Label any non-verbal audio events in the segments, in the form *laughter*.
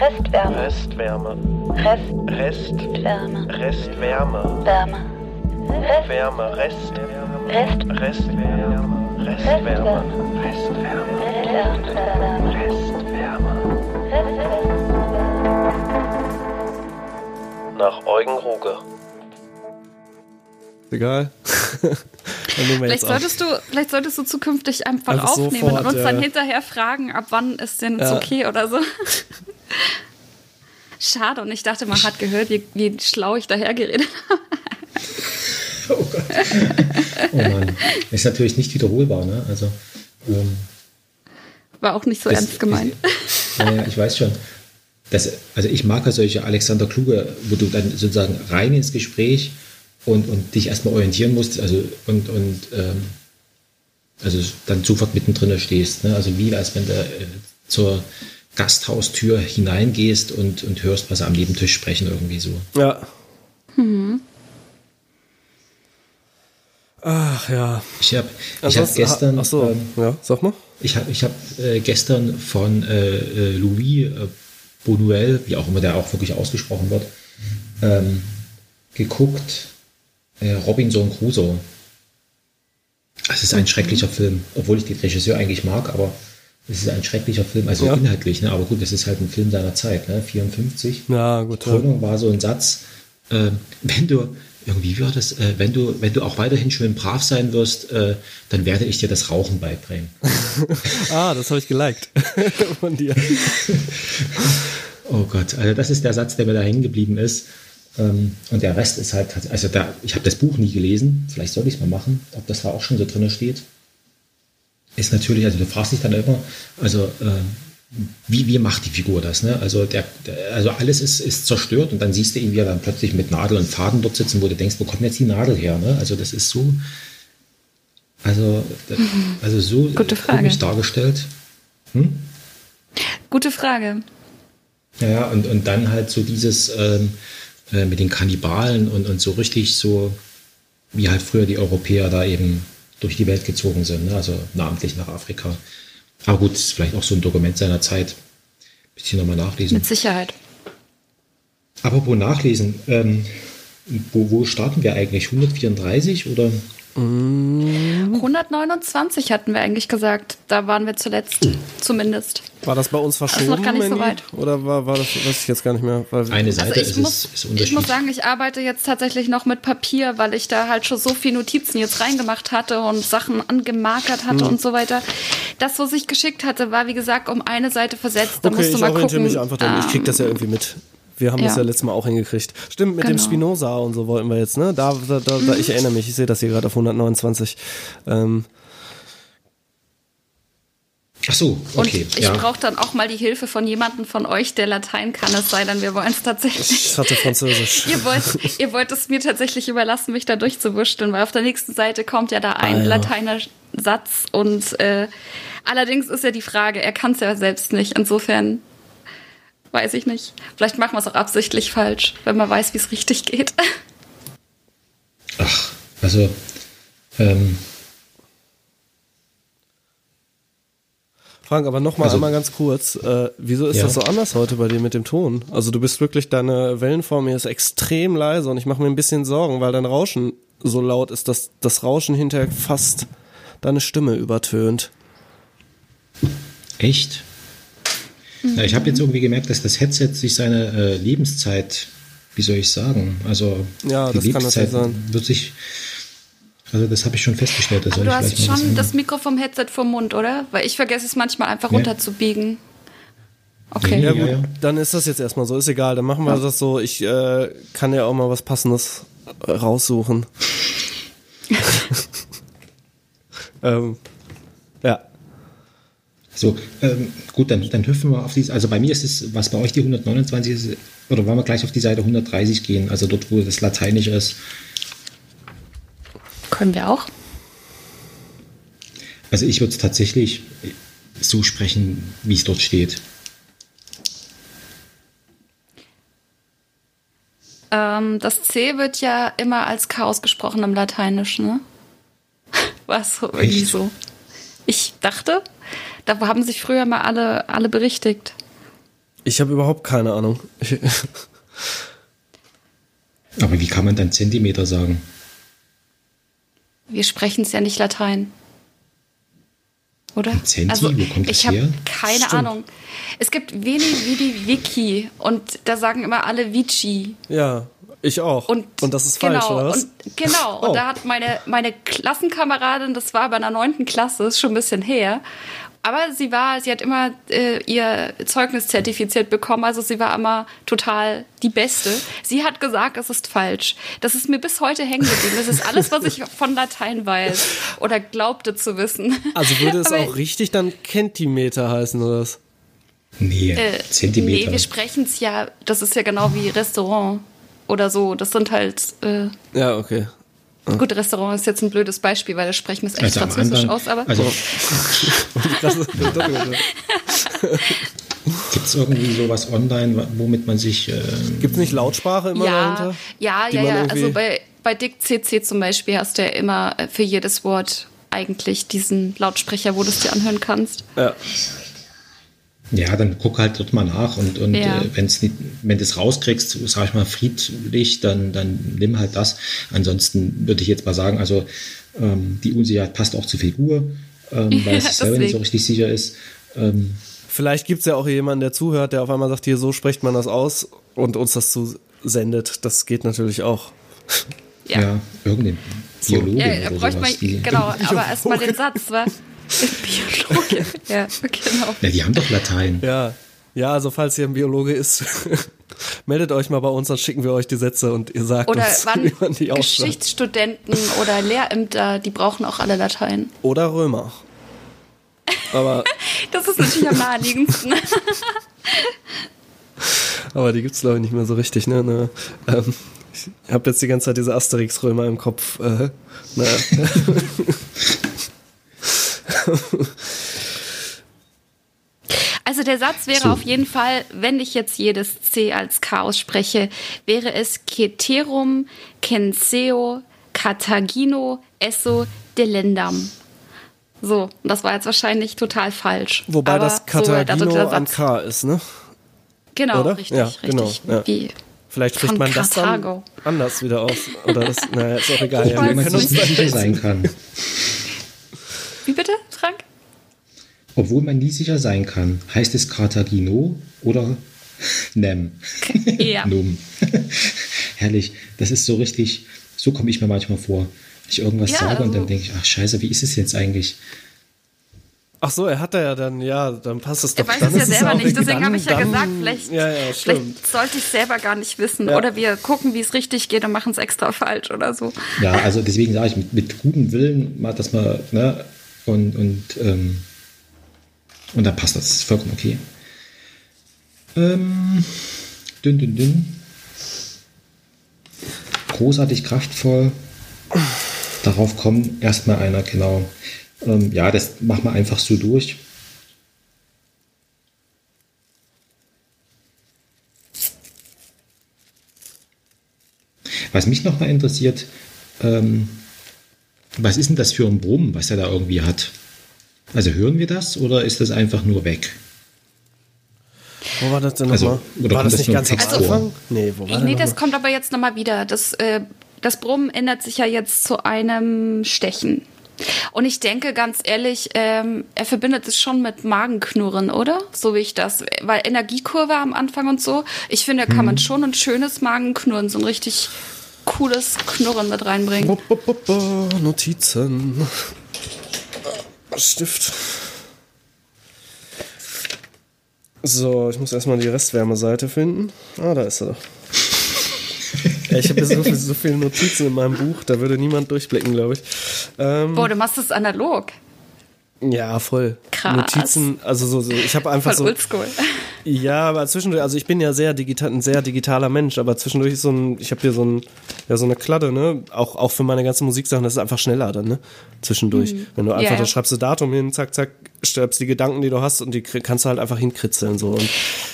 Restwärme. Restwärme. Rest. Restwärme. Restwärme. Wärme. Wärme. Wärme. Rest. Rest. Restwärme. Restwärme. Restwärme. Restwärme. Nach Eugen Ruge. Egal. *laughs* Vielleicht solltest, du, vielleicht solltest du zukünftig einfach Einfach aufnehmen sofort, und uns dann hinterher fragen, ab wann ist denn Ja. okay oder so. *laughs* Schade, und ich dachte, man hat gehört, wie, wie schlau ich dahergeredet habe. Oh Gott. Oh Mann. Ist natürlich nicht wiederholbar, ne? Also, ähm, War auch nicht so Das- ernst gemeint. naja, ich weiß schon. Das, also ich mag ja solche Alexander Kluge, wo du dann sozusagen rein ins Gespräch und, und dich erstmal orientieren musst, also und, und ähm, also dann sofort mittendrin stehst. Ne? Also wie als wenn du äh, zur Gasthaustür hineingehst und, und hörst, was sie am Nebentisch sprechen, irgendwie so. Ja. Ach ja. Ich habe ich hab Ansonsten- gestern. Ach so, ähm, ja, sag mal. Ich habe ich hab, äh, gestern von äh, äh, Louis äh, Bonuel, wie auch immer der auch wirklich ausgesprochen wird, ähm, geguckt, äh, Robinson Crusoe. Es ist ein schrecklicher Film, obwohl ich den Regisseur eigentlich mag, aber es ist ein schrecklicher Film, also Ja. inhaltlich, ne? aber gut, das ist halt ein Film seiner Zeit, ne? 54. Ja, gut. Ja. Krönung war so ein Satz, äh, *laughs* wenn du, irgendwie war das, äh, wenn du, wenn du auch weiterhin schön brav sein wirst, äh, dann werde ich dir das Rauchen beibringen. *laughs* Ah, das habe ich geliked *laughs* von dir. Oh Gott, also das ist der Satz, der mir da hängen geblieben ist. Ähm, Und der Rest ist halt, also da, ich habe das Buch nie gelesen, vielleicht soll ich es mal machen, ob das da auch schon so drin steht. Ist natürlich, also du fragst dich dann immer, also ähm, wie, wie macht die Figur das? Ne? Also, der, der, also alles ist, ist zerstört und dann siehst du ihn, wie er dann plötzlich mit Nadel und Faden dort sitzen, wo du denkst, wo kommt jetzt die Nadel her? Ne? Also das ist so, also, also so Gute Frage. komisch dargestellt. Gute Frage. Ja, ja, und, und dann halt so dieses ähm, äh, mit den Kannibalen und, und so richtig so, wie halt früher die Europäer da eben durch die Welt gezogen sind, ne? also namentlich nach Afrika. Aber gut, ist vielleicht auch so ein Dokument seiner Zeit. Bisschen nochmal nachlesen. Mit Sicherheit. Apropos nachlesen, ähm, wo, wo starten wir eigentlich? 134 oder? 129 hatten wir eigentlich gesagt. Da waren wir zuletzt, zumindest. War das bei uns verschoben? noch gar nicht so weit. Oder war, war das, weiß ich jetzt gar nicht mehr. Weil Eine Seite Also ich ist, muss, ist ich Unterschied. muss sagen, ich arbeite jetzt tatsächlich noch mit Papier, weil ich da halt schon so viel Notizen jetzt reingemacht hatte und Sachen angemarkert hatte Hm. und so weiter. Das, was ich geschickt hatte, war wie gesagt um eine Seite versetzt. Da okay, musst du ich mal gucken. mich einfach dann. Ich krieg das ja irgendwie mit. Wir haben das ja. ja letztes Mal auch hingekriegt. Stimmt, mit dem Genau. Spinoza und so wollten wir jetzt, ne? Da, da, da, da ich erinnere mich, ich sehe das hier gerade auf 129. Ähm, Ach so, Und okay. ich ja. brauche dann auch mal die Hilfe von jemandem von euch, der Latein kann. Es sei denn, wir wollen es tatsächlich. ich hatte Französisch. Ihr wollt, ihr wollt es mir tatsächlich überlassen, mich da durchzuwurschteln, weil auf der nächsten Seite kommt ja da ein Ah, ja. lateiner Satz und äh, allerdings ist ja die Frage, er kann es ja selbst nicht. Insofern weiß ich nicht. Vielleicht machen wir es auch absichtlich falsch, wenn man weiß, wie es richtig geht. *laughs* Ach, also, ähm, Frank, aber nochmal Also- einmal ganz kurz. Äh, wieso ist Ja. das so anders heute bei dir mit dem Ton? Also du bist wirklich, deine Wellenform hier ist extrem leise und ich mache mir ein bisschen Sorgen, weil dein Rauschen so laut ist, dass das Rauschen hinterher fast deine Stimme übertönt. Echt? Ja, ich habe jetzt irgendwie gemerkt, dass das Headset sich seine äh, Lebenszeit, wie soll ich sagen, also Ja, die das kann Lebenszeit wird sich, also das habe ich schon festgestellt. Das Aber soll du hast schon das. Mikro vom Headset vom Mund, oder? Weil ich vergesse es manchmal einfach Ja. runterzubiegen. Okay. Ja, Ja, gut, ja. dann ist das jetzt erstmal so, ist egal, dann machen wir das so. Ich äh, kann ja auch mal was Passendes äh, raussuchen. *laughs* *laughs* ähm, ja. So, ähm, gut, dann, dann hüpfen wir auf diese, also bei mir ist es, was bei euch die 129 ist, oder wollen wir gleich auf die Seite 130 gehen, also dort, wo das Lateinisch ist. Können wir auch. Also ich würde es tatsächlich so sprechen, wie es dort steht. Ähm, das C wird ja immer als K ausgesprochen im Lateinischen, ne? *laughs* Was? Irgendwie Echt? so. Ich dachte, da haben sich früher mal alle, alle berichtigt. Ich habe überhaupt keine Ahnung. *laughs* Aber wie kann man dann Zentimeter sagen? Wir sprechen es ja nicht Latein. Oder? Ein Zenti? Wo kommt das ich habe her? keine Stimmt. Ahnung. Es gibt Veni Vidi Vici und da sagen immer alle Vici. ja, ich auch. Und, das ist genau, falsch, oder was? Und, genau. Oh. Und da hat meine, meine Klassenkameradin, das war bei einer neunten Klasse, ist schon ein bisschen her. Aber sie war, sie hat immer äh, ihr Zeugnis zertifiziert bekommen, also sie war immer total die Beste. Sie hat gesagt, es ist falsch. Das ist mir bis heute hängen geblieben. Das ist alles, was ich von Latein weiß oder glaubte zu wissen. also würde es Aber- auch richtig dann Kentimeter heißen, oder was? Nee, Äh, Zentimeter. Nee, wir sprechen es ja, das ist ja genau wie Restaurant oder so. Das sind halt, äh, Ja, okay. Gut, Restaurant ist jetzt ein blödes Beispiel, weil da sprechen wir es echt also französisch aus, aber also *laughs* Das ist *laughs* gibt es irgendwie sowas online, womit man sich äh, Gibt es nicht Lautsprache immer ja, dahinter? ja, ja, ja. Also bei, bei Dick CC zum Beispiel hast du ja immer äh, für jedes Wort eigentlich diesen Lautsprecher, wo du es dir anhören kannst. Ja. Ja, dann guck halt dort mal nach und, und Ja. äh, wenn's nicht, wenn du es rauskriegst, sag ich mal, friedlich, dann, dann nimm halt das. Ansonsten würde ich jetzt mal sagen, also ähm, die Unsicherheit passt auch zur Figur, ähm, *laughs* weil es Ja, sich selber nicht so richtig sicher ist. Ähm, Vielleicht gibt es ja auch jemanden, der zuhört, der auf einmal sagt, hier, so spricht man das aus und uns das zusendet. Das geht natürlich auch. ja. Ja, irgendein Biologe ja, oder bräuchte man, sowas. Die, genau, *laughs* aber erstmal den Satz, was? Biologe. *laughs* Ja, genau. ja, die haben doch Latein. Ja. Ja, also falls ihr ein Biologe ist, *laughs* meldet euch mal bei uns, dann schicken wir euch die Sätze und ihr sagt Oder uns, *laughs* wann wie man die. Geschichtsstudenten oder Lehrämter, die brauchen auch alle Latein. Oder Römer. Aber, Das ist natürlich am naheliegendsten. aber die gibt's glaube ich nicht mehr so richtig, ne? ne ähm, ich habe jetzt die ganze Zeit diese Asterix-Römer im Kopf. Äh, naja. Also der Satz wäre So. auf jeden Fall, wenn ich jetzt jedes C als K ausspreche, wäre es Ceterum, Censeo, Cartagino, Esso, Delendam. So, und das war jetzt wahrscheinlich total falsch. Wobei Aber das so, also Cartagino an. K ist, ne? Genau, oder? richtig, Ja, richtig. genau, ja. Wie, Vielleicht spricht man das dann anders wieder aus. Oder das, naja, ist auch egal. Ja, Wo wir man sich sicher sein kann. wie bitte, Frank? Obwohl man nie sicher sein kann, heißt es Cartagino oder *laughs* Nem. Ja. *laughs* Num. Herrlich. Das ist so richtig, so komme ich mir manchmal vor. Ich irgendwas Ja, sage und dann also- denke ich, ach scheiße, wie ist es jetzt eigentlich? Ach so, er hat da ja dann, ja, dann passt es doch. Er weiß dann es ja selber auch nicht, deswegen habe ich ja dann- gesagt, vielleicht, Ja, ja, vielleicht sollte ich selber gar nicht wissen. Ja. Oder wir gucken, wie es richtig geht und machen es extra falsch oder so. Ja, also deswegen sage ich, mit, mit gutem Willen mal, dass man, ne, und, und, ähm, und dann passt das, das ist vollkommen okay. Ähm, dünn, dünn, dünn. Großartig kraftvoll. Darauf kommt erstmal einer, genau. Ähm, ja, das machen wir einfach so durch. Was mich noch mal interessiert, ähm, was ist denn das für ein Brummen, was er da irgendwie hat? Also hören wir das oder ist das einfach nur weg? Wo war das denn Also, nochmal? oder war das das nicht ganz am? Anfang? Nee, wo war Nee, das mal? kommt aber jetzt nochmal wieder. Das, äh, das Brummen ändert sich ja jetzt zu einem Stechen. Und ich denke ganz ehrlich, ähm, er verbindet es schon mit Magenknurren, oder? So wie ich das. Weil Energiekurve am Anfang und so. Ich finde, da kann Mhm. man schon ein schönes Magenknurren, so ein richtig cooles Knurren mit reinbringen. Notizen. Stift. So, ich muss erstmal die Restwärmeseite finden. Ah, da ist er ja, ich habe so, viel, so viele Notizen in meinem Buch, da würde niemand durchblicken, glaube ich. Ähm, Boah, du machst es analog. Ja, voll. Krass. Notizen, also so, so ich habe einfach Voll so. oldschool. *laughs* Ja, aber zwischendurch, also ich bin ja sehr digital, ein sehr digitaler Mensch, aber zwischendurch ist so ein, ich habe hier so ein, ja, so eine Kladde, ne? Auch, auch für meine ganzen Musiksachen, das ist einfach schneller dann, ne? Zwischendurch. Wenn du einfach, Mhm. Ja, ja. da schreibst du Datum hin, zack, zack, schreibst die Gedanken, die du hast und die kannst du halt einfach hinkritzeln, so. Und,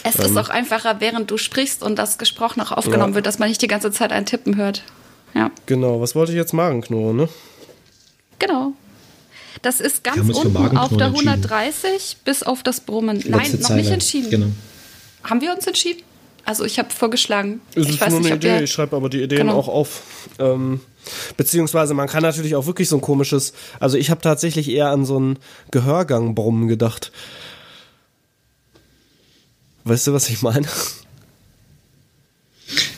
Es ist auch einfacher, während du sprichst und das gesprochen auch aufgenommen Ja. wird, dass man nicht die ganze Zeit ein Tippen hört. Ja, genau, was wollte ich jetzt Magenknurren, ne? genau. Das ist ganz unten auf der entschieden. 130 bis auf das Brummen. Nein, Letzte noch Zeile. nicht entschieden. Genau. haben wir uns entschieden? Also ich habe vorgeschlagen. Es ich ist weiß nur nicht, eine Idee, ich schreibe aber die Ideen Genau. auch auf. Ähm, beziehungsweise man kann natürlich auch wirklich so ein komisches, also ich habe tatsächlich eher an so einen Gehörgangbrummen gedacht. Weißt du, was ich meine?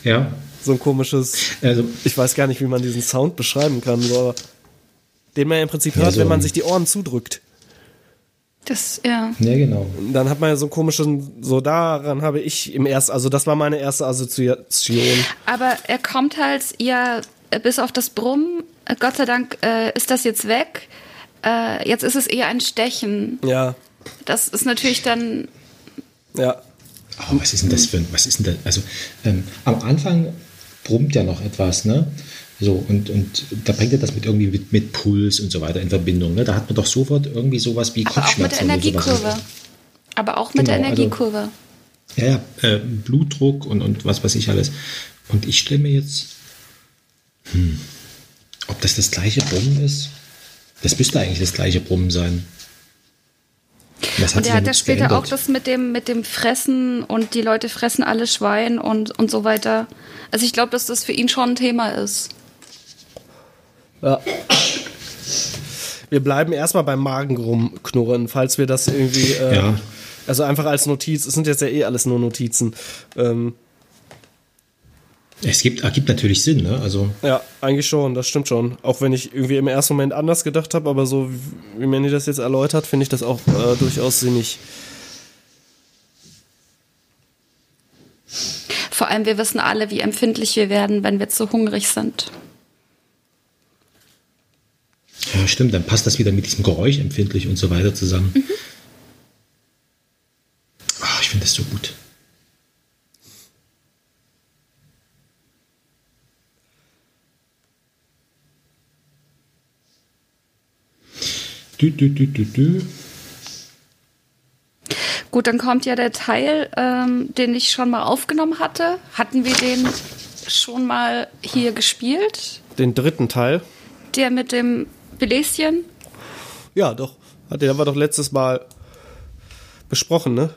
Ja, So ein komisches, also ich weiß gar nicht, wie man diesen Sound beschreiben kann, so, aber den man im Prinzip Ja, hört, so wenn man sich die Ohren zudrückt. das, ja. ja genau. Dann hat man ja so einen komischen, so daran habe ich im ersten, also das war meine erste Assoziation. Aber er kommt halt, ja, bis auf das Brummen, Gott sei Dank äh, ist das jetzt weg. Äh, jetzt ist es eher ein Stechen. Ja, Das ist natürlich dann, ja. Aber was ist denn das für ein, was ist denn das? Also ähm, am Anfang brummt ja noch etwas, ne? So, und, und da bringt er das mit irgendwie mit, mit Puls und so weiter in Verbindung. Ne? Da hat man doch sofort irgendwie sowas wie aber auch mit der Kopfschmerzen. Energiekurve. Aber auch mit der Genau, also- Energiekurve. Ja, ja, äh, Blutdruck und, und was weiß ich alles. Und ich stelle mir jetzt, hm, ob das das gleiche Brummen ist? Das müsste eigentlich das gleiche Brummen sein. Das Und sich er hat ja später auch geändert. das mit dem, mit dem Fressen und die Leute fressen alle Schwein und, und so weiter. Also ich glaube, dass das für ihn schon ein Thema ist. Ja. Wir bleiben erstmal beim Magenknurren, falls wir das irgendwie, äh, Ja. also einfach als Notiz, es sind jetzt ja eh alles nur Notizen. Ähm, Es gibt, ergibt natürlich Sinn, ne? Also, ja, eigentlich schon, das stimmt schon. Auch wenn ich irgendwie im ersten Moment anders gedacht habe, aber so wie wie Manny das jetzt erläutert, finde ich das auch äh, durchaus sinnig. Vor allem, wir wissen alle, wie empfindlich wir werden, wenn wir zu hungrig sind. Ja, stimmt, dann passt das wieder mit diesem Geräusch empfindlich und so weiter zusammen. Ah, ich finde das so gut. Dü, dü, dü, dü, dü. Gut, dann kommt ja der Teil, ähm, den ich schon mal aufgenommen hatte. Hatten wir den schon mal hier gespielt? Den dritten Teil, Der mit dem Beläschen? ja doch, hat der war doch letztes Mal besprochen, ne?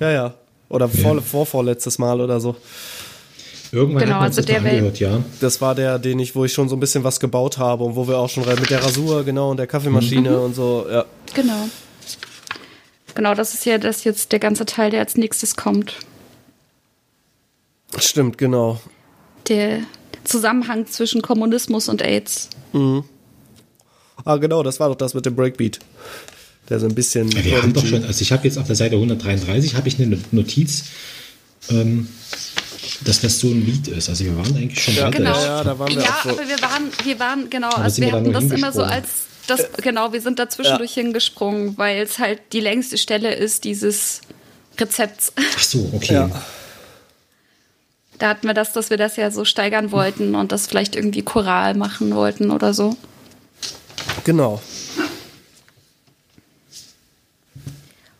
Ja, ja. Oder vor, vorvorletztes Mal oder so. Irgendwann Genau, hat man also das der angehört, ja. Das war der, den ich, wo ich schon so ein bisschen was gebaut habe und wo wir auch schon mit der Rasur, genau, und der Kaffeemaschine und so, ja. Genau. Genau, das ist ja das jetzt der ganze Teil, der als nächstes kommt. Stimmt, genau. Der Zusammenhang zwischen Kommunismus und AIDS. Ah, genau, das war doch das mit dem Breakbeat. Der so ein bisschen. Ja, wir haben doch schon, also ich habe jetzt auf der Seite 133 habe ich eine Notiz, ähm, dass das so ein Lied ist. Also wir waren eigentlich schon Ja, weiter. Genau. Ja, ja, da waren wir ja auch so. aber wir waren, wir waren, genau, Aber also wir hatten das immer so als, das, genau, wir sind da zwischendurch hingesprungen, weil es halt die längste Stelle ist dieses Rezepts. Ach so, okay. Ja. Da hatten wir das, dass wir das ja so steigern wollten und das vielleicht irgendwie choral machen wollten oder so. Genau.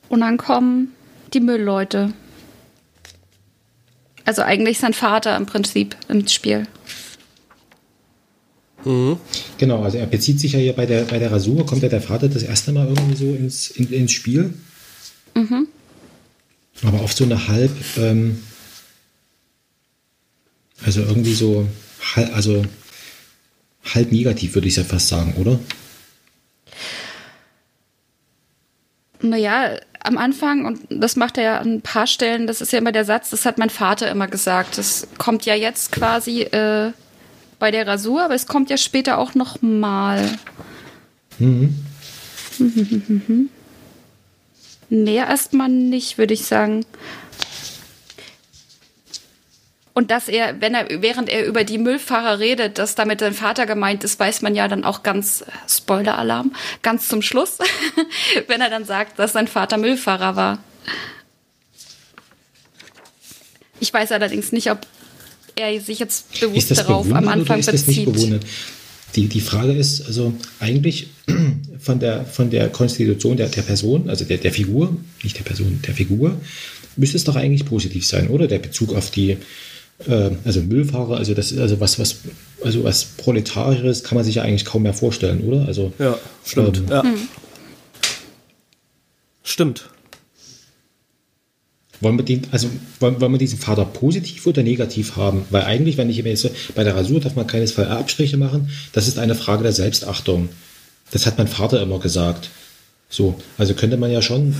Und dann kommen die Müllleute. Also eigentlich sein Vater im Prinzip im Spiel. Genau, also er bezieht sich ja hier bei der, bei der Rasur, kommt ja der Vater das erste Mal irgendwie so ins, in, ins Spiel. Aber auf so eine halb, ähm, also irgendwie so, halb, also halb negativ würde ich ja fast sagen, oder? Naja, am Anfang, und das macht er ja an ein paar Stellen, das ist ja immer der Satz, das hat mein Vater immer gesagt. Das kommt ja jetzt quasi äh, bei der Rasur, aber es kommt ja später auch noch mal. *laughs* Mehr erstmal nicht, würde ich sagen. Und dass er, wenn er, während er über die Müllfahrer redet, dass damit sein Vater gemeint ist, weiß man ja dann auch ganz, äh, Spoiler-Alarm, ganz zum Schluss, *laughs* wenn er dann sagt, dass sein Vater Müllfahrer war. Ich weiß allerdings nicht, ob er sich jetzt bewusst darauf am Anfang ist das nicht bezieht. bewundert? Die, die Frage ist, also eigentlich *clears throat* von der, von der Konstitution der, der Person, also der, der Figur, nicht der Person, der Figur, müsste es doch eigentlich positiv sein, oder? Der Bezug auf die, äh, also Müllfahrer, also das ist also was, was, also was Proletarisches kann man sich ja eigentlich kaum mehr vorstellen, oder? Also Ja, stimmt. Ähm, ja. Stimmt. wollen wir den, also wollen, wollen wir diesen Vater positiv oder negativ haben? Weil eigentlich, wenn ich mir jetzt so, bei der Rasur darf man keinesfalls Abstriche machen, das ist eine Frage der Selbstachtung. Das hat mein Vater immer gesagt. So, also könnte man ja schon,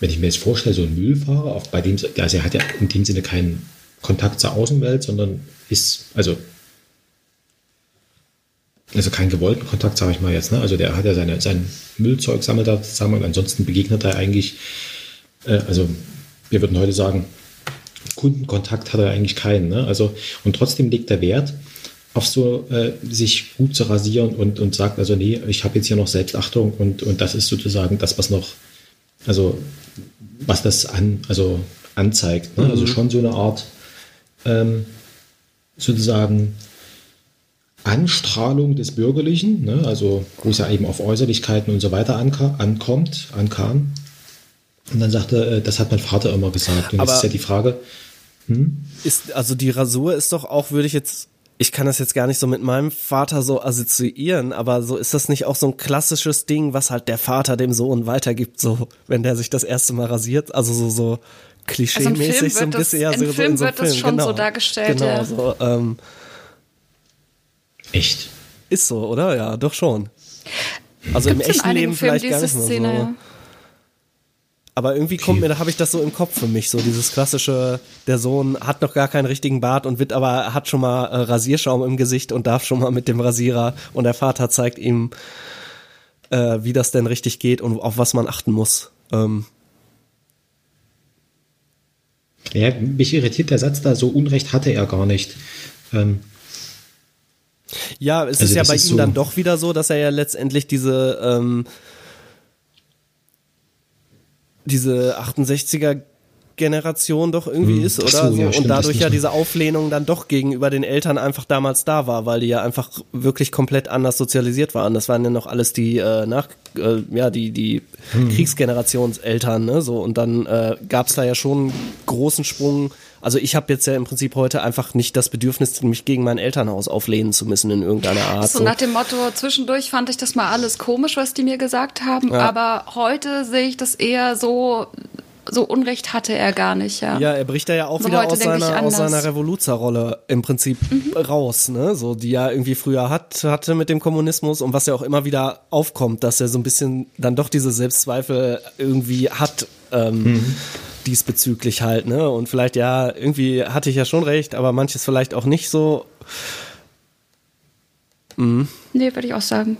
wenn ich mir jetzt vorstelle, so ein Müllfahrer, auf, bei dem, also er hat ja in dem Sinne keinen Kontakt zur Außenwelt, sondern ist, also also keinen gewollten Kontakt, sage ich mal jetzt. Ne? Also der hat ja seine, sein Müllzeug, sammelt da zusammen und ansonsten begegnet er eigentlich, äh, also wir würden heute sagen, Kundenkontakt hat er eigentlich keinen. Ne? Also, und trotzdem legt er Wert auf so, äh, sich gut zu rasieren und, und sagt, also nee, ich habe jetzt hier noch Selbstachtung und, und das ist sozusagen das, was noch, also was das an, also anzeigt. Ne? Also Mhm. Also schon so eine Art ähm, sozusagen Anstrahlung des Bürgerlichen, ne? also wo es ja eben auf Äußerlichkeiten und so weiter anka ankommt, ankam. Und dann sagte, äh, das hat mein Vater immer gesagt. Und Aber- jetzt ist ja die Frage, Ist, also die Rasur ist doch auch, würde ich jetzt, ich kann das jetzt gar nicht so mit meinem Vater so assoziieren, aber so ist das nicht auch so ein klassisches Ding, was halt der Vater dem Sohn weitergibt, so wenn der sich das erste Mal rasiert, also so so klischee-mäßig Film so ein wird das- bisschen, ja, im so, so Film in so wird das Film, schon genau. so dargestellt, Genau, ja. so, ähm, echt, ist so, oder? Ja, doch schon. Also im Gibt's in echten Leben Filmen vielleicht gar nicht mehr Szene, so. ja. Aber irgendwie kommt mir, da habe ich das so im Kopf für mich, so dieses klassische, der Sohn hat noch gar keinen richtigen Bart und wird aber, hat schon mal äh, Rasierschaum im Gesicht und darf schon mal mit dem Rasierer und der Vater zeigt ihm, äh, wie das denn richtig geht und auf was man achten muss. Ähm, ja, mich irritiert der Satz da, so Unrecht hatte er gar nicht. Ähm, ja, es Also ist ja bei ihm so- dann doch wieder so, dass er ja letztendlich diese, ähm, diese 68er Generation doch irgendwie ist, Hm. Ach oder? so, ja, und stimmt, dadurch ja diese Auflehnung dann doch gegenüber den Eltern einfach damals da war, weil die ja einfach wirklich komplett anders sozialisiert waren. Das waren ja noch alles die äh, nach äh, ja die die Hm. Kriegsgenerationseltern, ne? So und dann äh, gab's da ja schon einen großen Sprung. Also ich habe jetzt ja im Prinzip heute einfach nicht das Bedürfnis, mich gegen mein Elternhaus auflehnen zu müssen in irgendeiner Art. So nach dem Motto, zwischendurch fand ich das mal alles komisch, was die mir gesagt haben, Ja. aber heute sehe ich das eher so, so Unrecht hatte er gar nicht, ja. Ja, er bricht da ja auch So wieder aus seiner, aus. Mhm. seiner Revoluzerrolle im Prinzip raus, ne? So, die er irgendwie früher hat, hatte mit dem Kommunismus und was ja auch immer wieder aufkommt, dass er so ein bisschen dann doch diese Selbstzweifel irgendwie hat, ähm, Mhm. diesbezüglich halt, ne? Und vielleicht, ja, irgendwie hatte ich ja schon recht, aber manches vielleicht auch nicht so. Nee, würde ich auch sagen.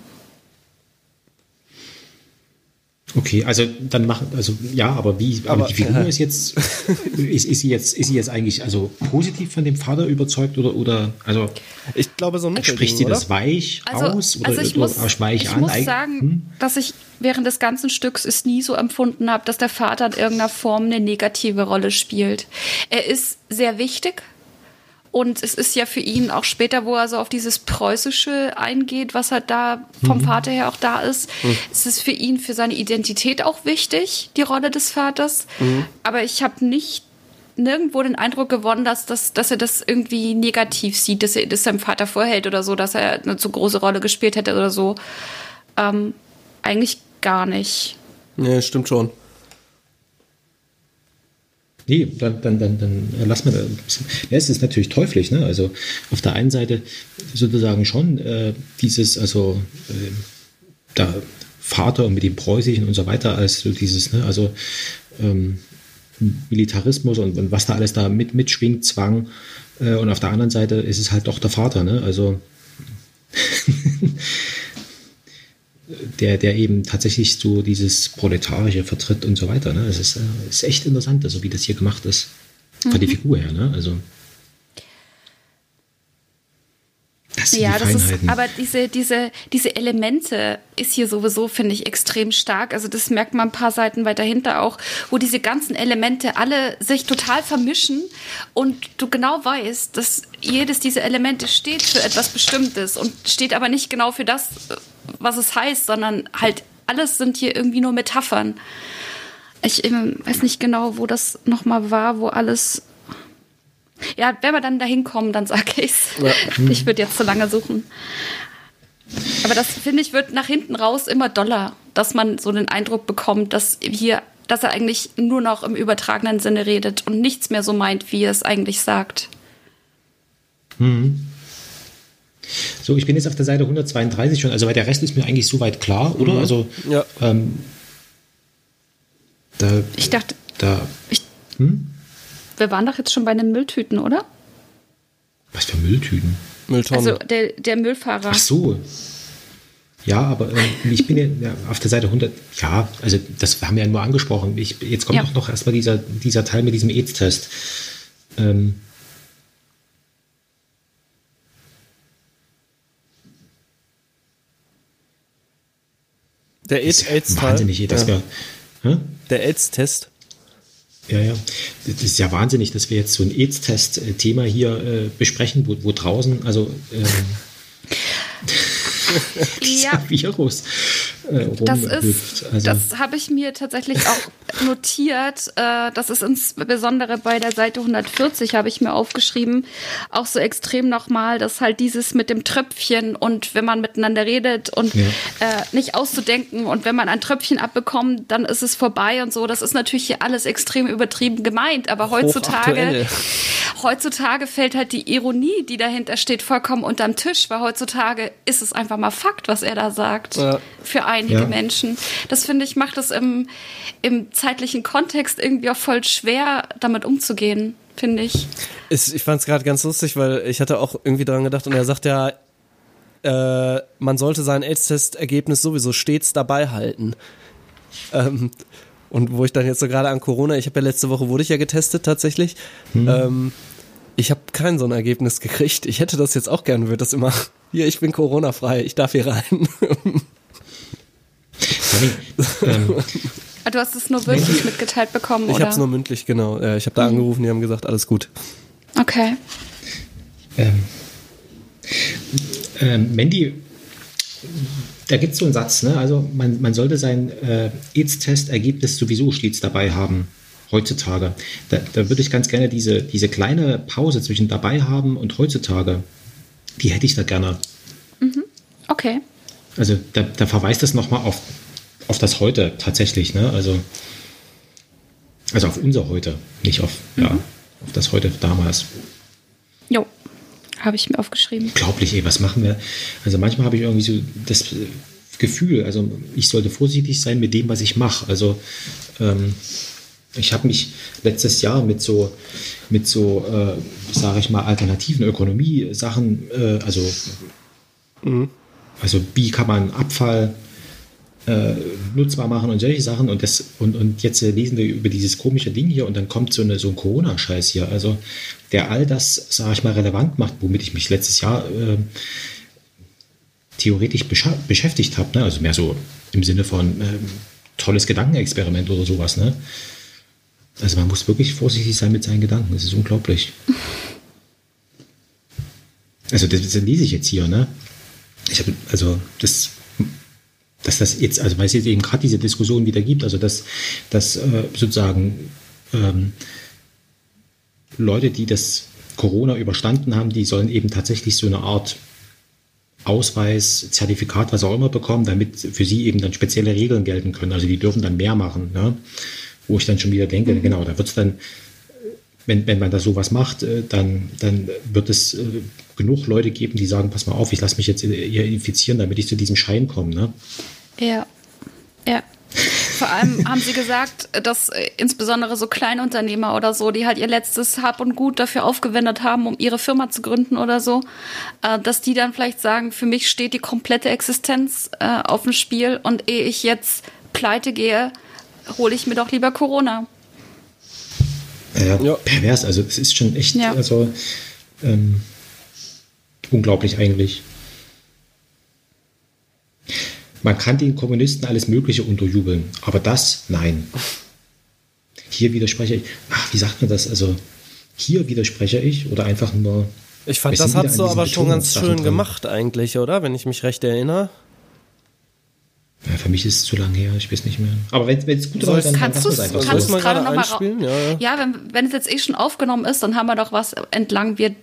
Okay, also dann machen, also ja, aber wie, aber, Aber- die Figur ist jetzt, *laughs* ist, ist sie jetzt, ist sie jetzt eigentlich also positiv von dem Vater überzeugt oder, oder also Ich glaube, so ein Mittelding, spricht sie oder? das weich aus oder, also ich oder muss, weich ich an? muss sagen, Hm? dass ich während des ganzen Stücks es nie so empfunden habe, dass der Vater in irgendeiner Form eine negative Rolle spielt. Er ist sehr wichtig. Und es ist ja für ihn auch später, wo er so auf dieses Preußische eingeht, was halt da vom Vater her auch da ist, es ist für ihn, für seine Identität auch wichtig, die Rolle des Vaters. Aber ich habe nicht nirgendwo den Eindruck gewonnen, dass, dass, dass er das irgendwie negativ sieht, dass er das seinem Vater vorhält oder so, dass er eine zu große Rolle gespielt hätte oder so. Ähm, eigentlich gar nicht. Nee, stimmt schon. Nee, dann, dann, dann, dann lass mal da ein bisschen. Ja, es ist natürlich teuflisch, ne? Also auf der einen Seite sozusagen schon äh, dieses, also äh, der Vater und mit dem Preußischen und so weiter, als so dieses, ne, also ähm, Militarismus und, und was da alles da mit, mitschwingt, Zwang. Äh, und auf der anderen Seite ist es halt doch der Vater, ne? Also *laughs* der, der eben tatsächlich so dieses Proletarische vertritt und so weiter. Ne? Es ist, äh, ist echt interessant, also wie das hier gemacht ist. Von der Figur her, ne? Also. Das sind Ja, die das ist, Feinheiten. aber diese, diese, diese Elemente ist hier sowieso, finde ich, extrem stark. Also das merkt man ein paar Seiten weiter hinter auch, wo diese ganzen Elemente alle sich total vermischen und du genau weißt, dass jedes dieser Elemente steht für etwas Bestimmtes und steht aber nicht genau für das, was es heißt, sondern halt alles sind hier irgendwie nur Metaphern. Ich ähm, weiß nicht genau, wo das nochmal war, wo alles ja, wenn wir dann dahin kommen, dann sage ich's. *laughs* Ich würde jetzt zu lange suchen. Aber das, finde ich, wird nach hinten raus immer doller, dass man so den Eindruck bekommt, dass hier dass er eigentlich nur noch im übertragenen Sinne redet und nichts mehr so meint, wie er es eigentlich sagt. So, ich bin jetzt auf der Seite 132 schon, also weil der Rest ist mir eigentlich soweit klar, oder? Also Ja. ähm, da, Ich dachte, da, ich, hm? wir waren doch jetzt schon bei den Mülltüten, oder? was für Mülltüten? Mülltonne. Also der, der Müllfahrer. Ach so. Ja, aber ähm, ich bin ja, auf der Seite 100. Ja, also das haben wir ja nur angesprochen. Ich, jetzt kommt Ja. doch noch erstmal dieser, dieser Teil mit diesem AIDS-Test. Ähm, der ist AIDS-Teil. wahnsinnig, dass ja. wir. Hä? Der AIDS-Test. Ja, ja. Das ist ja wahnsinnig, dass wir jetzt so ein AIDS-Test-Thema hier äh, besprechen, wo, wo draußen, also ähm, *laughs* *laughs* dieser Ja. Virus äh, Das ist, Also, das habe ich mir tatsächlich auch *laughs* notiert. Äh, das ist insbesondere bei der Seite 140 habe ich mir aufgeschrieben, auch so extrem nochmal, dass halt dieses mit dem Tröpfchen und wenn man miteinander redet und Ja. äh, nicht auszudenken und wenn man ein Tröpfchen abbekommt, dann ist es vorbei und so. Das ist natürlich hier alles extrem übertrieben gemeint, aber heutzutage, heutzutage fällt halt die Ironie, die dahinter steht, vollkommen unterm Tisch, weil heutzutage ist es einfach mal Fakt, was er da sagt. Ja. Für einige Ja. Menschen. Das finde ich, macht es im, im zeitlichen Kontext irgendwie auch voll schwer, damit umzugehen, finde ich. Ist, ich fand es gerade ganz lustig, weil ich hatte auch irgendwie dran gedacht und er sagt ja, äh, man sollte sein AIDS-Test-Ergebnis sowieso stets dabei halten. Ähm, und wo ich dann jetzt so gerade an Corona, ich habe ja letzte Woche wurde ich ja getestet tatsächlich. Ähm, ich habe kein so ein Ergebnis gekriegt. Ich hätte das jetzt auch gerne, würde das immer, *laughs* hier, ich bin Corona-frei, ich darf hier rein. *laughs* Tommy, ähm, Ah, Du hast es nur wirklich mitgeteilt bekommen, Ich oder? habe es nur mündlich, genau. Äh, Ich habe da angerufen, die haben gesagt, alles gut. okay. ähm, ähm, Mandy, da gibt es so einen Satz, ne? also man, man sollte sein äh, AIDS-Test-Ergebnis sowieso stets dabei haben, heutzutage. Da, da würde ich ganz gerne diese, diese kleine Pause zwischen dabei haben und heutzutage, die hätte ich da gerne. Okay. Also da, da verweist das nochmal auf, auf das Heute tatsächlich, ne? Also, also auf unser Heute, nicht auf, ja, auf das Heute damals. Jo. Habe ich mir aufgeschrieben. Unglaublich, ey, was machen wir? Also manchmal habe ich irgendwie so das äh, Gefühl, also ich sollte vorsichtig sein mit dem, was ich mache. Also ähm, ich habe mich letztes Jahr mit so, mit so, äh, sage ich mal, alternativen Ökonomie-Sachen, äh, also, also wie kann man Abfall äh, nutzbar machen und solche Sachen und das und, und jetzt äh, lesen wir über dieses komische Ding hier und dann kommt so, eine, so ein Corona-Scheiß hier, also der all das, sage ich mal, relevant macht, womit ich mich letztes Jahr äh, theoretisch beschäftigt habe, ne? also mehr so im Sinne von ähm, tolles Gedankenexperiment oder sowas. Ne? Also man muss wirklich vorsichtig sein mit seinen Gedanken, das ist unglaublich. *laughs* Also das, das lese ich jetzt hier, ne? Ich habe, also das, dass das jetzt, also weil es jetzt eben gerade diese Diskussion wieder gibt, also dass, dass äh, sozusagen ähm, Leute, die das Corona überstanden haben, die sollen eben tatsächlich so eine Art Ausweis, Zertifikat, was auch immer bekommen, damit für sie eben dann spezielle Regeln gelten können. Also die dürfen dann mehr machen. Ne? Wo ich dann schon wieder denke, genau, da wird es dann, wenn, wenn man da sowas macht, äh, dann, dann wird es äh, genug Leute geben, die sagen, pass mal auf, ich lasse mich jetzt hier infizieren, damit ich zu diesem Schein komme. Ne? Ja. Ja. Vor allem *laughs* haben sie gesagt, dass äh, insbesondere so Kleinunternehmer oder so, die halt ihr letztes Hab und Gut dafür aufgewendet haben, um ihre Firma zu gründen oder so, äh, dass die dann vielleicht sagen, für mich steht die komplette Existenz äh, auf dem Spiel und ehe ich jetzt pleite gehe, hole ich mir doch lieber Corona. Ja, Ja. pervers, also es ist schon echt, Ja. also ähm, unglaublich eigentlich. Man kann den Kommunisten alles Mögliche unterjubeln, aber das, nein. Hier widerspreche ich, ach, wie sagt man das? Also, hier widerspreche ich oder einfach nur. Ich fand, das hast du aber schon ganz schön gemacht eigentlich, oder? Wenn ich mich recht erinnere. Ja, für mich ist es zu lange her, ich weiß nicht mehr. Aber wenn es gut war, dann Kannst du es einfach kannst so. gerade gerade noch mal ra- einspielen? Ja, ja. Ja, wenn, wenn es jetzt eh schon aufgenommen ist, dann haben wir doch was entlang wir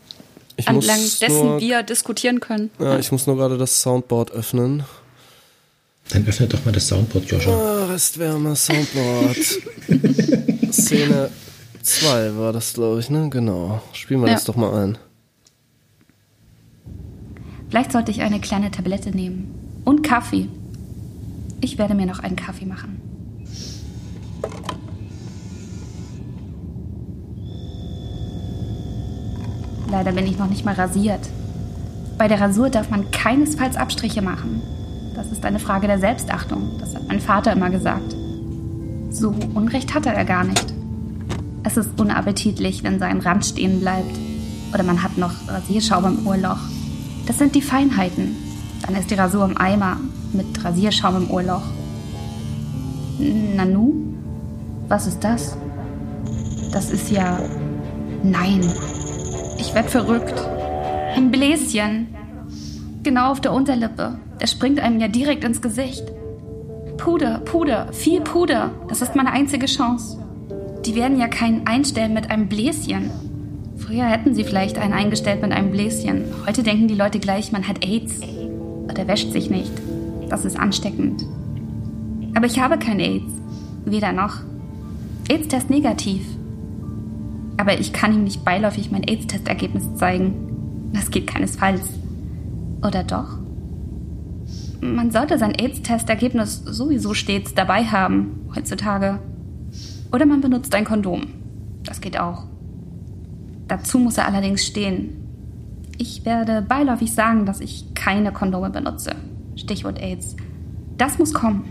Ich muss entlang dessen nur, wir diskutieren können. ja, ich muss nur gerade das Soundboard öffnen. Dann öffnet doch mal das Soundboard, Joscha. Ah, Restwärme, Soundboard. *laughs* Szene 2 war das, glaube ich, ne? Genau. Spielen wir Ja. das doch mal ein. Vielleicht sollte ich eine kleine Tablette nehmen. Und Kaffee. Ich werde mir noch einen Kaffee machen. Leider bin ich noch nicht mal rasiert. Bei der Rasur darf man keinesfalls Abstriche machen. Das ist eine Frage der Selbstachtung. Das hat mein Vater immer gesagt. So Unrecht hatte er gar nicht. Es ist unappetitlich, wenn sein Rand stehen bleibt. Oder man hat noch Rasierschaum im Ohrloch. Das sind die Feinheiten. Dann ist die Rasur im Eimer mit Rasierschaum im Ohrloch. Nanu? Was ist das? Das ist ja. Nein. Werd verrückt. Ein Bläschen. Genau auf der Unterlippe. Der springt einem ja direkt ins Gesicht. Puder, Puder, viel Puder. Das ist meine einzige Chance. Die werden ja keinen einstellen mit einem Bläschen. Früher hätten sie vielleicht einen eingestellt mit einem Bläschen. Heute denken die Leute gleich, man hat AIDS. Oder wäscht sich nicht. Das ist ansteckend. Aber ich habe kein AIDS. Weder noch. AIDS-Test negativ. Aber ich kann ihm nicht beiläufig mein AIDS-Testergebnis zeigen. Das geht keinesfalls. Oder doch? Man sollte sein AIDS-Testergebnis sowieso stets dabei haben, heutzutage. Oder man benutzt ein Kondom. Das geht auch. Dazu muss er allerdings stehen. Ich werde beiläufig sagen, dass ich keine Kondome benutze. Stichwort AIDS. Das muss kommen.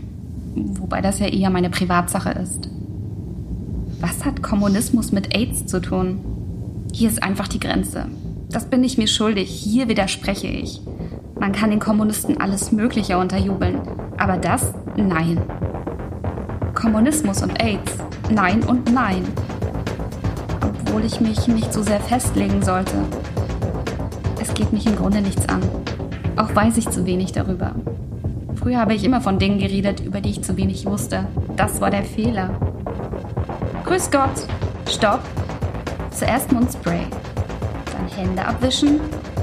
Wobei das ja eher meine Privatsache ist. Was hat Kommunismus mit AIDS zu tun? Hier ist einfach die Grenze. Das bin ich mir schuldig. Hier widerspreche ich. Man kann den Kommunisten alles Mögliche unterjubeln. Aber das, nein. Kommunismus und AIDS, nein und nein. Obwohl ich mich nicht so sehr festlegen sollte. Es geht mich im Grunde nichts an. Auch weiß ich zu wenig darüber. Früher habe ich immer von Dingen geredet, über die ich zu wenig wusste. Das war der Fehler. Grüß Gott. Stopp. Zuerst Mundspray. Dann Hände abwischen.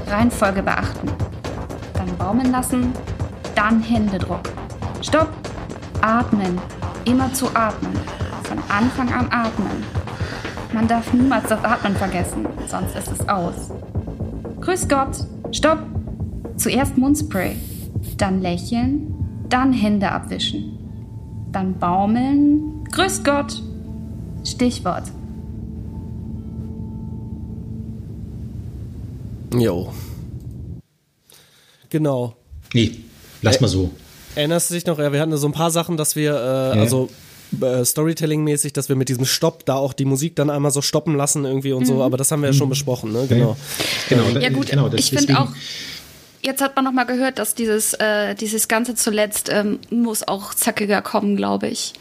Reihenfolge beachten. Dann baumeln lassen. Dann Händedruck. Stopp. Atmen. Immer zu atmen. Von Anfang an atmen. Man darf niemals das Atmen vergessen, sonst ist es aus. Grüß Gott. Stopp. Zuerst Mundspray. Dann lächeln. Dann Hände abwischen. Dann baumeln. Grüß Gott. Stichwort. Jo. Genau. Nee, lass mal so. Erinnerst du dich noch? Ja, wir hatten so ein paar Sachen, dass wir, äh, also äh, Storytelling-mäßig, dass wir mit diesem Stopp da auch die Musik dann einmal so stoppen lassen irgendwie und so, aber das haben wir ja schon besprochen, ne? Genau. Genau, Ja gut, genau, das- ich finde auch, jetzt hat man noch mal gehört, dass dieses, äh, dieses Ganze zuletzt ähm, muss auch zackiger kommen, glaube ich.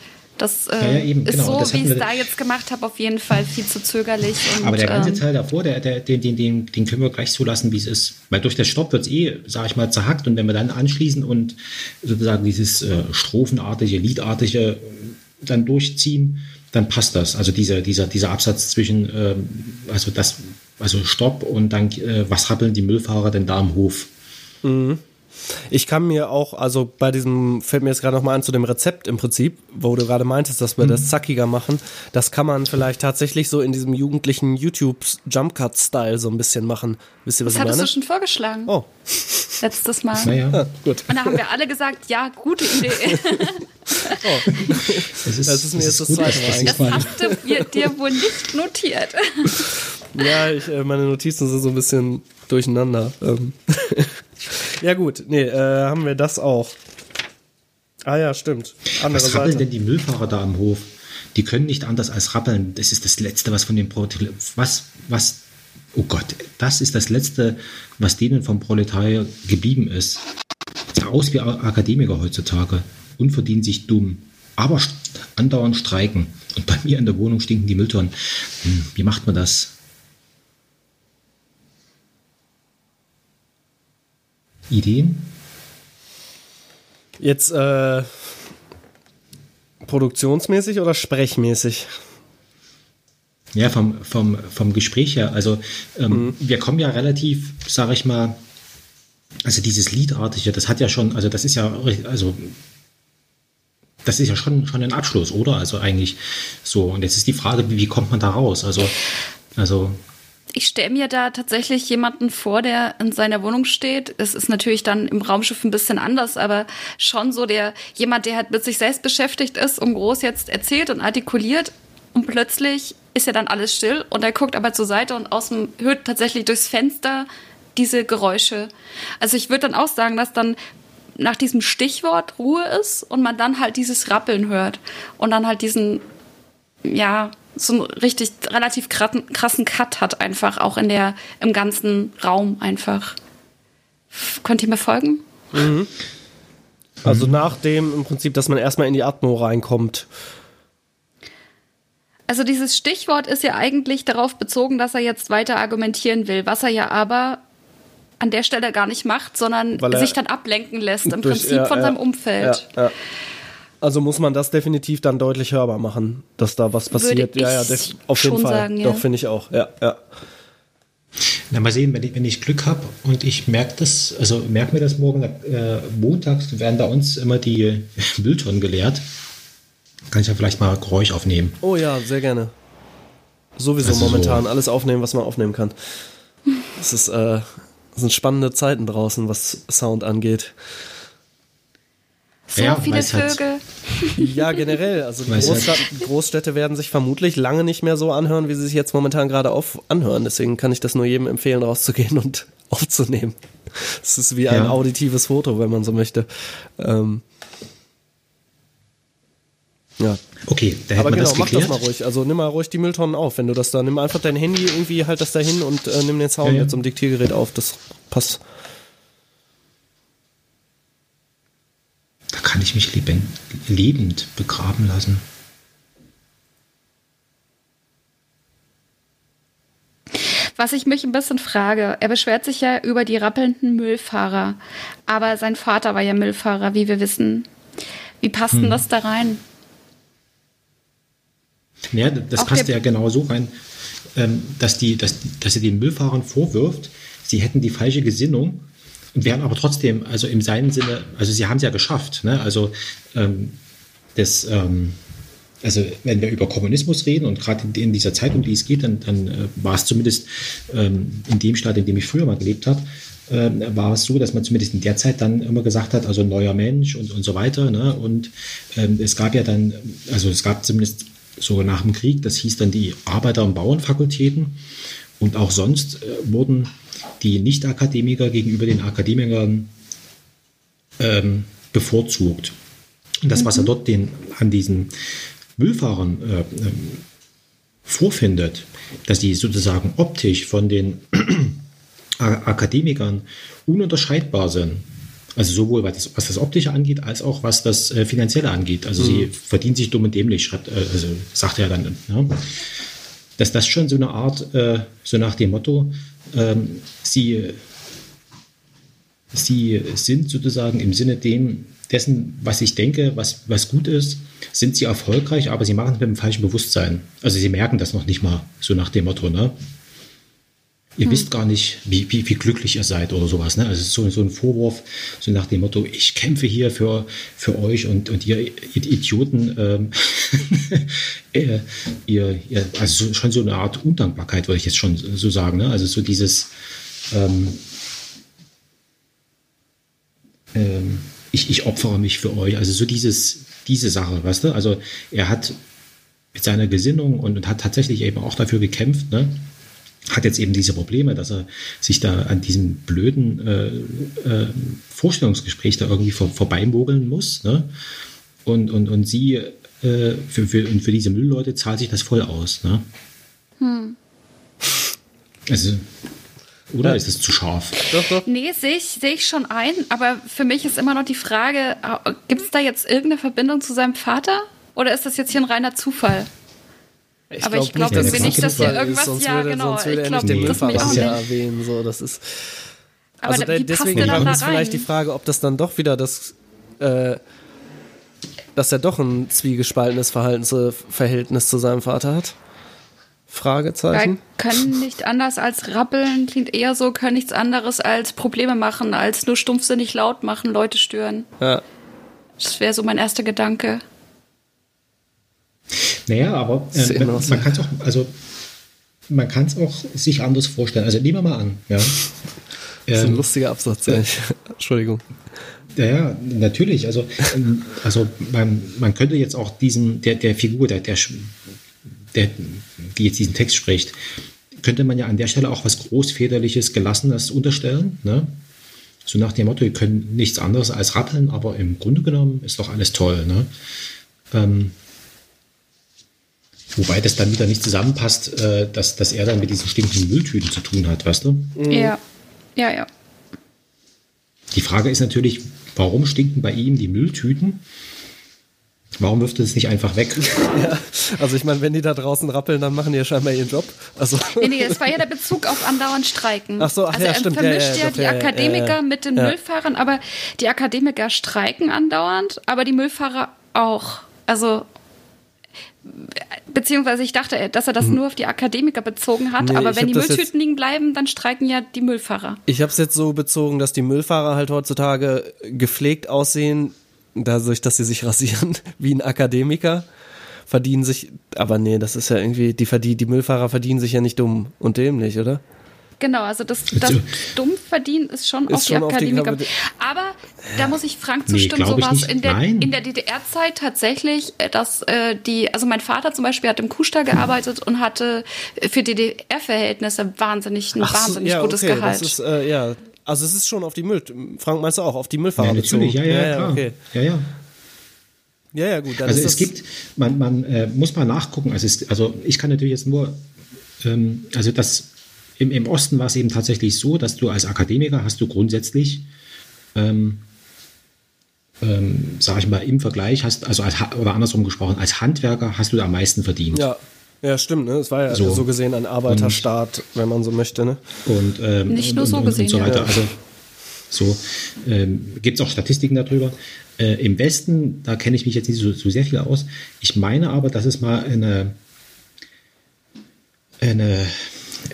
Das äh, Ja, ja, eben, ist genau, so, das wie ich es da jetzt gemacht habe, auf jeden Fall viel zu zögerlich. Und, Aber der ganze ähm, Teil davor, der, der, den, den, den, den können wir gleich so lassen, wie es ist. Weil durch das Stopp wird es eh, sag ich mal, zerhackt. Und wenn wir dann anschließen und sozusagen dieses äh, strophenartige, liedartige äh, dann durchziehen, dann passt das. Also dieser, dieser, dieser Absatz zwischen, ähm, also das, also Stopp und dann, äh, was rappeln die Müllfahrer denn da am Hof? Ich kann mir auch, also bei diesem, fällt mir jetzt gerade nochmal an zu dem Rezept im Prinzip, wo du gerade meintest, dass wir das zackiger machen. Das kann man vielleicht tatsächlich so in diesem jugendlichen YouTube-Jumpcut-Style so ein bisschen machen. Wisst ihr, was das ich hattest meine? du schon vorgeschlagen, Oh, letztes Mal. Naja, ja, gut. Und da haben wir alle gesagt, ja, gute Idee. *laughs* es ist, Das ist mir jetzt das zweite Mal das Das hast du dir, wohl nicht notiert. *laughs* Ja, ich, äh, meine Notizen sind so ein bisschen durcheinander. *laughs* Ja gut, nee, äh, haben wir das auch. Ah ja, stimmt. Andere Was rappeln Seite. denn die Müllfahrer da am Hof? Die können nicht anders als rappeln. Das ist das Letzte, was von dem Proletariat. Was, was, oh Gott, das ist das Letzte, was denen vom Proletariat geblieben ist. Sah aus wie Akademiker heutzutage und verdienen sich dumm. Aber andauernd streiken. Und bei mir in der Wohnung stinken die Mülltonnen. Hm, wie macht man das? Ideen? Jetzt äh, produktionsmäßig oder sprechmäßig? Ja, vom, vom, vom Gespräch her. Also ähm, wir kommen ja relativ, sage ich mal, also dieses Liedartige, das hat ja schon, also das ist ja, also das ist ja schon, schon ein Abschluss, oder? Also eigentlich so. Und jetzt ist die Frage, wie, wie kommt man da raus? Also, also ich stelle mir da tatsächlich jemanden vor, der in seiner Wohnung steht. Es ist natürlich dann im Raumschiff ein bisschen anders, aber schon so der jemand, der halt mit sich selbst beschäftigt ist und groß jetzt erzählt und artikuliert und plötzlich ist ja dann alles still und er guckt aber zur Seite und außen hört tatsächlich durchs Fenster diese Geräusche. Also ich würde dann auch sagen, dass dann nach diesem Stichwort Ruhe ist und man dann halt dieses Rappeln hört und dann halt diesen ja so einen richtig relativ krassen Cut hat einfach auch in der im ganzen Raum einfach. Könnt ihr mir folgen? Mhm. Also nach dem im Prinzip, dass man erstmal in die Atmo reinkommt. Also dieses Stichwort ist ja eigentlich darauf bezogen, dass er jetzt weiter argumentieren will, was er ja aber an der Stelle gar nicht macht, sondern sich dann ablenken lässt im durch, Prinzip ja, von ja, seinem Umfeld. Ja, also muss man das definitiv dann deutlich hörbar machen, dass da was passiert. Würde ja, ja, auf jeden Fall. Sagen, Doch, finde ich auch. Ja, ja. Na, mal sehen, wenn ich, wenn ich Glück habe und ich merke das, also merke mir das morgen, äh, montags werden bei uns immer die *laughs* Mülltonnen geleert. Kann ich ja vielleicht mal Geräusch aufnehmen. Oh ja, sehr gerne. Sowieso also momentan so. alles aufnehmen, was man aufnehmen kann. Es ist, äh, sind spannende Zeiten draußen, was Sound angeht. So ja, viele Vögel. Ja, generell. Also die Großstadt, Großstädte werden sich vermutlich lange nicht mehr so anhören, wie sie sich jetzt momentan gerade auf anhören. Deswegen kann ich das nur jedem empfehlen, rauszugehen und *laughs* aufzunehmen. Es ist wie ein ja. auditives Foto, wenn man so möchte. Ähm, ja. Okay, da hätten Aber genau, das mach das mal ruhig. Also nimm mal ruhig die Mülltonnen auf, wenn du das da, nimm einfach dein Handy irgendwie, halt das da hin und äh, nimm den Sound ja, ja. jetzt im Diktiergerät auf. Das passt. Da kann ich mich lebend, lebend begraben lassen. Was ich mich ein bisschen frage, er beschwert sich ja über die rappelnden Müllfahrer, aber sein Vater war ja Müllfahrer, wie wir wissen. Wie passt hm. denn das da rein? Ja, das Auch passt ja genau so rein, ähm, dass, die, dass, dass er den Müllfahrern vorwirft, sie hätten die falsche Gesinnung wären aber trotzdem, also im seinen Sinne, also sie haben es ja geschafft. Ne? Also ähm, das, ähm, also wenn wir über Kommunismus reden und gerade in, dieser Zeit, um die es geht, dann, dann äh, war es zumindest ähm, in dem Staat, in dem ich früher mal gelebt habe, äh, war es so, dass man zumindest in der Zeit dann immer gesagt hat, also neuer Mensch und, und so weiter. Ne? Und ähm, es gab ja dann, also es gab zumindest so nach dem Krieg, das hieß dann die Arbeiter- und Bauernfakultäten. Und auch sonst äh, wurden die Nicht-Akademiker gegenüber den Akademikern ähm, bevorzugt. Und das, was er mhm. dort den, an diesen Müllfahrern äh, ähm, vorfindet, dass die sozusagen optisch von den *clears throat* Akademikern ununterscheidbar sind. Also sowohl was das, was das Optische angeht, als auch was das äh, Finanzielle angeht. Also mhm. sie verdienen sich dumm und dämlich, schreibt, äh, also sagt er dann. Ja, dass das schon so eine Art, äh, so nach dem Motto, ähm, sie, sie sind sozusagen im Sinne dem, dessen, was ich denke, was, was gut ist, sind sie erfolgreich, aber sie machen es mit dem falschen Bewusstsein. Also sie merken das noch nicht mal, so nach dem Motto, ne? Ihr hm. wisst gar nicht, wie, wie, wie glücklich ihr seid oder sowas. Ne? Also so, so ein Vorwurf, so nach dem Motto, ich kämpfe hier für, für euch und, und ihr Idioten, ähm, *laughs* äh, ihr, ihr, also schon so eine Art Undankbarkeit, würde ich jetzt schon so sagen. Ne? Also so dieses, ähm, ähm, ich, ich opfere mich für euch. Also so dieses, diese Sache, weißt du? Also er hat mit seiner Gesinnung und, und hat tatsächlich eben auch dafür gekämpft, ne? Hat jetzt eben diese Probleme, dass er sich da an diesem blöden äh, äh, Vorstellungsgespräch da irgendwie vor, vorbeimogeln muss. Ne? Und, und, und sie, äh, für, für, und für diese Müllleute zahlt sich das voll aus. Ne? Hm. Also, oder ja. ist es zu scharf? Doch, doch. Nee, sehe ich, seh ich schon ein, aber für mich ist immer noch die Frage, äh, gibt es da jetzt irgendeine Verbindung zu seinem Vater? Oder ist das jetzt hier ein reiner Zufall? Ich aber glaub ich glaube irgendwie nicht, dass hier irgendwas, ist, ja würde, genau, ich glaube, den Müllfahrer ja erwähnen, so, das ist, aber also da, deswegen ist vielleicht die Frage, ob das dann doch wieder das, äh, dass er doch ein zwiegespaltenes Verhältnis zu seinem Vater hat. Fragezeichen. Ja, können nicht anders als rappeln, klingt eher so, können nichts anderes als Probleme machen, als nur stumpfsinnig laut machen, Leute stören. Ja. Das wäre so mein erster Gedanke. Naja, aber äh, man, kann es auch, also man kann es auch sich anders vorstellen. Also nehmen wir mal an, ja. *laughs* Das ist ein Ähm, lustiger Absatz, eigentlich. *laughs* Entschuldigung. Ja, natürlich. Also, ähm, also man, man könnte jetzt auch diesen, der, der Figur, der, der, der, die jetzt diesen Text spricht, könnte man ja an der Stelle auch was Großväterliches, Gelassenes unterstellen. Ne? So nach dem Motto, wir können nichts anderes als rappeln, aber im Grunde genommen ist doch alles toll. Ne? Ähm, wobei das dann wieder nicht zusammenpasst, äh, dass, dass er dann mit diesen stinkenden Mülltüten zu tun hat, weißt du? Ja. Ja, ja. Die Frage ist natürlich, warum stinken bei ihm die Mülltüten? Warum wirft er es nicht einfach weg? *laughs* Also ich meine, wenn die da draußen rappeln, dann machen die ja scheinbar ihren Job. Also Nee, nee, das war ja der Bezug auf andauernd Streiken. Ach so, ach also ja, er stimmt, ja, ja, vermischt ja, doch, die ja, ja, Akademiker ja, ja. mit den Ja. Müllfahrern, aber die Akademiker streiken andauernd, aber die Müllfahrer auch. Also beziehungsweise ich dachte, dass er das nur auf die Akademiker bezogen hat, Hm. Nee, aber wenn die Mülltüten liegen bleiben, dann streiken ja die Müllfahrer. ich habe es jetzt so bezogen, dass die Müllfahrer halt heutzutage gepflegt aussehen, dadurch, dass sie sich *laughs* rasieren wie ein Akademiker, verdienen sich, aber nee, das ist ja irgendwie, die, die Müllfahrer verdienen sich ja nicht dumm und dämlich, oder? Genau, also das, das Also- dumm verdienen ist schon Ist auf die schon auf die Aber da muss ich Frank Nee, zustimmen, glaub ich sowas nicht. in der, Nein. in der DDR-Zeit tatsächlich, äh, dass äh, die, also mein Vater zum Beispiel hat im Kuhstall gearbeitet und hatte für DDR-Verhältnisse wahnsinnig ein Ach so, wahnsinnig gutes okay, Gehalt. Das ist, äh, ja, also es ist schon auf die Müll, Frank meinst du auch, auf die Müllfahrer Ja, natürlich, ja, bezogen? ja, klar. okay. Ja, ja. Ja, ja, gut. Dann Also ist es das, gibt, man, man äh, muss mal nachgucken. Also, es, also ich kann natürlich jetzt nur, ähm, also das im, im Osten war es eben tatsächlich so, dass du als Akademiker hast du grundsätzlich, ähm, ähm, sage ich mal, im Vergleich hast, also als, oder andersrum gesprochen, als Handwerker hast du da am meisten verdient. Ja, ja, stimmt, ne? Es war ja so, So. gesehen ein Arbeiterstaat, wenn man so möchte, ne? Und, ähm, Nicht nur und, so und, gesehen, und so ja. weiter. Also so ähm, gibt es auch Statistiken darüber. Äh, Im Westen, da kenne ich mich jetzt nicht so, so sehr viel aus. Ich meine aber, dass es mal eine, eine,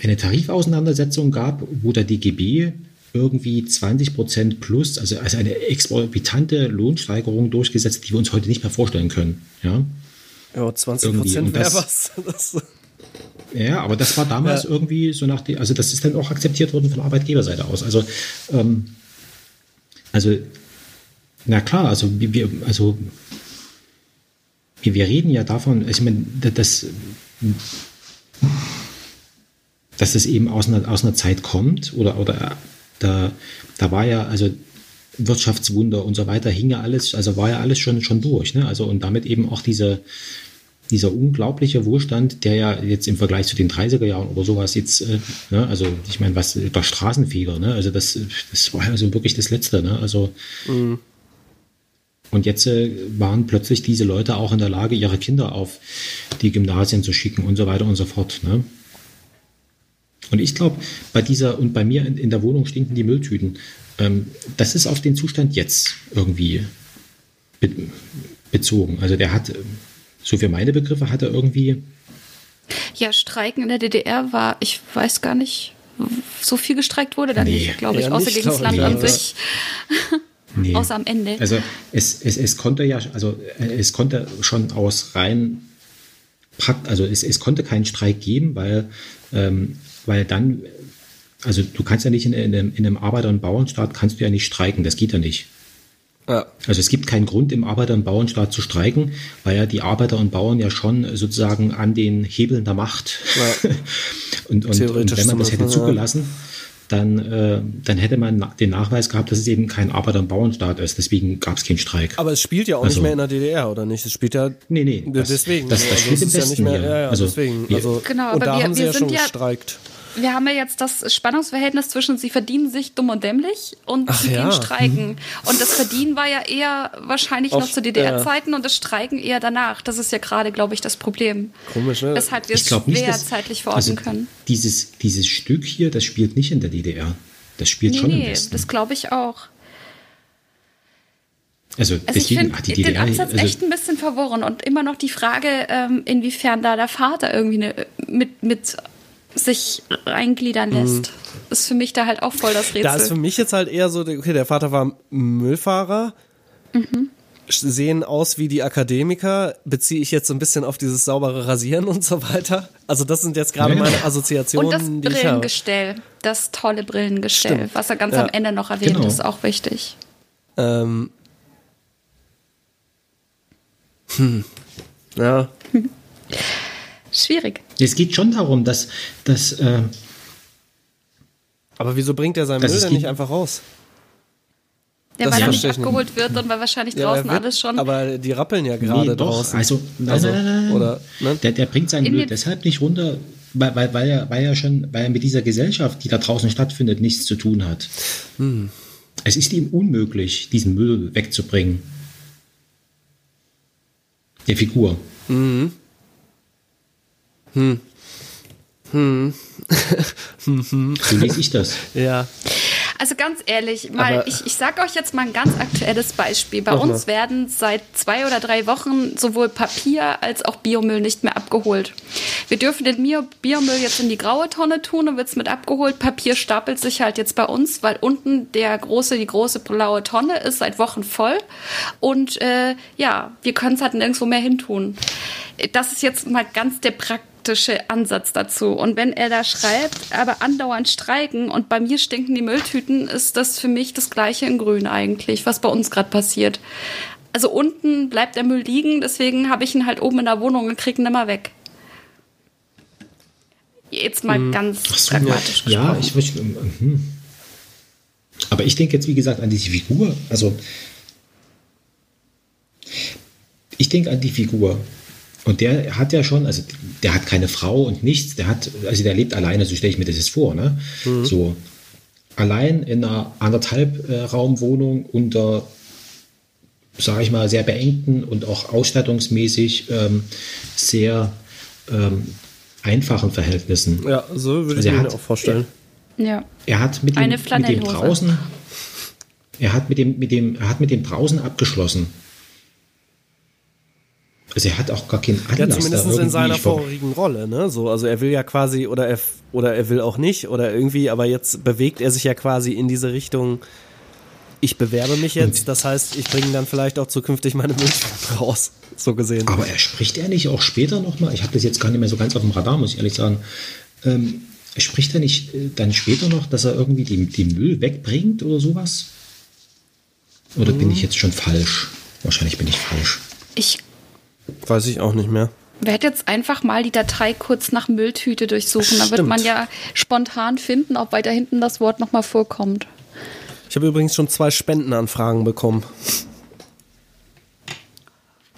eine Tarifauseinandersetzung gab, wo der DGB irgendwie 20 Prozent plus, also, also eine exorbitante Lohnsteigerung durchgesetzt, die wir uns heute nicht mehr vorstellen können. Ja, Ja, 20 Irgendwie, Prozent wäre was. *laughs* Das, Ja, aber das war damals Ja. irgendwie so nach dem, also das ist dann auch akzeptiert worden von Arbeitgeberseite aus. Also, ähm, also, na klar, also wir- also wir, wir reden ja davon, also ich meine, das, dass es eben aus einer, aus einer Zeit kommt oder, oder da, da war ja, also Wirtschaftswunder und so weiter, hing ja alles, also war ja alles schon, schon durch. Ne? Also und damit eben auch diese, dieser unglaubliche Wohlstand, der ja jetzt im Vergleich zu den 30er Jahren oder sowas jetzt, äh, ne, also ich meine, was der Straßenfeger, ne, also das, das war also wirklich das Letzte, ne, also und jetzt äh, waren plötzlich diese Leute auch in der Lage, ihre Kinder auf die Gymnasien zu schicken und so weiter und so fort, ne. Und ich glaube, bei dieser und bei mir in, in der Wohnung stinken die Mülltüten. Ähm, das ist auf den Zustand jetzt irgendwie be bezogen. Also der hat, so für meine Begriffe, hat er irgendwie, Ja, Streiken in der DDR war, ich weiß gar nicht, so viel gestreikt wurde da Nee. nicht, glaube ich, außer nicht, gegen das Land an sich, *laughs* nee. außer am Ende. Also es, es, es konnte ja, also es konnte schon aus rein also es, es konnte keinen Streik geben, weil, ähm, weil dann, also du kannst ja nicht in, in, einem, in einem Arbeiter- und Bauernstaat kannst du ja nicht streiken, das geht ja nicht. ja. Also es gibt keinen Grund im Arbeiter- und Bauernstaat zu streiken, weil ja die Arbeiter und Bauern ja schon sozusagen an den Hebeln der Macht Ja. *laughs* und, und, und wenn man das hätte zugelassen, dann, äh, dann hätte man na- den Nachweis gehabt, dass es eben kein Arbeiter- und Bauernstaat ist. Deswegen gab es keinen Streik. Aber es spielt ja auch Also- nicht mehr in der DDR, oder nicht? Es spielt ja. Nee, nee, das- deswegen. das- das also spielt es im ist ja nicht Westen mehr. hier. Ja, ja, Also, deswegen. wir- Also, Genau, und aber da wir- haben sie wir ja schon ja- gestreikt. Wir haben ja jetzt das Spannungsverhältnis zwischen sie verdienen sich dumm und dämlich und Ach sie ja. gehen streiken. Und das Verdienen war ja eher wahrscheinlich noch Auf- zu DDR-Zeiten und das Streiken eher danach. Das ist ja gerade, glaube ich, das Problem. Komisch, ne? Weshalb wir es ich glaube nicht, schwer dass, zeitlich verorten also können. Dieses, dieses Stück hier, das spielt nicht in der DDR. Das spielt Nee, schon im nee, Westen. das glaube ich auch. also, Also ich deswegen finde hat die den DDR. Absatz also, echt ein bisschen verworren und immer noch die Frage, ähm, inwiefern da der Vater irgendwie ne, mit, mit sich reingliedern lässt. Ist für mich da halt auch voll das Rätsel. Da ist für mich jetzt halt eher so, okay, der Vater war Müllfahrer. sehen aus wie die Akademiker, beziehe ich jetzt so ein bisschen auf dieses saubere Rasieren und so weiter. Also das sind jetzt gerade meine Und Assoziationen, das die ich habe. Brillengestell, das tolle Brillengestell, Stimmt. was er ganz Ja. am Ende noch erwähnt, Genau. ist auch wichtig. Ähm, hm. Ja, *laughs* Schwierig. Es geht schon darum, dass, dass äh, aber wieso bringt er seinen Müll die- nicht einfach raus? Ja, Das weil er nicht abgeholt wird und weil wahrscheinlich Ja, draußen wird- alles schon. Aber die rappeln ja gerade nee, doch, draußen. also nein, Also, nein, nein, nein. oder, ne? der, der bringt seinen In Müll deshalb nicht runter, weil, weil, weil, er, weil er schon, weil er mit dieser Gesellschaft, die da draußen stattfindet, nichts zu tun hat. Hm. Es ist ihm unmöglich, diesen Müll wegzubringen. Der Figur. *laughs* So lese ich das. Ja, Also ganz ehrlich, mal, Aber- ich, ich sage euch jetzt mal ein ganz aktuelles Beispiel. Bei uns mal. werden seit zwei oder drei Wochen sowohl Papier als auch Biomüll nicht mehr abgeholt. Wir dürfen den Bio- Biomüll jetzt in die graue Tonne tun und wird's mit abgeholt. Papier stapelt sich halt jetzt bei uns, weil unten der große, die große blaue Tonne ist seit Wochen voll. Und äh, ja, wir können es halt nirgendwo mehr hintun. Das ist jetzt mal ganz der praktische Ansatz dazu. Und wenn er da schreibt, aber andauernd streiken und bei mir stinken die Mülltüten, ist das für mich das gleiche in Grün eigentlich, was bei uns gerade passiert. Also unten bleibt der Müll liegen, deswegen habe ich ihn halt oben in der Wohnung und kriege ihn immer weg. Jetzt mal ganz pragmatisch Ja, gesprochen. ich möchte. Mhm. Aber ich denke jetzt, wie gesagt, an diese Figur. Also, ich denke an die Figur. Und der hat ja schon, also der hat keine Frau und nichts, der hat, also der lebt alleine, so stelle ich mir das jetzt vor, ne? So allein in einer anderthalb äh, Raumwohnung unter, sage ich mal, sehr beengten und auch ausstattungsmäßig ähm, sehr ähm, einfachen Verhältnissen. ja, so würde Also ich mir hat- auch vorstellen. Ja. Er hat mit dem, Eine mit dem draußen, er hat mit dem, mit dem, er hat mit dem draußen abgeschlossen. Also er hat auch gar keinen Anlass Ja, da zumindest in seiner vor- vorigen Rolle, ne? So, also er will ja quasi, oder er, oder er will auch nicht, oder irgendwie, aber jetzt bewegt er sich ja quasi in diese Richtung, ich bewerbe mich jetzt, das heißt, ich bringe dann vielleicht auch zukünftig meine Mülltüten raus, so gesehen. Aber er spricht er nicht auch später nochmal? Ich habe das jetzt gar nicht mehr so ganz auf dem Radar, muss ich ehrlich sagen. Ähm, spricht er nicht äh, dann später noch, dass er irgendwie den, den Müll wegbringt oder sowas? Oder bin Mhm. ich jetzt schon falsch? Wahrscheinlich bin ich falsch. Ich Weiß ich auch nicht mehr. werde jetzt einfach mal die Datei kurz nach Mülltüte durchsuchen. Da wird man ja spontan finden, ob weiter hinten das Wort nochmal vorkommt. Ich habe übrigens schon zwei Spendenanfragen bekommen.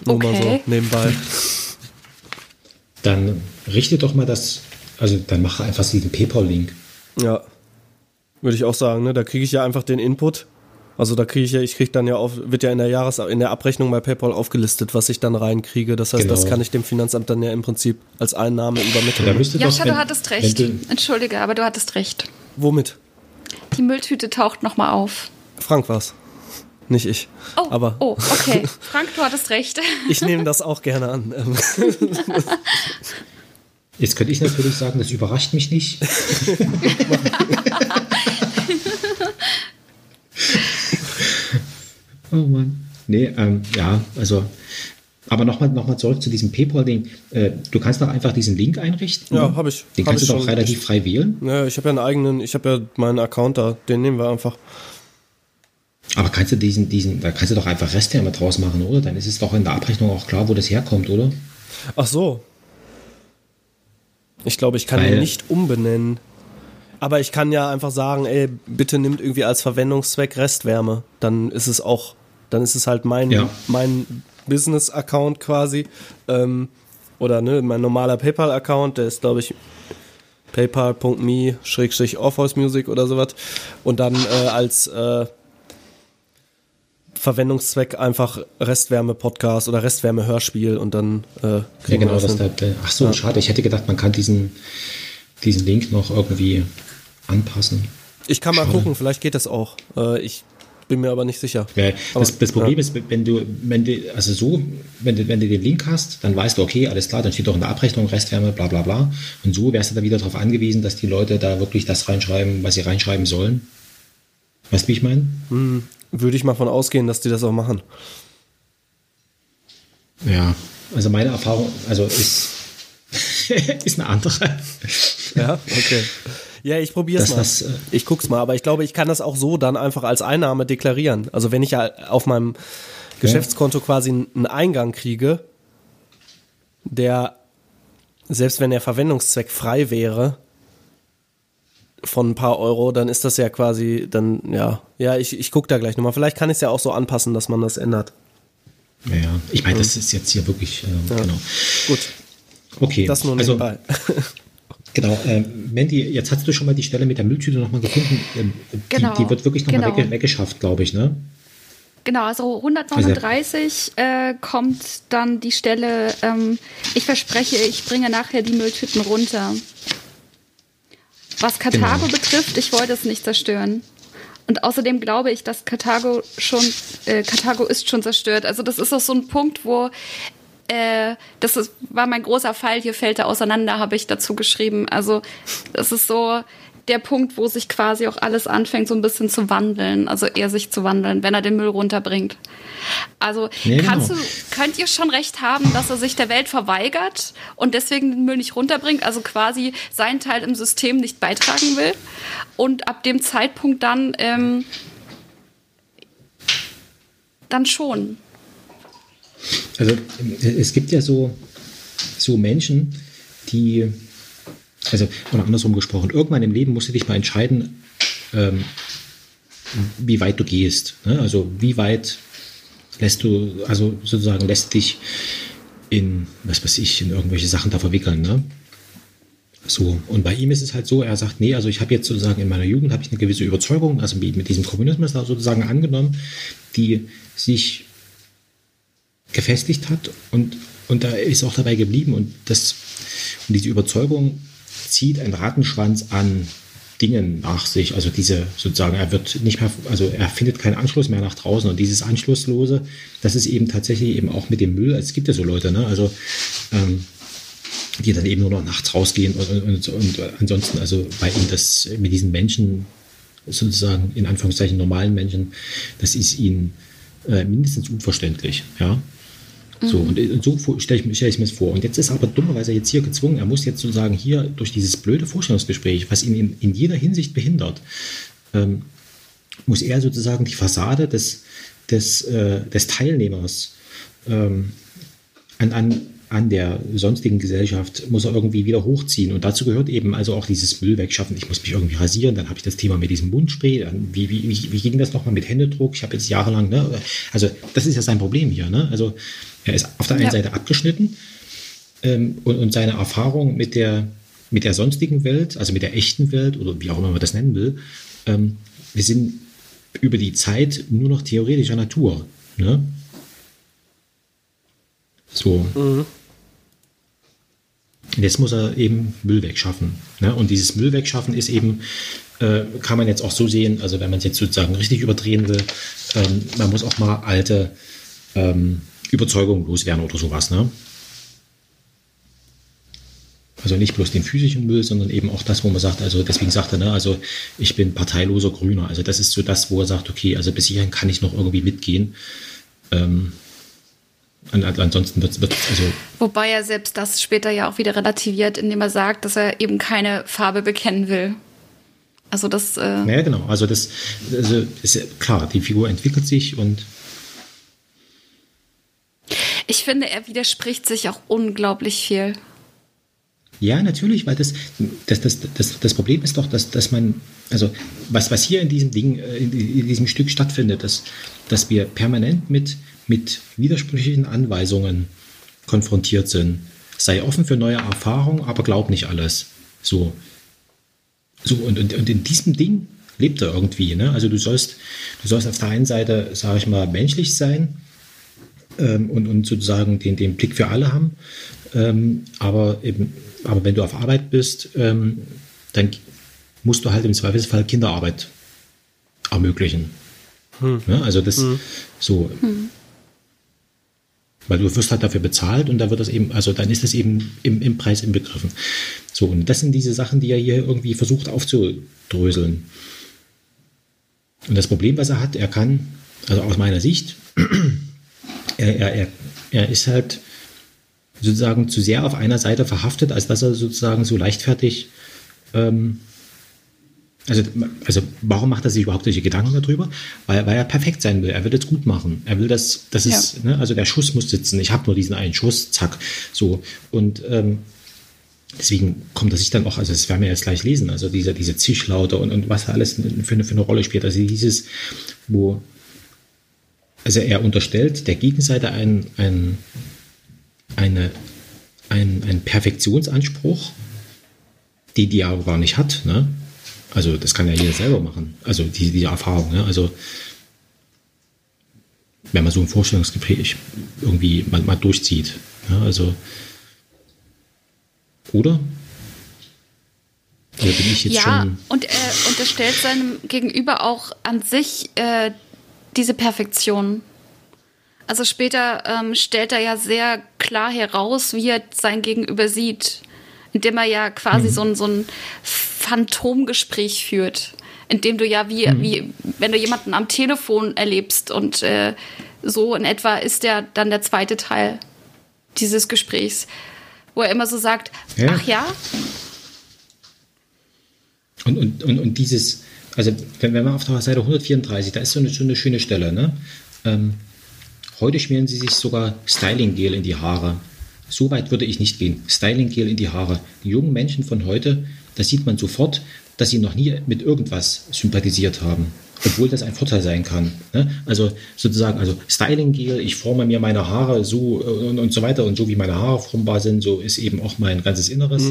Nur mal Okay. so nebenbei. Dann richte doch mal das, also dann mache einfach diesen PayPal-Link. Ja. Würde ich auch sagen, ne? Da kriege ich ja einfach den Input. Also da kriege ich ja, ich kriege dann ja auf, wird ja in der Jahres, in der Abrechnung bei PayPal aufgelistet, was ich dann reinkriege. Das heißt, das Genau. kann ich dem Finanzamt dann ja im Prinzip als Einnahme übermitteln. Jascha, doch, wenn- du hattest recht. du- Entschuldige, aber du hattest recht. Womit? Die Mülltüte taucht nochmal auf. Frank war's. Nicht ich. Oh, Aber oh, okay. Frank, du hattest recht. *laughs* ich nehme das auch gerne an. Jetzt könnte ich natürlich sagen, das überrascht mich nicht. *laughs* oh Mann. Nee, ähm, ja, also. Aber nochmal noch mal zurück zu diesem PayPal-Ding. Äh, du kannst doch einfach diesen Link einrichten. Ja, ne? hab ich. Den Hab kannst ich du doch relativ Ich- frei wählen. Ja, ich habe ja einen eigenen, ich habe ja meinen Account da, den nehmen wir einfach. Aber kannst du diesen, diesen, da kannst du doch einfach Restwärme draus machen, oder? Dann ist es doch in der Abrechnung auch klar, wo das herkommt, oder? Ach so. Ich glaube, ich kann Weil- ihn nicht umbenennen. Aber ich kann ja einfach sagen, ey, bitte nimmt irgendwie als Verwendungszweck Restwärme. Dann ist es auch, dann ist es halt mein, Ja. mein Business-Account quasi. Ähm, oder ne, mein normaler PayPal-Account, der ist, glaube ich, paypal.me-officemusic oder sowas. Und dann äh, als äh, Verwendungszweck einfach Restwärme-Podcast oder Restwärme-Hörspiel und dann äh, Ja, genau, das da, ach so, schade. Ich hätte gedacht, man kann diesen, diesen Link noch irgendwie anpassen. Ich kann mal Schade. gucken, vielleicht geht das auch. Äh, ich bin mir aber nicht sicher. Weil Aber- das, das Problem ja. ist, wenn du, wenn du, also so, wenn du, wenn du den Link hast, dann weißt du, okay, alles klar, dann steht doch in der Abrechnung Restwärme, bla bla bla. Und so wärst du dann wieder darauf angewiesen, dass die Leute da wirklich das reinschreiben, was sie reinschreiben sollen. Weißt du, wie ich meine? Würde ich mal von ausgehen, dass die das auch machen. Ja, also meine Erfahrung, also ist, *laughs* ist eine andere. Ja, okay. Ja, ich probier's Das, mal. das, äh, ich guck's mal, aber ich glaube, ich kann das auch so dann einfach als Einnahme deklarieren. Also wenn ich ja auf meinem Geschäftskonto quasi einen Eingang kriege, der, selbst wenn der Verwendungszweck frei wäre, von ein paar Euro, dann ist das ja quasi, dann, ja, ja, ich, ich guck da gleich nochmal. Vielleicht kann ich es ja auch so anpassen, dass man das ändert. Ja, ja. Ich meine, das ist jetzt hier wirklich, äh, genau. Gut, Okay, das nur also, nebenbei. *laughs* genau. Ähm, Mandy, jetzt hast du schon mal die Stelle mit der Mülltüte nochmal gefunden. Ähm, Genau, die, die wird wirklich nochmal genau. wegge weggeschafft, glaube ich, ne? Genau, also 139 äh, kommt dann die Stelle, ähm, ich verspreche, ich bringe nachher die Mülltüten runter. Was Karthago Genau. betrifft, ich wollte es nicht zerstören. Und außerdem glaube ich, dass Karthago schon, äh, Karthago ist schon zerstört. Also das ist auch so ein Punkt, wo äh, das ist, war mein großer Fall, hier fällt er auseinander, habe ich dazu geschrieben. Also das ist so der Punkt, wo sich quasi auch alles anfängt, so ein bisschen zu wandeln, also eher sich zu wandeln, wenn er den Müll runterbringt. Also Ja, kannst genau. du, könnt ihr schon recht haben, dass er sich der Welt verweigert und deswegen den Müll nicht runterbringt, also quasi seinen Teil im System nicht beitragen will und ab dem Zeitpunkt dann ähm, dann schon. Also äh, es gibt ja so, so Menschen, die, also oder andersrum gesprochen, irgendwann im Leben musst du dich mal entscheiden, ähm, wie weit du gehst. Ne? Also wie weit lässt du, also sozusagen lässt dich in, was weiß ich, in irgendwelche Sachen da verwickeln. Ne? So, und bei ihm ist es halt so, er sagt, nee, also ich habe jetzt sozusagen in meiner Jugend habe ich eine gewisse Überzeugung, also mit mit diesem Kommunismus da sozusagen angenommen, die sich gefestigt hat und, und da ist auch dabei geblieben und das und diese Überzeugung zieht einen Rattenschwanz an Dingen nach sich. Also diese sozusagen, er wird nicht mehr, also er findet keinen Anschluss mehr nach draußen und dieses Anschlusslose, das ist eben tatsächlich eben auch mit dem Müll. Es gibt ja so Leute, ne? Also ähm, die dann eben nur noch nachts rausgehen und, und, und ansonsten, also bei ihm das mit diesen Menschen, sozusagen in Anführungszeichen normalen Menschen, das ist ihnen äh, mindestens unverständlich, ja. So, und, und so stelle ich, mir- stell ich mir das vor. Und jetzt ist er aber dummerweise jetzt hier gezwungen, er muss jetzt sozusagen hier durch dieses blöde Vorstellungsgespräch, was ihn in, in jeder Hinsicht behindert, ähm, muss er sozusagen die Fassade des, des, äh, des Teilnehmers ähm, an, an, an der sonstigen Gesellschaft muss er irgendwie wieder hochziehen. Und dazu gehört eben also auch dieses Müll wegschaffen. Ich muss mich irgendwie rasieren. Dann habe ich das Thema mit diesem Mundspray. Dann, wie, wie, wie, wie ging das nochmal mit Händedruck? Ich habe jetzt jahrelang, ne? also das ist ja sein Problem hier. Ne? Also er ist auf der einen Ja. Seite abgeschnitten ähm, und, und seine Erfahrung mit der, mit der sonstigen Welt, also mit der echten Welt oder wie auch immer man das nennen will, ähm, wir sind über die Zeit nur noch theoretischer Natur. Ne? So. Und jetzt muss er eben Müll wegschaffen. Ne? Und dieses Müll wegschaffen ist eben, äh, kann man jetzt auch so sehen, also wenn man es jetzt sozusagen richtig überdrehen will, ähm, man muss auch mal alte ähm, Überzeugungen loswerden oder sowas. Ne? Also nicht bloß den physischen Müll, sondern eben auch das, wo man sagt, also deswegen sagt er, ne, also ich bin parteiloser Grüner. Also das ist so das, wo er sagt, okay, also bis hierhin kann ich noch irgendwie mitgehen. Ähm, ansonsten wird es, also Wobei er selbst das später ja auch wieder relativiert, indem er sagt, dass er eben keine Farbe bekennen will. Also das, äh, Ja, genau. Also das also ist klar, die Figur entwickelt sich und ich finde, er widerspricht sich auch unglaublich viel. ja, natürlich, weil das, das, das, das, das Problem ist doch, dass, dass man, also was, was hier in diesem Ding, äh, in, in diesem Stück stattfindet, dass, dass wir permanent mit, mit widersprüchlichen Anweisungen konfrontiert sind. Sei offen für neue Erfahrungen, aber glaub nicht alles. So. So, und, und, und in diesem Ding lebt er irgendwie. Ne? Also du sollst, du sollst auf der einen Seite, sage ich mal, menschlich sein ähm, und, und sozusagen den, den Blick für alle haben. Ähm, aber, eben, aber wenn du auf Arbeit bist, ähm, dann musst du halt im Zweifelsfall Kinderarbeit ermöglichen. Ne? Also das so. Weil du wirst halt dafür bezahlt und da wird das eben, also dann ist das eben im, im Preis inbegriffen. So, und das sind diese Sachen, die er hier irgendwie versucht aufzudröseln. Und das Problem, was er hat, er kann, also aus meiner Sicht, *clears throat* er, er, er, er ist halt sozusagen zu sehr auf einer Seite verhaftet, als dass er sozusagen so leichtfertig ähm, also, also warum macht er sich überhaupt solche Gedanken darüber? Weil, weil er perfekt sein will. Er will das gut machen. Er will das, das Ja. ist, ne, also der Schuss muss sitzen. Ich habe nur diesen einen Schuss, zack. So. Und ähm, deswegen kommt er sich dann auch, also das werden wir jetzt gleich lesen, also diese, diese Zischlaute und, und was er alles für eine, für eine Rolle spielt. Also dieses, wo, also er unterstellt der Gegenseite ein, ein, eine, ein, einen Perfektionsanspruch, die die er aber gar nicht hat. Ne? Also das kann ja jeder selber machen. Also die, die Erfahrung. Ne? Also wenn man so ein Vorstellungsgespräch irgendwie mal, mal durchzieht. Ne? Also oder? Oder bin ich jetzt ja, schon... und er unterstellt seinem Gegenüber auch an sich äh, diese Perfektion. Also später ähm, stellt er ja sehr klar heraus, wie er sein Gegenüber sieht, indem er ja quasi so, ein, so ein Phantomgespräch führt, indem du ja wie, wie wenn du jemanden am Telefon erlebst und äh, so in etwa ist der dann der zweite Teil dieses Gesprächs, wo er immer so sagt, Ja. ach ja, Und, und, und, und dieses, also wenn, wenn man auf der Seite 134, da ist so eine, so eine schöne Stelle, ne? Ähm, heute schmieren sie sich sogar Styling-Gel in die Haare. So weit würde ich nicht gehen. Styling-Gel in die Haare. Die jungen Menschen von heute, da sieht man sofort, dass sie noch nie mit irgendwas sympathisiert haben. Obwohl das ein Vorteil sein kann. Ne? Also sozusagen, also Styling-Gel, ich forme mir meine Haare so äh, und, und so weiter und so wie meine Haare formbar sind, so ist eben auch mein ganzes Inneres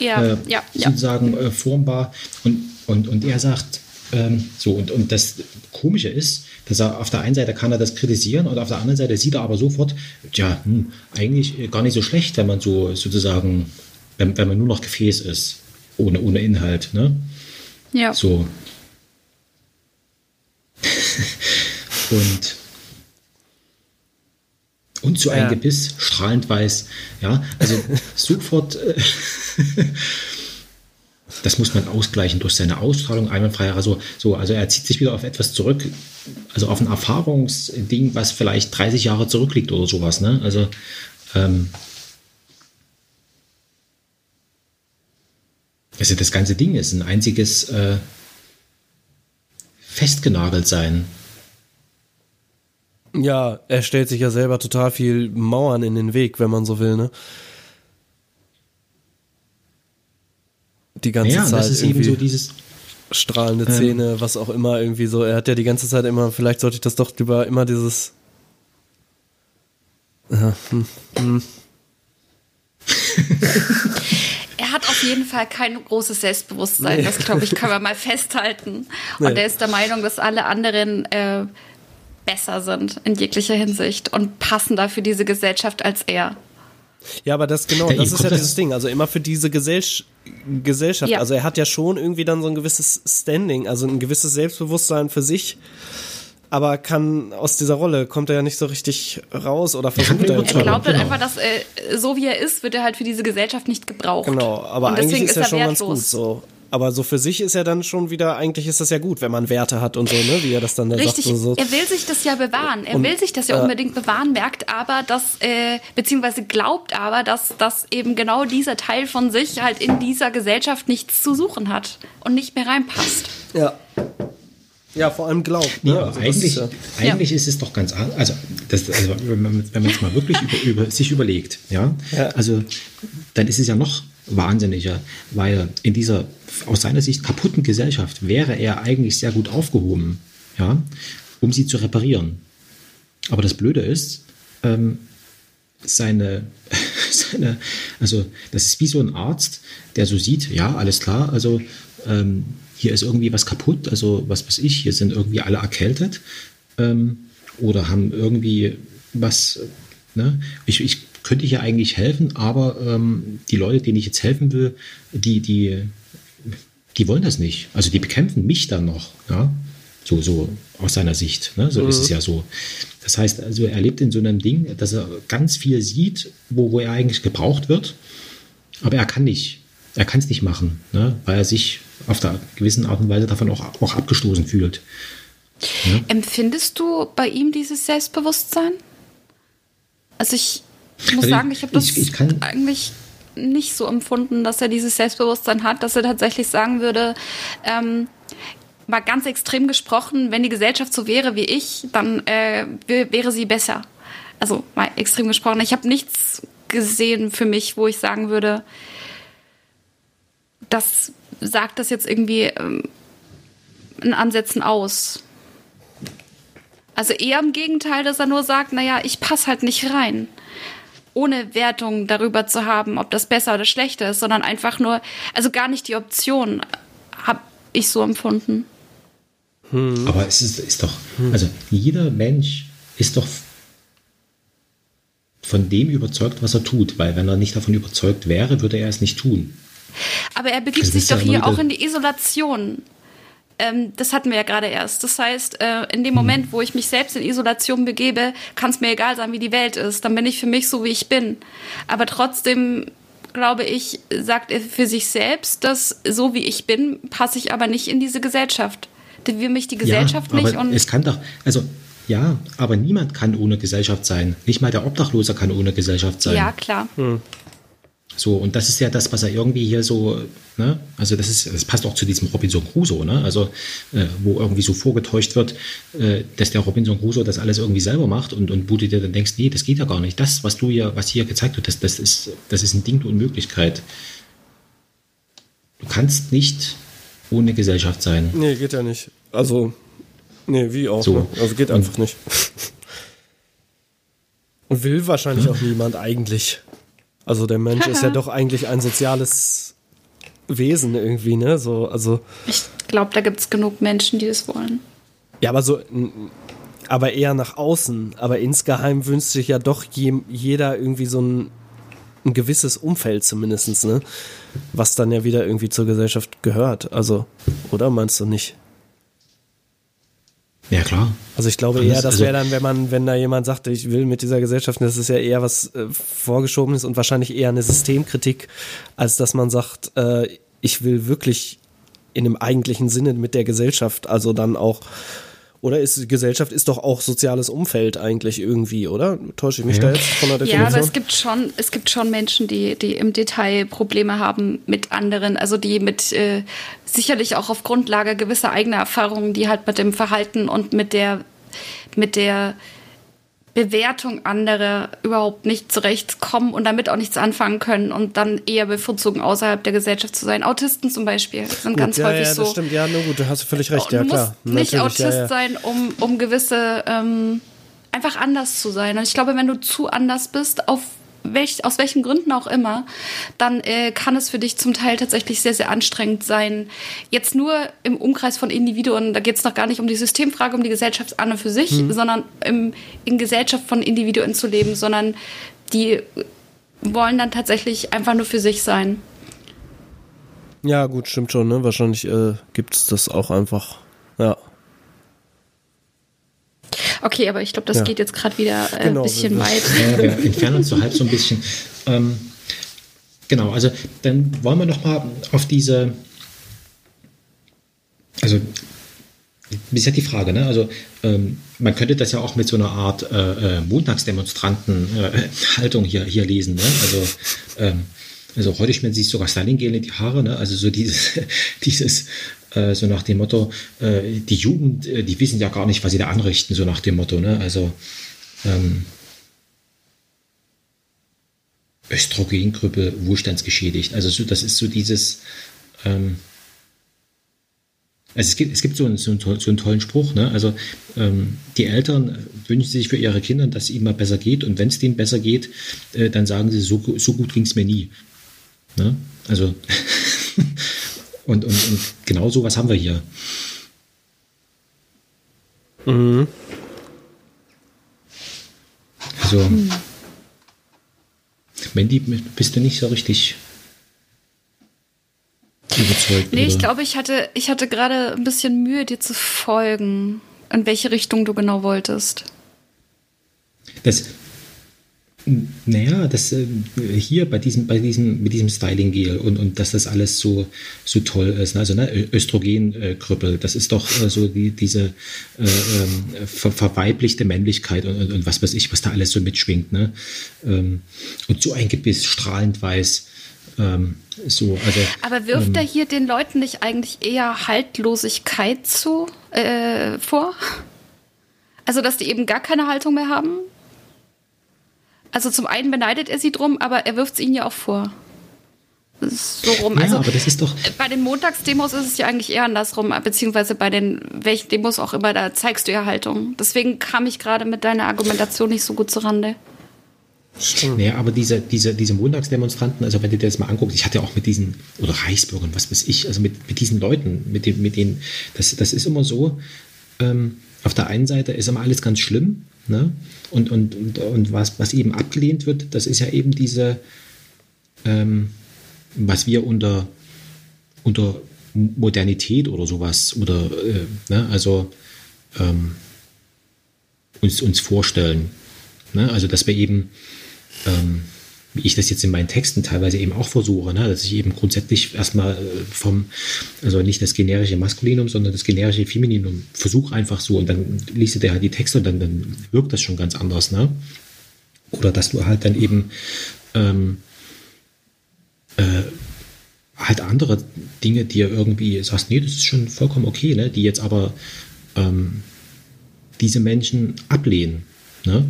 Ja, äh, ja, ja. sozusagen äh, formbar. Und, und, und er sagt, ähm, so, und, und das Komische ist, dass er auf der einen Seite kann er das kritisieren und auf der anderen Seite sieht er aber sofort, tja, hm, eigentlich äh, gar nicht so schlecht, wenn man so sozusagen, wenn, wenn man nur noch Gefäß ist, ohne, ohne Inhalt. Ne? ja. So. *laughs* und und so ein Ja. Gebiss, strahlend weiß. Ja, also *laughs* sofort. *laughs* Das muss man ausgleichen durch seine Ausstrahlung, einwandfrei. Also, so, also er zieht sich wieder auf etwas zurück, also auf ein Erfahrungsding, was vielleicht 30 Jahre zurückliegt oder sowas. Ne? Also, ähm, also das ganze Ding ist ein einziges äh, festgenagelt sein. Ja, er stellt sich ja selber total viel Mauern in den Weg, wenn man so will, ne? Die ganze Ja, und Zeit das ist irgendwie eben so dieses, strahlende ähm, Zähne, was auch immer irgendwie so. Er hat ja die ganze Zeit immer, vielleicht sollte ich das doch über immer dieses ja, hm, hm. *laughs* Er hat auf jeden Fall kein großes Selbstbewusstsein. Nee. Das, glaube ich, können wir mal festhalten. Und Nee. er ist der Meinung, dass alle anderen äh, besser sind in jeglicher Hinsicht und passender für diese Gesellschaft als er. Ja, aber das genau, Ja, das ist ja dieses Ding. Also immer für diese Gesellsch Gesellschaft. Ja. Also er hat ja schon irgendwie dann so ein gewisses Standing, also ein gewisses Selbstbewusstsein für sich, aber kann aus dieser Rolle kommt er ja nicht so richtig raus oder versucht mir er. Er glaubt halt genau. einfach, dass äh, so wie er ist, wird er halt für diese Gesellschaft nicht gebraucht. Genau, aber eigentlich deswegen ist er schon ganz gut so. Aber so für sich ist er dann schon wieder, eigentlich ist das ja gut, wenn man Werte hat und so, ne? Wie er das dann da Richtig, sagt. So, so. er will sich das ja bewahren. Er Und, will sich das ja äh, unbedingt bewahren, merkt aber, dass, äh, beziehungsweise glaubt aber, dass, dass eben genau dieser Teil von sich halt in dieser Gesellschaft nichts zu suchen hat und nicht mehr reinpasst. Ja. Ja, vor allem glaubt. Ne? Ja, Also eigentlich, ist ja- eigentlich ist es doch ganz anders. Also, das, also wenn man wenn man es mal wirklich über, über, sich überlegt, ja? Ja. also dann ist es ja noch wahnsinniger, weil in dieser aus seiner Sicht kaputten Gesellschaft wäre er eigentlich sehr gut aufgehoben, ja, um sie zu reparieren. Aber das Blöde ist, ähm, seine, *laughs* seine, also das ist wie so ein Arzt, der so sieht, ja, alles klar, also ähm, hier ist irgendwie was kaputt, also was weiß ich, hier sind irgendwie alle erkältet ähm, oder haben irgendwie was, ne? ich, ich könnte hier eigentlich helfen, aber ähm, die Leute, denen ich jetzt helfen will, die, die, die wollen das nicht. Also die bekämpfen mich dann noch, ja. So, so aus seiner Sicht. Ne? So ist es ja so. Das heißt, also er lebt in so einem Ding, dass er ganz viel sieht, wo, wo er eigentlich gebraucht wird, aber er kann nicht. Er kann es nicht machen, ne? weil er sich auf der gewissen Art und Weise davon auch, auch abgestoßen fühlt. Empfindest du bei ihm dieses Selbstbewusstsein? Also ich muss Also sagen, ich habe das ich- ich eigentlich nicht so empfunden, dass er dieses Selbstbewusstsein hat, dass er tatsächlich sagen würde, ähm, mal ganz extrem gesprochen, wenn die Gesellschaft so wäre wie ich, dann äh, wär- wäre sie besser. Also mal extrem gesprochen. Ich habe nichts gesehen für mich, wo ich sagen würde, das sagt das jetzt irgendwie ähm, in Ansätzen aus. Also eher im Gegenteil, dass er nur sagt, naja, ich passe halt nicht rein. Ohne Wertung darüber zu haben, ob das besser oder schlechter ist, sondern einfach nur, also gar nicht die Option, habe ich so empfunden. Aber es ist, ist doch, also jeder Mensch ist doch von dem überzeugt, was er tut, weil wenn er nicht davon überzeugt wäre, würde er es nicht tun. Aber er begibt Also das sich doch hier auch in die Isolation. Ähm, das hatten wir ja gerade erst. Das heißt, äh, in Hm. dem Moment, wo ich mich selbst in Isolation begebe, kann es mir egal sein, wie die Welt ist. Dann bin ich für mich so, wie ich bin. Aber trotzdem, glaube ich, sagt er für sich selbst, dass so wie ich bin, passe ich aber nicht in diese Gesellschaft. Die will mich die Gesellschaft ja, nicht. Und es kann doch, also ja, aber niemand kann ohne Gesellschaft sein. Nicht mal der Obdachlose kann ohne Gesellschaft sein. ja, klar. So, und das ist ja das, was er irgendwie hier so, ne, also das ist, das passt auch zu diesem Robinson Crusoe, ne, also äh, wo irgendwie so vorgetäuscht wird, äh, dass der Robinson Crusoe das alles irgendwie selber macht und, und wo du dir dann denkst, nee, das geht ja gar nicht. Das, was du hier, was hier gezeigt wird, das, das ist, das ist ein Ding der Unmöglichkeit. Du kannst nicht ohne Gesellschaft sein. Nee, geht ja nicht. Also, nee, wie auch. So. Ne? Also geht Und- einfach nicht. *laughs* Und will wahrscheinlich auch niemand eigentlich. Also der Mensch ist ja *laughs* doch eigentlich ein soziales Wesen irgendwie, ne? So, also. Ich glaube, da gibt es genug Menschen, die das wollen. Ja, aber so, aber eher nach außen. Aber insgeheim wünscht sich ja doch je, jeder irgendwie so ein, ein gewisses Umfeld zumindestens, ne? Was dann ja wieder irgendwie zur Gesellschaft gehört. Also, oder meinst du nicht? Ja, klar. Also ich glaube Alles- eher, das also- wäre dann, wenn man, wenn da jemand sagt, ich will mit dieser Gesellschaft, das ist ja eher was äh, vorgeschobenes und wahrscheinlich eher eine Systemkritik, als dass man sagt, äh, ich will wirklich in dem eigentlichen Sinne mit der Gesellschaft, also dann auch, oder ist Gesellschaft ist doch auch soziales Umfeld eigentlich irgendwie, oder? Täusche ich mich Ja. da jetzt von der Ja, Definition? aber es gibt schon, es gibt schon Menschen, die, die im Detail Probleme haben mit anderen, also die mit äh, sicherlich auch auf Grundlage gewisser eigener Erfahrungen, die halt mit dem Verhalten und mit der mit der Bewertung anderer überhaupt nicht zurechtkommen und damit auch nichts anfangen können und dann eher bevorzugen, außerhalb der Gesellschaft zu sein. Autisten zum Beispiel sind Gut, ganz ja, häufig ja, so. das stimmt, ja, nur gut, da hast du völlig recht, ja klar. musst nicht Autist ja, ja. sein, um, um gewisse, ähm, einfach anders zu sein. Und ich glaube, wenn du zu anders bist, auf welch, aus welchen Gründen auch immer, dann äh, kann es für dich zum Teil tatsächlich sehr, sehr anstrengend sein. Jetzt nur im Umkreis von Individuen, da geht es noch gar nicht um die Systemfrage, um die Gesellschaft an und für sich, Mhm. sondern im, in Gesellschaft von Individuen zu leben, sondern die wollen dann tatsächlich einfach nur für sich sein. Ja, gut, stimmt schon, ne? Wahrscheinlich äh, gibt es das auch einfach. Ja. Okay, aber ich glaube, das Ja. geht jetzt gerade wieder äh, Genau, ein bisschen weit. Ja, wir entfernen uns so halb so ein bisschen. Ähm, genau, also dann wollen wir noch mal auf diese, also das ist ja die Frage, ne? Also ähm, man könnte das ja auch mit so einer Art äh, äh, Montagsdemonstranten-Haltung hier, hier lesen, ne? Also ähm, also heute schmieren sich sogar Styling-Gel in die Haare, ne? Also so dieses, *laughs* dieses äh, so nach dem Motto, äh, die Jugend, äh, die wissen ja gar nicht, was sie da anrichten, so nach dem Motto, ne? Also ähm, Östrogengruppe wohlstandsgeschädigt. Also so, das ist so dieses, ähm, also es gibt, es gibt so, einen, so, einen, so einen tollen Spruch, ne? Also ähm, die Eltern wünschen sich für ihre Kinder, dass es ihnen mal besser geht und wenn es denen besser geht, äh, dann sagen sie, so, so gut ging es mir nie. Ne? Also *laughs* und, und, und genau so was haben wir hier. Also Mandy, bist du nicht so richtig überzeugt? Nee, ich oder? glaube, ich hatte, ich hatte gerade ein bisschen Mühe, dir zu folgen, in welche Richtung du genau wolltest. Das, Naja, das äh, hier bei diesem, bei diesem, mit diesem Styling-Gel und, und dass das alles so, so toll ist. ne? Also ne, Östrogenkrüppel, das ist doch äh, so die, diese äh, ähm, ver verweiblichte Männlichkeit und, und, und was weiß ich, was da alles so mitschwingt. Ne? Ähm, und so ein Gebiss, strahlend weiß. Ähm, so, also, Aber wirft ähm, er hier den Leuten nicht eigentlich eher Haltlosigkeit zu, äh, vor? Also, dass die eben gar keine Haltung mehr haben? Also zum einen beneidet er sie drum, aber er wirft es ihnen ja auch vor. So rum. Ja, also aber das ist doch. bei den Montagsdemos ist es ja eigentlich eher andersrum, beziehungsweise bei den welchen Demos auch immer, da zeigst du ja Haltung. Deswegen kam ich gerade mit deiner Argumentation nicht so gut zurande. Naja, aber diese, diese, diese Montagsdemonstranten, also wenn du dir das mal anguckst, ich hatte auch mit diesen, oder Reichsbürgern, was weiß ich, also mit, mit diesen Leuten, mit, den, mit denen, das, das ist immer so, ähm, auf der einen Seite ist immer alles ganz schlimm, ne? Und, und, und, und was, was eben abgelehnt wird, das ist ja eben diese, ähm, was wir unter, unter Modernität oder sowas, oder, äh, ne? also ähm, uns, uns vorstellen. Ne? Also, dass wir eben, ähm, wie ich das jetzt in meinen Texten teilweise eben auch versuche, ne? dass ich eben grundsätzlich erstmal äh, vom, also nicht das generische Maskulinum, sondern das generische Femininum versuche einfach so und dann liest du dir halt die Texte und dann, dann wirkt das schon ganz anders. Ne? Oder dass du halt dann eben ähm, äh, halt andere Dinge, die ihr irgendwie sagst, nee, das ist schon vollkommen okay, ne? die jetzt aber ähm, diese Menschen ablehnen. Ne?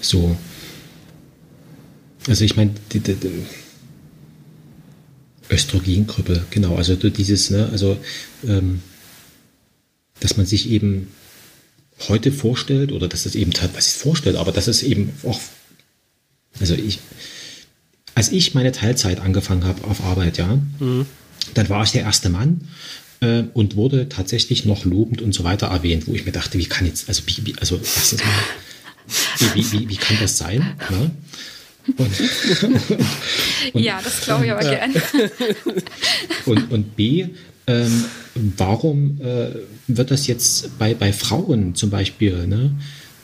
So. Also ich meine, Östrogenkrüppel, genau, also dieses, ne, also ähm, dass man sich eben heute vorstellt oder dass das eben teilweise vorstellt, aber dass es eben auch, also ich, als ich meine Teilzeit angefangen habe auf Arbeit, ja, dann war ich der erste Mann äh, und wurde tatsächlich noch lobend und so weiter erwähnt, wo ich mir dachte, wie kann jetzt, also, wie, also erstens mal, wie, wie, wie, wie kann das sein? Ne? Und, ja, das glaube ich aber gern. und, und B, ähm, warum äh, wird das jetzt bei, bei Frauen zum Beispiel, ne?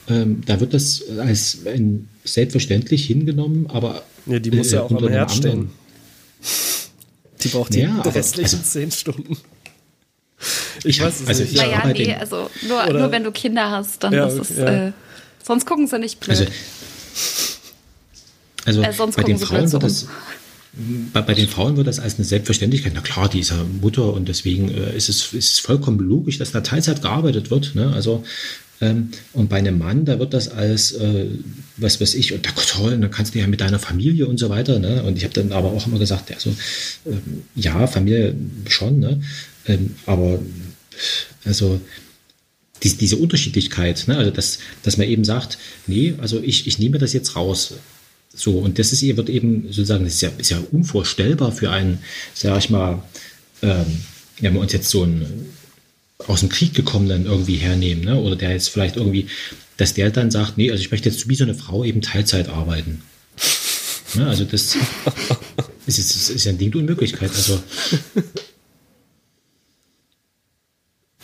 ähm, da wird das als ein selbstverständlich hingenommen, aber Ja, die muss ja auch unter am Herd stehen. anderen- Die braucht die Ja, aber- restlichen also- zehn Stunden. Ich hab- weiß es also nicht. ich naja, nee, in- also nur, Oder- nur wenn du Kinder hast, dann Ja, ist es, ja. äh, sonst gucken sie nicht blöd. Also, also Äh, bei den Frauen wird das bei, bei den Frauen wird das als eine Selbstverständlichkeit. Na klar, die ist ja Mutter und deswegen äh, ist, es, ist es vollkommen logisch, dass da Teilzeit gearbeitet wird. Ne? Also ähm, und bei einem Mann, da wird das als, äh, was weiß ich, und da toll, dann kannst du ja mit deiner Familie und so weiter. Ne? Und ich habe dann aber auch immer gesagt, also, ähm, ja, Familie schon, ne? ähm, aber also die, diese Unterschiedlichkeit, ne? also dass, dass man eben sagt, nee, also ich, ich nehme das jetzt raus. So, und das ist wird eben sozusagen, das ist ja, ist ja unvorstellbar für einen, sag ich mal, ähm, wenn wir uns jetzt so einen aus dem Krieg gekommenen irgendwie hernehmen, ne? oder der jetzt vielleicht irgendwie, dass der dann sagt, nee, also ich möchte jetzt wie so eine Frau eben Teilzeit arbeiten. Ne? Also das *laughs* ist, ist, ist ja ein Ding der Unmöglichkeit. Also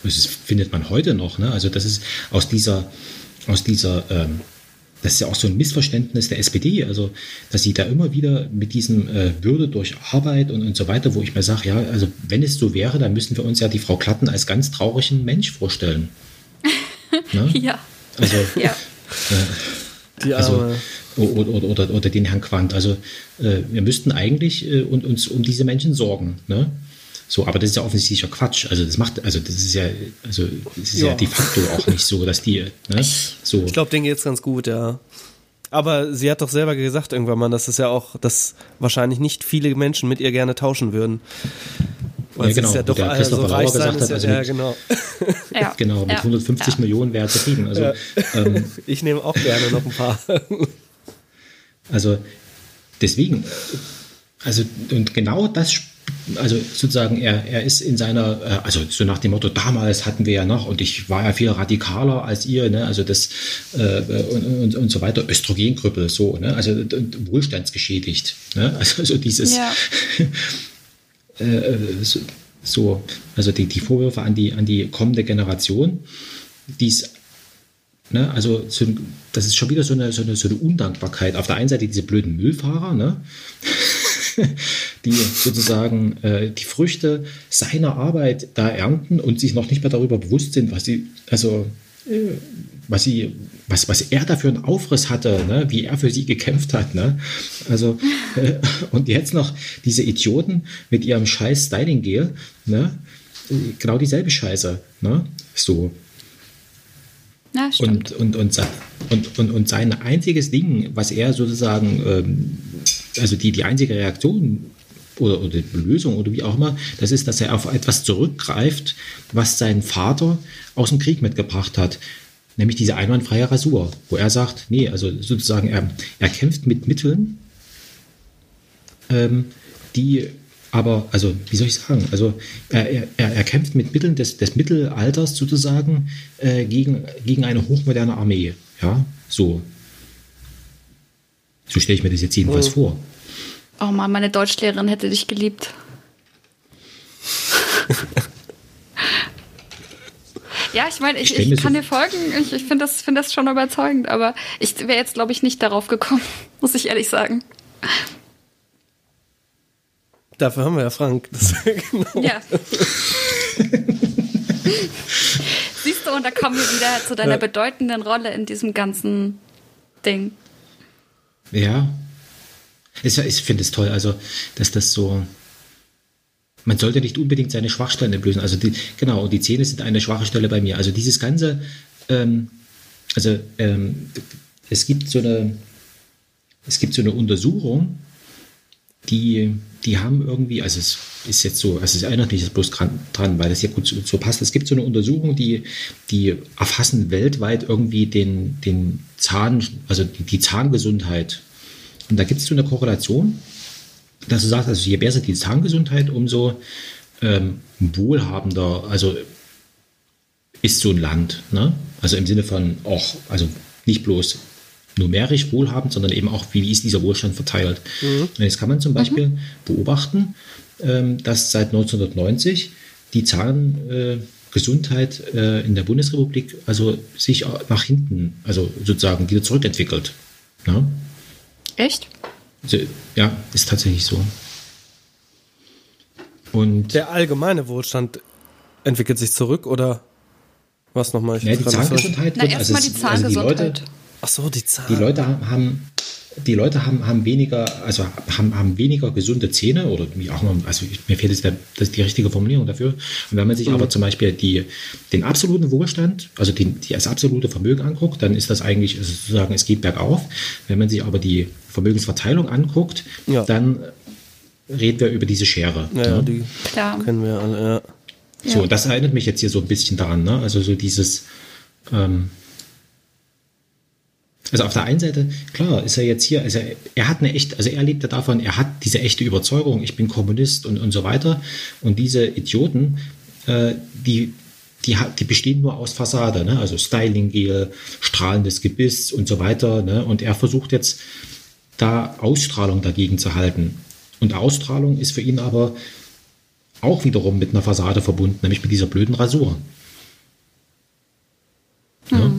das findet man heute noch. Ne? Also das ist aus dieser, aus dieser, ähm, das ist ja auch so ein Missverständnis der SPD, also dass sie da immer wieder mit diesem äh, Würde durch Arbeit und, und so weiter, wo ich mir sage, ja, also wenn es so wäre, dann müssten wir uns ja die Frau Klatten als ganz traurigen Mensch vorstellen. *laughs* ne? ja. Also, *laughs* Ja. Die also Arme. oder, oder, oder, oder den Herrn Quandt. Also äh, wir müssten eigentlich äh, und, uns um diese Menschen sorgen. Ne? So, aber das ist ja offensichtlicher Quatsch. Also das macht, also das ist ja, also das ist ja, Ja. de facto auch nicht so, dass die, ne? *laughs* so. Ich glaube, denen geht's ganz gut, ja. Aber sie hat doch selber gesagt irgendwann mal, dass es ja auch, dass wahrscheinlich nicht viele Menschen mit ihr gerne tauschen würden. Weil Ja, sie genau, ist ja doch der also Christopher Lauer reich sein gesagt hat, ja, also ja mit- genau. ja. *laughs* *laughs* Genau, mit ja. 150 ja. Millionen wäre zufrieden. Also, ähm, Ich nehme auch gerne noch ein paar. also deswegen, also und genau das, sp- also sozusagen er, er ist in seiner, äh, also so nach dem Motto, damals hatten wir ja noch und ich war ja viel radikaler als ihr, ne? also das äh, und, und, und so weiter, Östrogenkrüppel, so, ne? also wohlstandsgeschädigt, ne? *laughs* also so dieses, Ja. *laughs* äh, so, so, also die, die Vorwürfe an die, an die kommende Generation, die es ne, also so, das ist schon wieder so eine, so, eine, so eine Undankbarkeit. Auf der einen Seite diese blöden Müllfahrer, ne? *laughs* *laughs* die sozusagen äh, die Früchte seiner Arbeit da ernten und sich noch nicht mehr darüber bewusst sind, was sie, also äh, was sie, was, was er da für einen Aufriss hatte, ne? wie er für sie gekämpft hat. Ne? Also, äh, und jetzt noch diese Idioten mit ihrem scheiß Styling-Gel, ne? genau dieselbe Scheiße. Ne? So. Ja. Und, und, und, und, und, und sein einziges Ding, was er sozusagen, ähm, also die, die einzige Reaktion oder, oder Lösung oder wie auch immer, das ist, dass er auf etwas zurückgreift, was sein Vater aus dem Krieg mitgebracht hat. Nämlich diese einwandfreie Rasur, wo er sagt, nee, also sozusagen, er, er kämpft mit Mitteln, ähm, die aber, also wie soll ich sagen, also er, er, er kämpft mit Mitteln des, des Mittelalters sozusagen äh, gegen, gegen eine hochmoderne Armee. Ja, so. So stelle ich mir das jetzt jedenfalls vor. Oh Mann, meine Deutschlehrerin hätte dich geliebt. *laughs* ja, ich meine, ich, Ich ich kann so- dir folgen. Ich, ich finde das, find das schon überzeugend, aber ich wäre jetzt, glaube ich, nicht darauf gekommen, *laughs* muss ich ehrlich sagen. Dafür haben wir ja Frank. Das, genau. Ja. Siehst du, und da kommen wir wieder zu deiner Ja. bedeutenden Rolle in diesem ganzen Ding. Ja. Ich, ich finde es toll, also, dass das so. Man sollte nicht unbedingt seine Schwachstellen entblößen. Also, die, genau, und die Zähne sind eine schwache Stelle bei mir. Also, dieses Ganze. Ähm, also, ähm, es gibt so eine. Es gibt so eine Untersuchung, die, die haben irgendwie, also es ist jetzt so, also es erinnert mich jetzt bloß dran, weil das ja gut so, so passt. Es gibt so eine Untersuchung, die, die erfassen weltweit irgendwie den, den Zahn, also die, die Zahngesundheit. Und da gibt es so eine Korrelation, dass du sagst, also je besser die Zahngesundheit, umso ähm, wohlhabender, also ist so ein Land. Ne? Also im Sinne von auch, also nicht bloß numerisch wohlhabend, sondern eben auch, wie ist dieser Wohlstand verteilt. Und jetzt kann man zum Beispiel beobachten, ähm, dass seit 1990 die Zahngesundheit äh, in der Bundesrepublik also sich nach hinten, also sozusagen wieder zurückentwickelt. Ne? Echt? Also, ja, ist tatsächlich so. Und Der allgemeine Wohlstand entwickelt sich zurück oder was nochmal? Ich ja, die. Zahngesundheit Na, wird, erstmal die es- also die Leute, Zahngesundheit. Ach so, die Zahn. die Leute haben, die Leute haben, haben weniger, also haben, haben weniger gesunde Zähne oder wie auch immer, also mir fehlt jetzt der, das die richtige Formulierung dafür. Und wenn man sich aber zum Beispiel die, den absoluten Wohlstand, also den, die, das absolute Vermögen anguckt, dann ist das eigentlich also sozusagen, es geht bergauf. Wenn man sich aber die Vermögensverteilung anguckt, Ja. dann reden wir über diese Schere. Ja, ja, ne? die Klar. kennen wir alle, ja. So, Ja. das erinnert mich jetzt hier so ein bisschen daran, ne? Also so dieses, ähm, also auf der einen Seite, klar, ist er jetzt hier, also er hat eine echt, also er lebt ja davon, er hat diese echte Überzeugung, ich bin Kommunist und, und so weiter. Und diese Idioten, äh, die, die, die bestehen nur aus Fassade, ne? also Styling-Gel, strahlendes Gebiss und so weiter. Ne? Und er versucht jetzt da Ausstrahlung dagegen zu halten. Und Ausstrahlung ist für ihn aber auch wiederum mit einer Fassade verbunden, nämlich mit dieser blöden Rasur. Ja?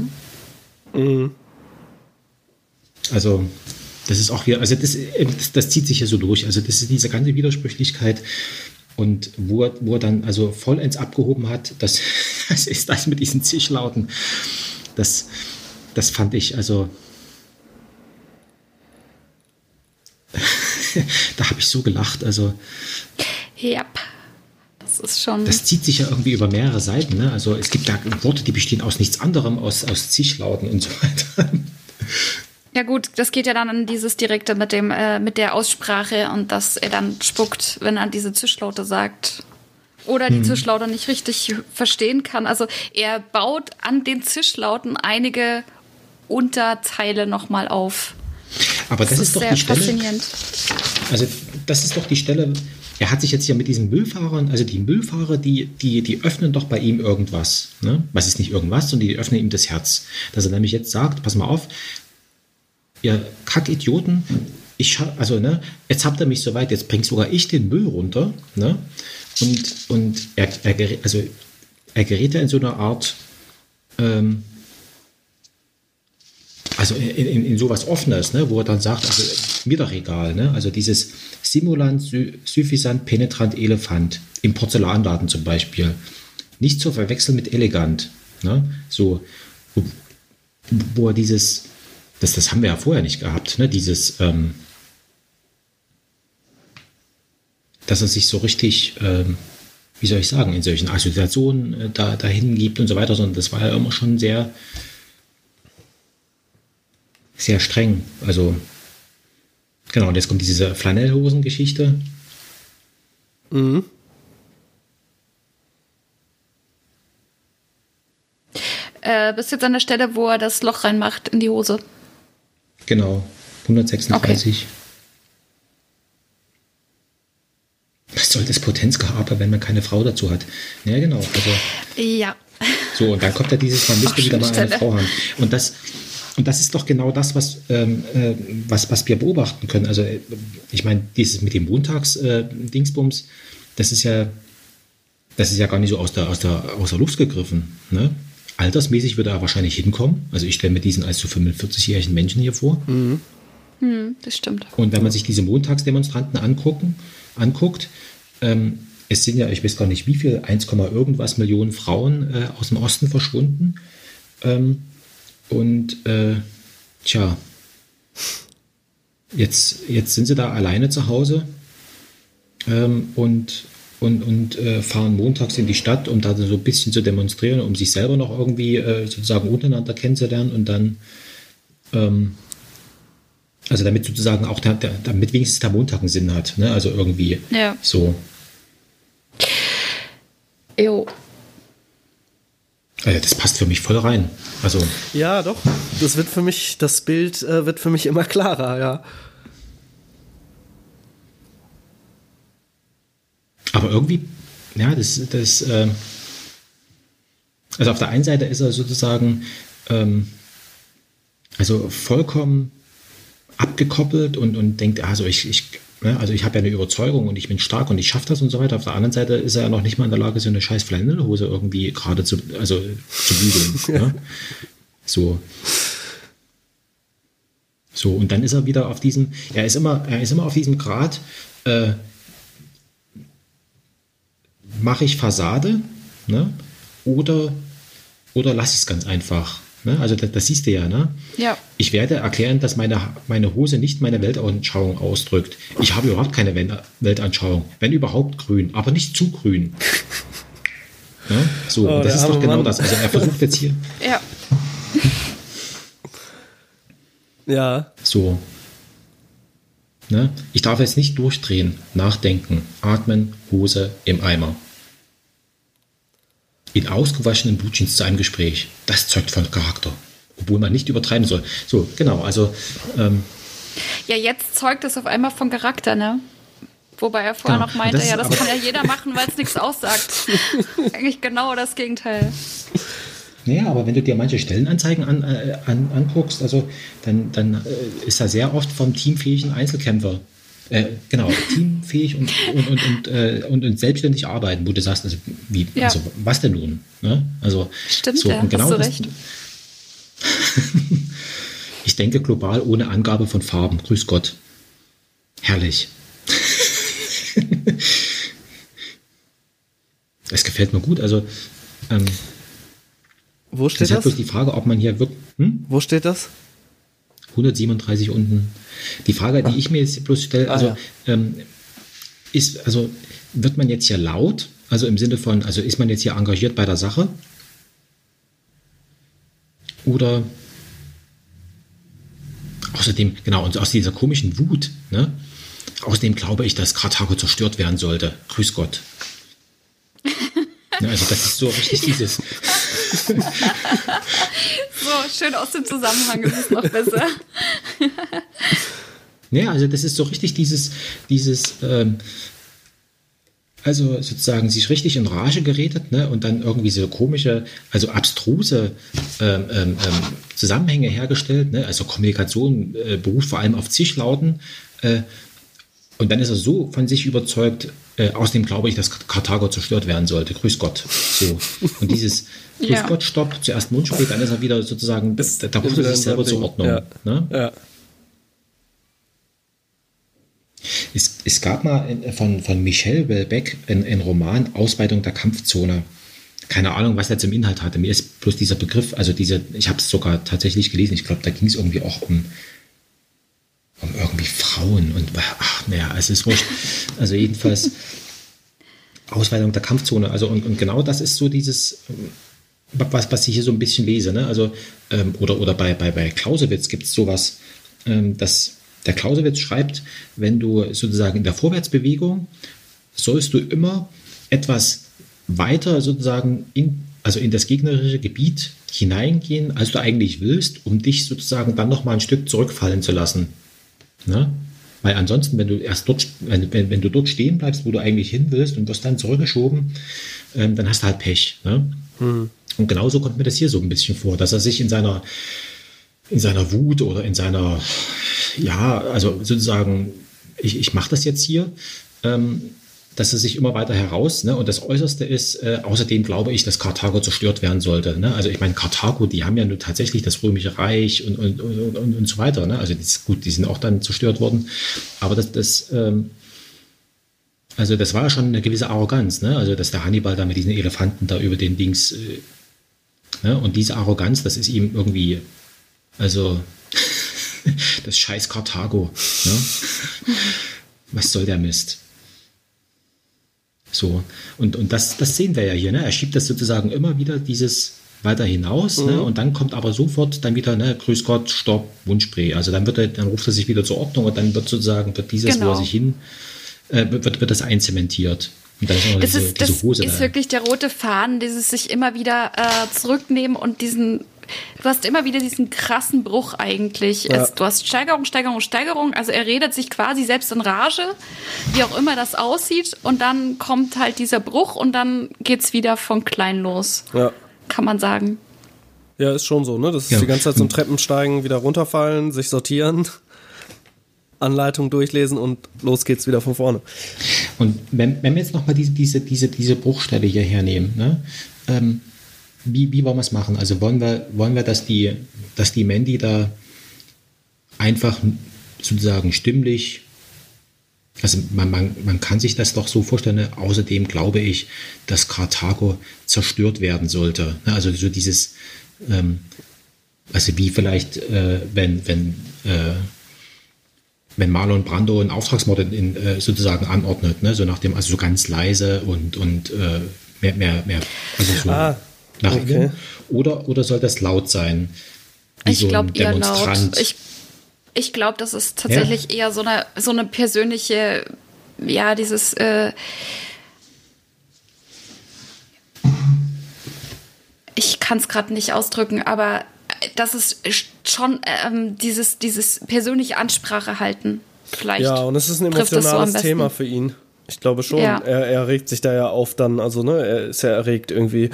Also, das ist auch hier, also das, das, das zieht sich ja so durch. Also, das ist diese ganze Widersprüchlichkeit. Und wo er, wo er dann also vollends abgehoben hat, das, *laughs* das ist das mit diesen Zischlauten. Das, das fand ich, also. *laughs* da habe ich so gelacht. Also, Ja. Das ist schon. das zieht sich ja irgendwie über mehrere Seiten. Ne? Also, es gibt da Worte, die bestehen aus nichts anderem, aus, aus Zischlauten und so weiter. Ja gut, das geht ja dann an dieses direkte mit dem äh, mit der Aussprache und dass er dann spuckt, wenn er diese Zischlaute sagt oder die Zischlaute nicht richtig verstehen kann. Also er baut an den Zischlauten einige Unterteile nochmal auf. Aber das, ist, doch sehr die Stelle. faszinierend. Also das ist doch die Stelle. Er hat sich jetzt hier mit diesen Müllfahrern, also die Müllfahrer, die, die, die öffnen doch bei ihm irgendwas. Ne? Was ist nicht irgendwas, sondern die öffnen ihm das Herz. Dass er nämlich jetzt sagt, pass mal auf, ihr Kackidioten, ich also ne, jetzt habt ihr mich soweit, jetzt bringt sogar ich den Müll runter, ne? Und, und er, er, gerät- also er gerät ja in so eine Art, ähm, also in, in, in sowas Offenes, ne, wo er dann sagt, also mir doch egal, ne? also dieses Simulant, Suffisant, Penetrant, Elefant im Porzellanladen zum Beispiel, nicht zu verwechseln mit elegant, ne? so, wo er dieses, das, das haben wir ja vorher nicht gehabt, ne? dieses, ähm, dass er sich so richtig, ähm, wie soll ich sagen, in solchen Assoziationen äh, da, dahin gibt und so weiter, sondern das war ja immer schon sehr, sehr streng. Also, genau, und jetzt kommt diese Flanellhosen-Geschichte. Mhm. Äh, bist jetzt an der Stelle, wo er das Loch reinmacht in die Hose. Genau, 136. Was soll das Potenzgehabe, wenn man keine Frau dazu hat? Ja, genau. Also, Ja. so, und dann kommt ja dieses, man müsste Ach, wieder mal eine Stelle. Frau haben. Und das, und das ist doch genau das, was, ähm, äh, was, was wir beobachten können. Also, äh, ich meine, dieses mit dem Montags-Dingsbums, das ist ja, das ist ja gar nicht so aus der, aus der, aus der Luft gegriffen. Ne? Altersmäßig würde er wahrscheinlich hinkommen. Also, ich stelle mir diesen als so 45-jährigen Menschen hier vor. Hm, das stimmt. Und wenn man sich diese Montagsdemonstranten angucken, anguckt, ähm, es sind ja, ich weiß gar nicht wie viel, 1, irgendwas Millionen Frauen äh, aus dem Osten verschwunden. Ähm, und äh, tja, jetzt, jetzt sind sie da alleine zu Hause ähm, und, und, und äh, fahren montags in die Stadt, um da so ein bisschen zu demonstrieren, um sich selber noch irgendwie äh, sozusagen untereinander kennenzulernen und dann ähm, also damit sozusagen auch der, der, damit wenigstens der Montag einen Sinn hat. Ne? Also irgendwie Ja. so. Jo. Also das passt für mich voll rein. Also Ja, doch. Das wird für mich, das Bild äh, wird für mich immer klarer, ja. Aber irgendwie, ja, das, das, äh, also auf der einen Seite ist er sozusagen, ähm, also vollkommen abgekoppelt und, und denkt, also ich, ich, ne, also ich habe ja eine Überzeugung und ich bin stark und ich schaffe das und so weiter. Auf der anderen Seite ist er ja noch nicht mal in der Lage, so eine scheiß Flanellhose irgendwie gerade zu, also zu bügeln. *laughs* ne? So. So, und dann ist er wieder auf diesem, er ist immer, er ist immer auf diesem Grad, äh, mache ich Fassade ne? oder, oder lass es ganz einfach. Ne? Also das, das siehst du ja. Ne? Ja. Ich werde erklären, dass meine, meine Hose nicht meine Weltanschauung ausdrückt. Ich habe überhaupt keine Wel- Weltanschauung. Wenn überhaupt grün, aber nicht zu grün. *laughs* Ne? So, Oh, das ist doch genau Mann. das. Also er versucht jetzt hier Ja. Ja. so. Ne? Ich darf jetzt nicht durchdrehen, nachdenken, atmen, Hose im Eimer. In ausgewaschenen Blutjeans zu einem Gespräch. Das zeugt von Charakter. Obwohl man nicht übertreiben soll. So, genau, also ähm, Ja, jetzt zeugt es auf einmal von Charakter, ne? Wobei er vorher Genau. noch meinte, Das ja, das kann ja jeder machen, weil es nichts aussagt. *laughs* Eigentlich genau das Gegenteil. Naja, aber wenn du dir manche Stellenanzeigen an, äh, an, anguckst, also dann, dann äh, ist da sehr oft vom teamfähigen Einzelkämpfer. Äh, genau, teamfähig und, und, und, und, äh, und, und selbstständig arbeiten, wo du sagst, also, wie, Ja. also was denn nun? Ne? Also, Stimmt, so, ja, und genau hast du das- recht. *laughs* Ich denke global ohne Angabe von Farben. Grüß Gott. Herrlich. *laughs* Es gefällt mir gut. Also, ähm, Wo das steht ist halt das? bloß die Frage, ob man hier wirklich. Hm? Wo steht das? 137 unten. Die Frage, die ich mir jetzt bloß stelle, also Ah, ähm, ist, also wird man jetzt hier laut? Also im Sinne von, also ist man jetzt hier engagiert bei der Sache? Oder außerdem, genau, und aus dieser komischen Wut, ne? Außerdem glaube ich, dass Karthago zerstört werden sollte. Grüß Gott. *laughs* Ne, also das ist so richtig *laughs* dieses. So, schön aus dem Zusammenhang ist es noch besser. Ja, also das ist so richtig dieses, dieses, ähm, also sozusagen sich richtig in Rage geredet, ne, und dann irgendwie so komische, also abstruse ähm, ähm, ähm, Zusammenhänge hergestellt, ne, also Kommunikation äh, beruht vor allem auf Zischlauten, äh, und dann ist er so von sich überzeugt, äh, außerdem glaube ich, dass Karthago zerstört werden sollte. Grüß Gott. So. Und dieses *laughs* Grüß Ja. Gott, Stopp, zuerst Mundspray, dann ist er wieder sozusagen, Ist- da, da ruft er wieder sich selber zur. Ordnung. Ja. Ne? Ja. Es, es gab mal von, von Michel Welbeck einen Roman Ausweitung der Kampfzone. Keine Ahnung, was der zum Inhalt hatte. Mir ist bloß dieser Begriff, also diese, ich habe es sogar tatsächlich gelesen, ich glaube, da ging es irgendwie auch um, um irgendwie Frauen und ach naja, es ist wurscht. Also jedenfalls Ausweitung der Kampfzone. Also und, und genau das ist so dieses, ähm, was, was ich hier so ein bisschen lese. Ne? Also, ähm, oder, oder bei, bei, bei Clausewitz gibt es sowas, ähm, dass der Clausewitz schreibt, wenn du sozusagen in der Vorwärtsbewegung sollst du immer etwas weiter sozusagen in, also in das gegnerische Gebiet hineingehen, als du eigentlich willst, um dich sozusagen dann nochmal ein Stück zurückfallen zu lassen. Ne? Weil ansonsten, wenn du erst dort, wenn, wenn, du dort stehen bleibst, wo du eigentlich hin willst und wirst dann zurückgeschoben, ähm, dann hast du halt Pech. Ne? Und genauso kommt mir das hier so ein bisschen vor, dass er sich in seiner, in seiner Wut oder in seiner, ja, also sozusagen, ich, ich mache das jetzt hier, ähm, dass er sich immer weiter heraus, ne? und das Äußerste ist, äh, außerdem glaube ich, dass Karthago zerstört werden sollte. Ne? Also ich meine, Karthago, die haben ja nun tatsächlich das Römische Reich und, und, und, und, und so weiter. Ne? Also das gut, die sind auch dann zerstört worden. Aber das, das ähm, also das war schon eine gewisse Arroganz, ne? Also dass der Hannibal da mit diesen Elefanten da über den Dings, äh, ne? Und diese Arroganz, das ist ihm irgendwie, also *laughs* das scheiß Karthago, ne? *laughs* Was soll der Mist? So, und, und das, das sehen wir ja hier, ne? Er schiebt das sozusagen immer wieder dieses weiter hinaus, ne? Und dann kommt aber sofort dann wieder, ne, Grüß Gott, Stopp, Wunschspray. Also dann wird er, dann ruft er sich wieder zur Ordnung und dann wird sozusagen, wird dieses, wo Genau. er sich hin, äh, wird, wird das einzementiert. Und dann ist Das diese, ist, diese das Hose ist da. wirklich der rote Faden, dieses sich immer wieder äh, zurücknehmen und diesen. Du hast immer wieder diesen krassen Bruch eigentlich. Ja. Es, du hast Steigerung, Steigerung, Steigerung. Also er redet sich quasi selbst in Rage, wie auch immer das aussieht. Und dann kommt halt dieser Bruch und dann geht's wieder von klein los, Ja. kann man sagen. Ja, ist schon so, ne? Das ist Ja. die ganze Zeit zum Treppensteigen, wieder runterfallen, sich sortieren, Anleitung durchlesen und los geht's wieder von vorne. Und wenn, wenn wir jetzt nochmal diese, diese, diese, diese Bruchstelle hier hernehmen, ne? ähm, wie, wie wollen wir es machen? Also wollen wir, wollen wir, dass die, dass die Mandy da einfach sozusagen stimmlich, also man, man, man kann sich das doch so vorstellen, ne? außerdem glaube ich, dass Karthago zerstört werden sollte. Ne? Also so dieses, ähm, also wie vielleicht, äh, wenn, wenn, äh, wenn Marlon Brando einen Auftragsmord in, äh, sozusagen anordnet, ne? so nach dem, also so ganz leise und, und äh, mehr, mehr, mehr, also so Ah, nach okay. innen. Oder, oder soll das laut sein? Wie Ich so glaube eher laut. Ich, ich glaube, das ist tatsächlich eher so eine, so eine persönliche, ja, dieses, äh, ich kann es gerade nicht ausdrücken, aber das ist schon ähm, dieses, dieses persönliche Ansprache halten. Vielleicht. Ja, und es ist ein so emotionales besten. Thema für ihn. Ich glaube schon. Ja. Er, er regt sich da ja auf dann, also ne, er ist ja erregt irgendwie.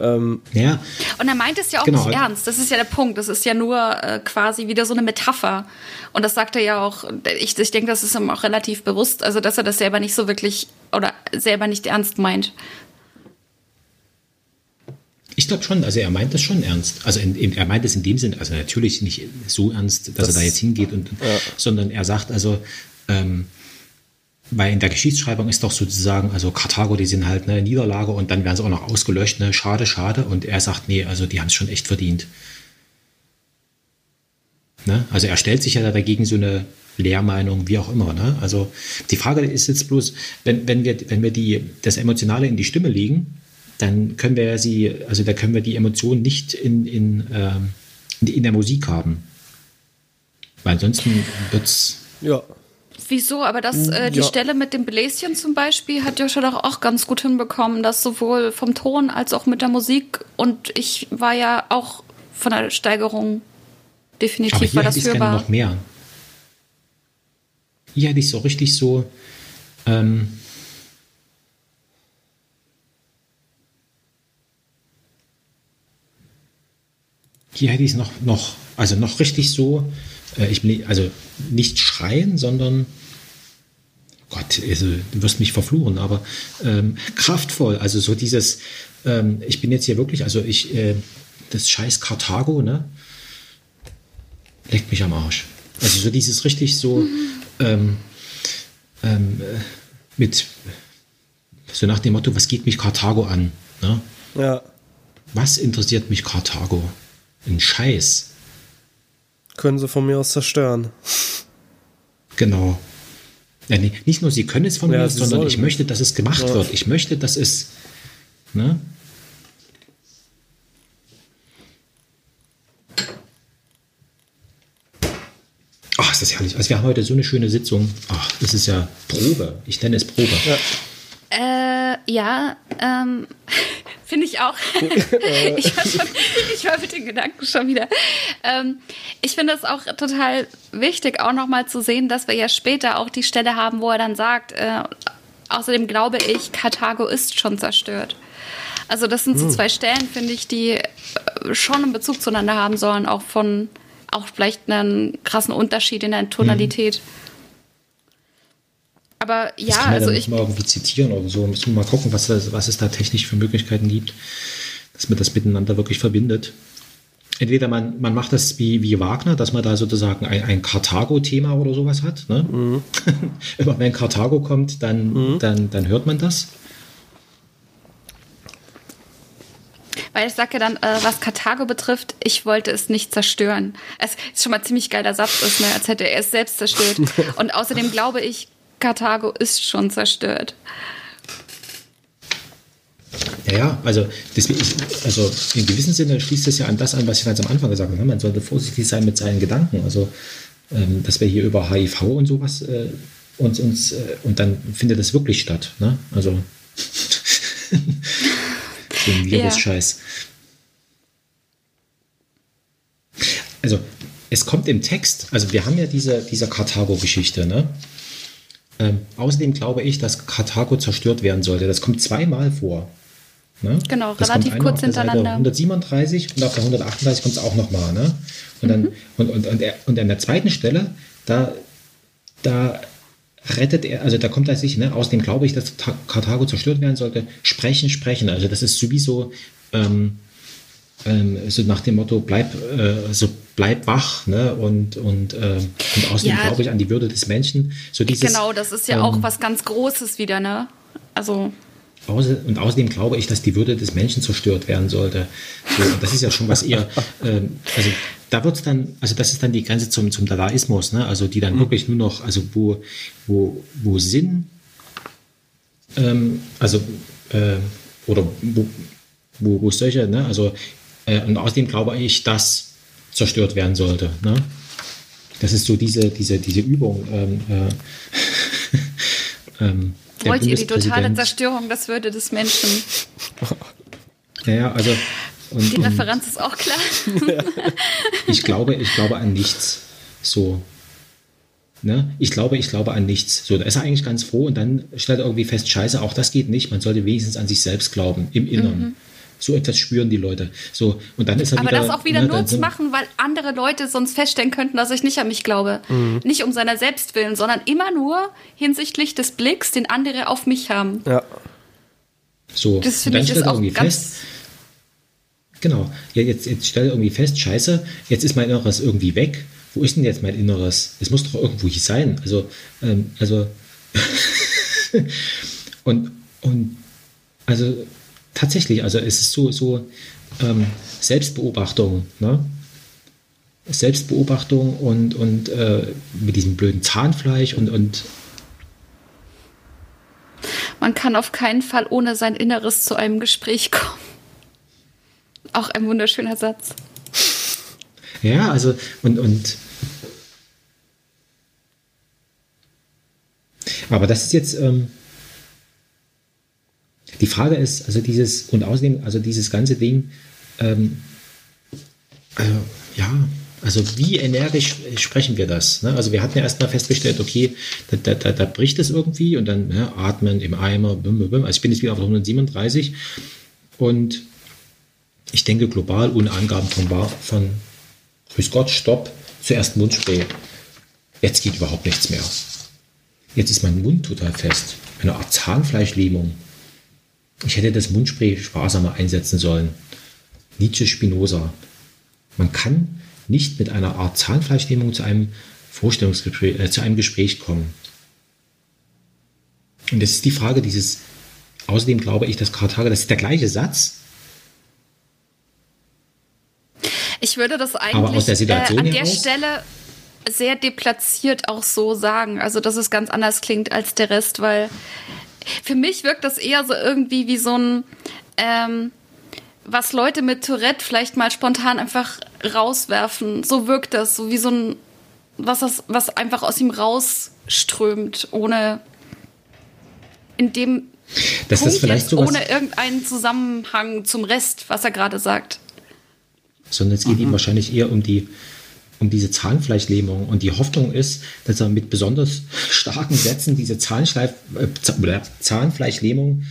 Ähm, ja, Und er meint es ja auch Genau. nicht ernst. Das ist ja der Punkt. Das ist ja nur äh, quasi wieder so eine Metapher. Und das sagt er ja auch. Ich, ich denke, das ist ihm auch relativ bewusst. Also, dass er das selber nicht so wirklich oder selber nicht ernst meint. Ich glaube schon, also er meint das schon ernst. Also in, in, er meint es in dem Sinn, also natürlich nicht so ernst, dass Das- er da jetzt hingeht, und, Ja. sondern er sagt also, ähm, weil in der Geschichtsschreibung ist doch sozusagen, also Karthago, die sind halt eine Niederlage und dann werden sie auch noch ausgelöscht, ne? schade, schade. Und er sagt, nee, also die haben es schon echt verdient. Ne? Also er stellt sich ja da dagegen so eine Lehrmeinung, wie auch immer. Ne? Also die Frage ist jetzt bloß, wenn, wenn wir, wenn wir die, das Emotionale in die Stimme legen, dann können wir sie, also da können wir die Emotionen nicht in, in, ähm, in, der Musik haben. Weil ansonsten wird's ja. Wieso? Aber das, äh, die Ja. Stelle mit dem Bläschen zum Beispiel hat Joscha doch auch ganz gut hinbekommen, das sowohl vom Ton als auch mit der Musik. Und ich war ja auch von der Steigerung Aber definitiv hier war hätte das ich gerne hörbar. noch mehr. Hier hätte ich so richtig so. Ähm, hier hätte ich es noch, noch, also noch richtig so, äh, ich will, also nicht schreien, sondern Gott, also, du wirst mich verfluchen, aber ähm, kraftvoll. Also so dieses, ähm, ich bin jetzt hier wirklich, also ich, äh, das scheiß Karthago, ne? Leckt mich am Arsch. Also so dieses richtig so ähm, ähm, äh, mit so nach dem Motto, was geht mich Karthago an? Ne? Ja. Was interessiert mich Karthago? Ein Scheiß. Können sie von mir aus zerstören. Genau. Ja, nee, nicht nur sie können es von Ja, mir sondern sollen. ich möchte, dass es gemacht Ja. wird. Ich möchte, dass es. Ne? Ach, ist das herrlich. Also wir haben heute so eine schöne Sitzung. Ach, das ist ja Probe. Ich nenne es Probe. Äh, ja, ähm, *laughs* finde ich auch. *laughs* ich, war schon, ich war mit den Gedanken schon wieder. Ähm, ich finde es auch total wichtig, auch nochmal zu sehen, dass wir ja später auch die Stelle haben, wo er dann sagt, äh, außerdem glaube ich, Karthago ist schon zerstört. Also das sind so zwei Stellen, finde ich, die äh, schon einen Bezug zueinander haben sollen, auch von, auch vielleicht einen krassen Unterschied in der Tonalität. Aber Das ja, kann man also dann ich, mal irgendwie zitieren oder so. Müssen wir mal gucken, was, das- was es da technisch für Möglichkeiten gibt, dass man das miteinander wirklich verbindet. Entweder man, man macht das wie, wie Wagner, dass man da sozusagen ein, ein Karthago-Thema oder sowas hat. Ne? *laughs* Immer wenn Karthago kommt, dann, dann, dann hört man das. Weil ich sage ja dann, äh, was Karthago betrifft, ich wollte es nicht zerstören. Es ist schon mal ein ziemlich geiler Satz, ist, ne, als hätte er es selbst zerstört. *laughs* Und außerdem glaube ich, Karthago ist schon zerstört. Ja, ja, also, ich- also in gewissem Sinne schließt es ja an das an, was ich ganz am Anfang gesagt habe. ne? Man sollte vorsichtig sein mit seinen Gedanken. Also, ähm, dass wir hier über HIV und sowas äh, uns, uns äh, und dann findet das wirklich statt. Ne? Also, *laughs* so ein Virus-Scheiß. Also, es kommt im Text, also wir haben ja diese, diese Karthago-Geschichte, ne? Ähm, außerdem glaube ich, dass Karthago zerstört werden sollte. Das kommt zweimal vor. Ne? Genau, Das relativ kurz hintereinander. 137 und auf der 138 kommt es auch nochmal. Ne? Und, dann, Mhm. und, und, und, er, und an der zweiten Stelle, da, da rettet er, also da kommt er sich, ne, außerdem glaube ich, dass Karthago zerstört werden sollte, sprechen, sprechen. Also das ist sowieso ähm, ähm, so nach dem Motto, bleib, äh, so bleib wach, ne? Und, und, ähm, und außerdem Ja. glaube ich an die Würde des Menschen. So dieses, genau, das ist ja ähm, auch was ganz Großes wieder, ne? Also, und außerdem glaube ich, dass die Würde des Menschen zerstört werden sollte. So, das ist ja schon was eher, *laughs* ähm, also da wird es dann, also das ist dann die Grenze zum, zum Dadaismus, ne? also die dann wirklich nur noch, also wo, wo, wo Sinn, ähm, also, äh, oder wo, wo, wo solche, ne? also, äh, und außerdem glaube ich, dass zerstört werden sollte. Ne? Das ist so diese, diese, diese Übung. Ähm, äh, *laughs* ähm, wollt ihr die totale Zerstörung des Würde des Menschen? *laughs* Ja, ja, also und, Die und Referenz ist auch klar. *laughs* ich glaube, ich glaube an nichts. So. Ne? Ich glaube, ich glaube an nichts. So, da ist er eigentlich ganz froh und dann stellt er irgendwie fest, scheiße, auch das geht nicht. Man sollte wenigstens an sich selbst glauben, im Innern. So etwas spüren die Leute. So, und dann ist er. Aber wieder, das auch wieder ne, nur zu machen, weil andere Leute sonst feststellen könnten, dass ich nicht an mich glaube. Mhm. Nicht um seiner selbst willen, sondern immer nur hinsichtlich des Blicks, den andere auf mich haben. Ja. So, Das und finde dann ich stellt ist er auch irgendwie ganz. fest, Genau. Ja, jetzt, jetzt stellt er irgendwie fest, scheiße, jetzt ist mein Inneres irgendwie weg. Wo ist denn jetzt mein Inneres? Es muss doch irgendwo hier sein. Also, ähm, also *laughs* und, und also tatsächlich, also es ist so, so ähm, Selbstbeobachtung, ne? Selbstbeobachtung und, und äh, mit diesem blöden Zahnfleisch und, und Man kann auf keinen Fall ohne sein Inneres zu einem Gespräch kommen. Auch ein wunderschöner Satz. Ja, also und, und aber das ist jetzt ähm, die Frage ist, also dieses und außerdem, also dieses ganze Ding, ähm, also ja, also wie energisch sprechen wir das? Ne? Also wir hatten ja erstmal festgestellt, okay, da, da, da, da bricht es irgendwie und dann ne, atmen im Eimer, bim, bim, bim. also ich bin jetzt wieder auf 137 und ich denke global ohne Angaben von, von Grüß Gott, Stopp, zuerst Mundspray. Jetzt geht überhaupt nichts mehr. Jetzt ist mein Mund total fest. Eine Art Zahnfleischlähmung. Ich hätte das Mundspray sparsamer einsetzen sollen. Nietzsche Spinoza. Man kann nicht mit einer Art Zahnfleischlähmung zu einem Vorstellungsgespräch, äh, zu einem Gespräch kommen. Und das ist die Frage dieses, außerdem glaube ich, dass Karthager, das ist der gleiche Satz, Ich würde das eigentlich der äh, an der heraus? Stelle sehr deplatziert auch so sagen. Also, dass es ganz anders klingt als der Rest, weil für mich wirkt das eher so irgendwie wie so ein, ähm, was Leute mit Tourette vielleicht mal spontan einfach rauswerfen. So wirkt das, so wie so ein, was, das, was einfach aus ihm rausströmt, ohne in dem das Punkt vielleicht jetzt ohne irgendeinen Zusammenhang zum Rest, was er gerade sagt. sondern es geht ihm wahrscheinlich eher um die, um diese Zahnfleischlähmung. Und die Hoffnung ist, dass er mit besonders starken Sätzen diese Zahnschleif, äh, Zahnfleischlähmung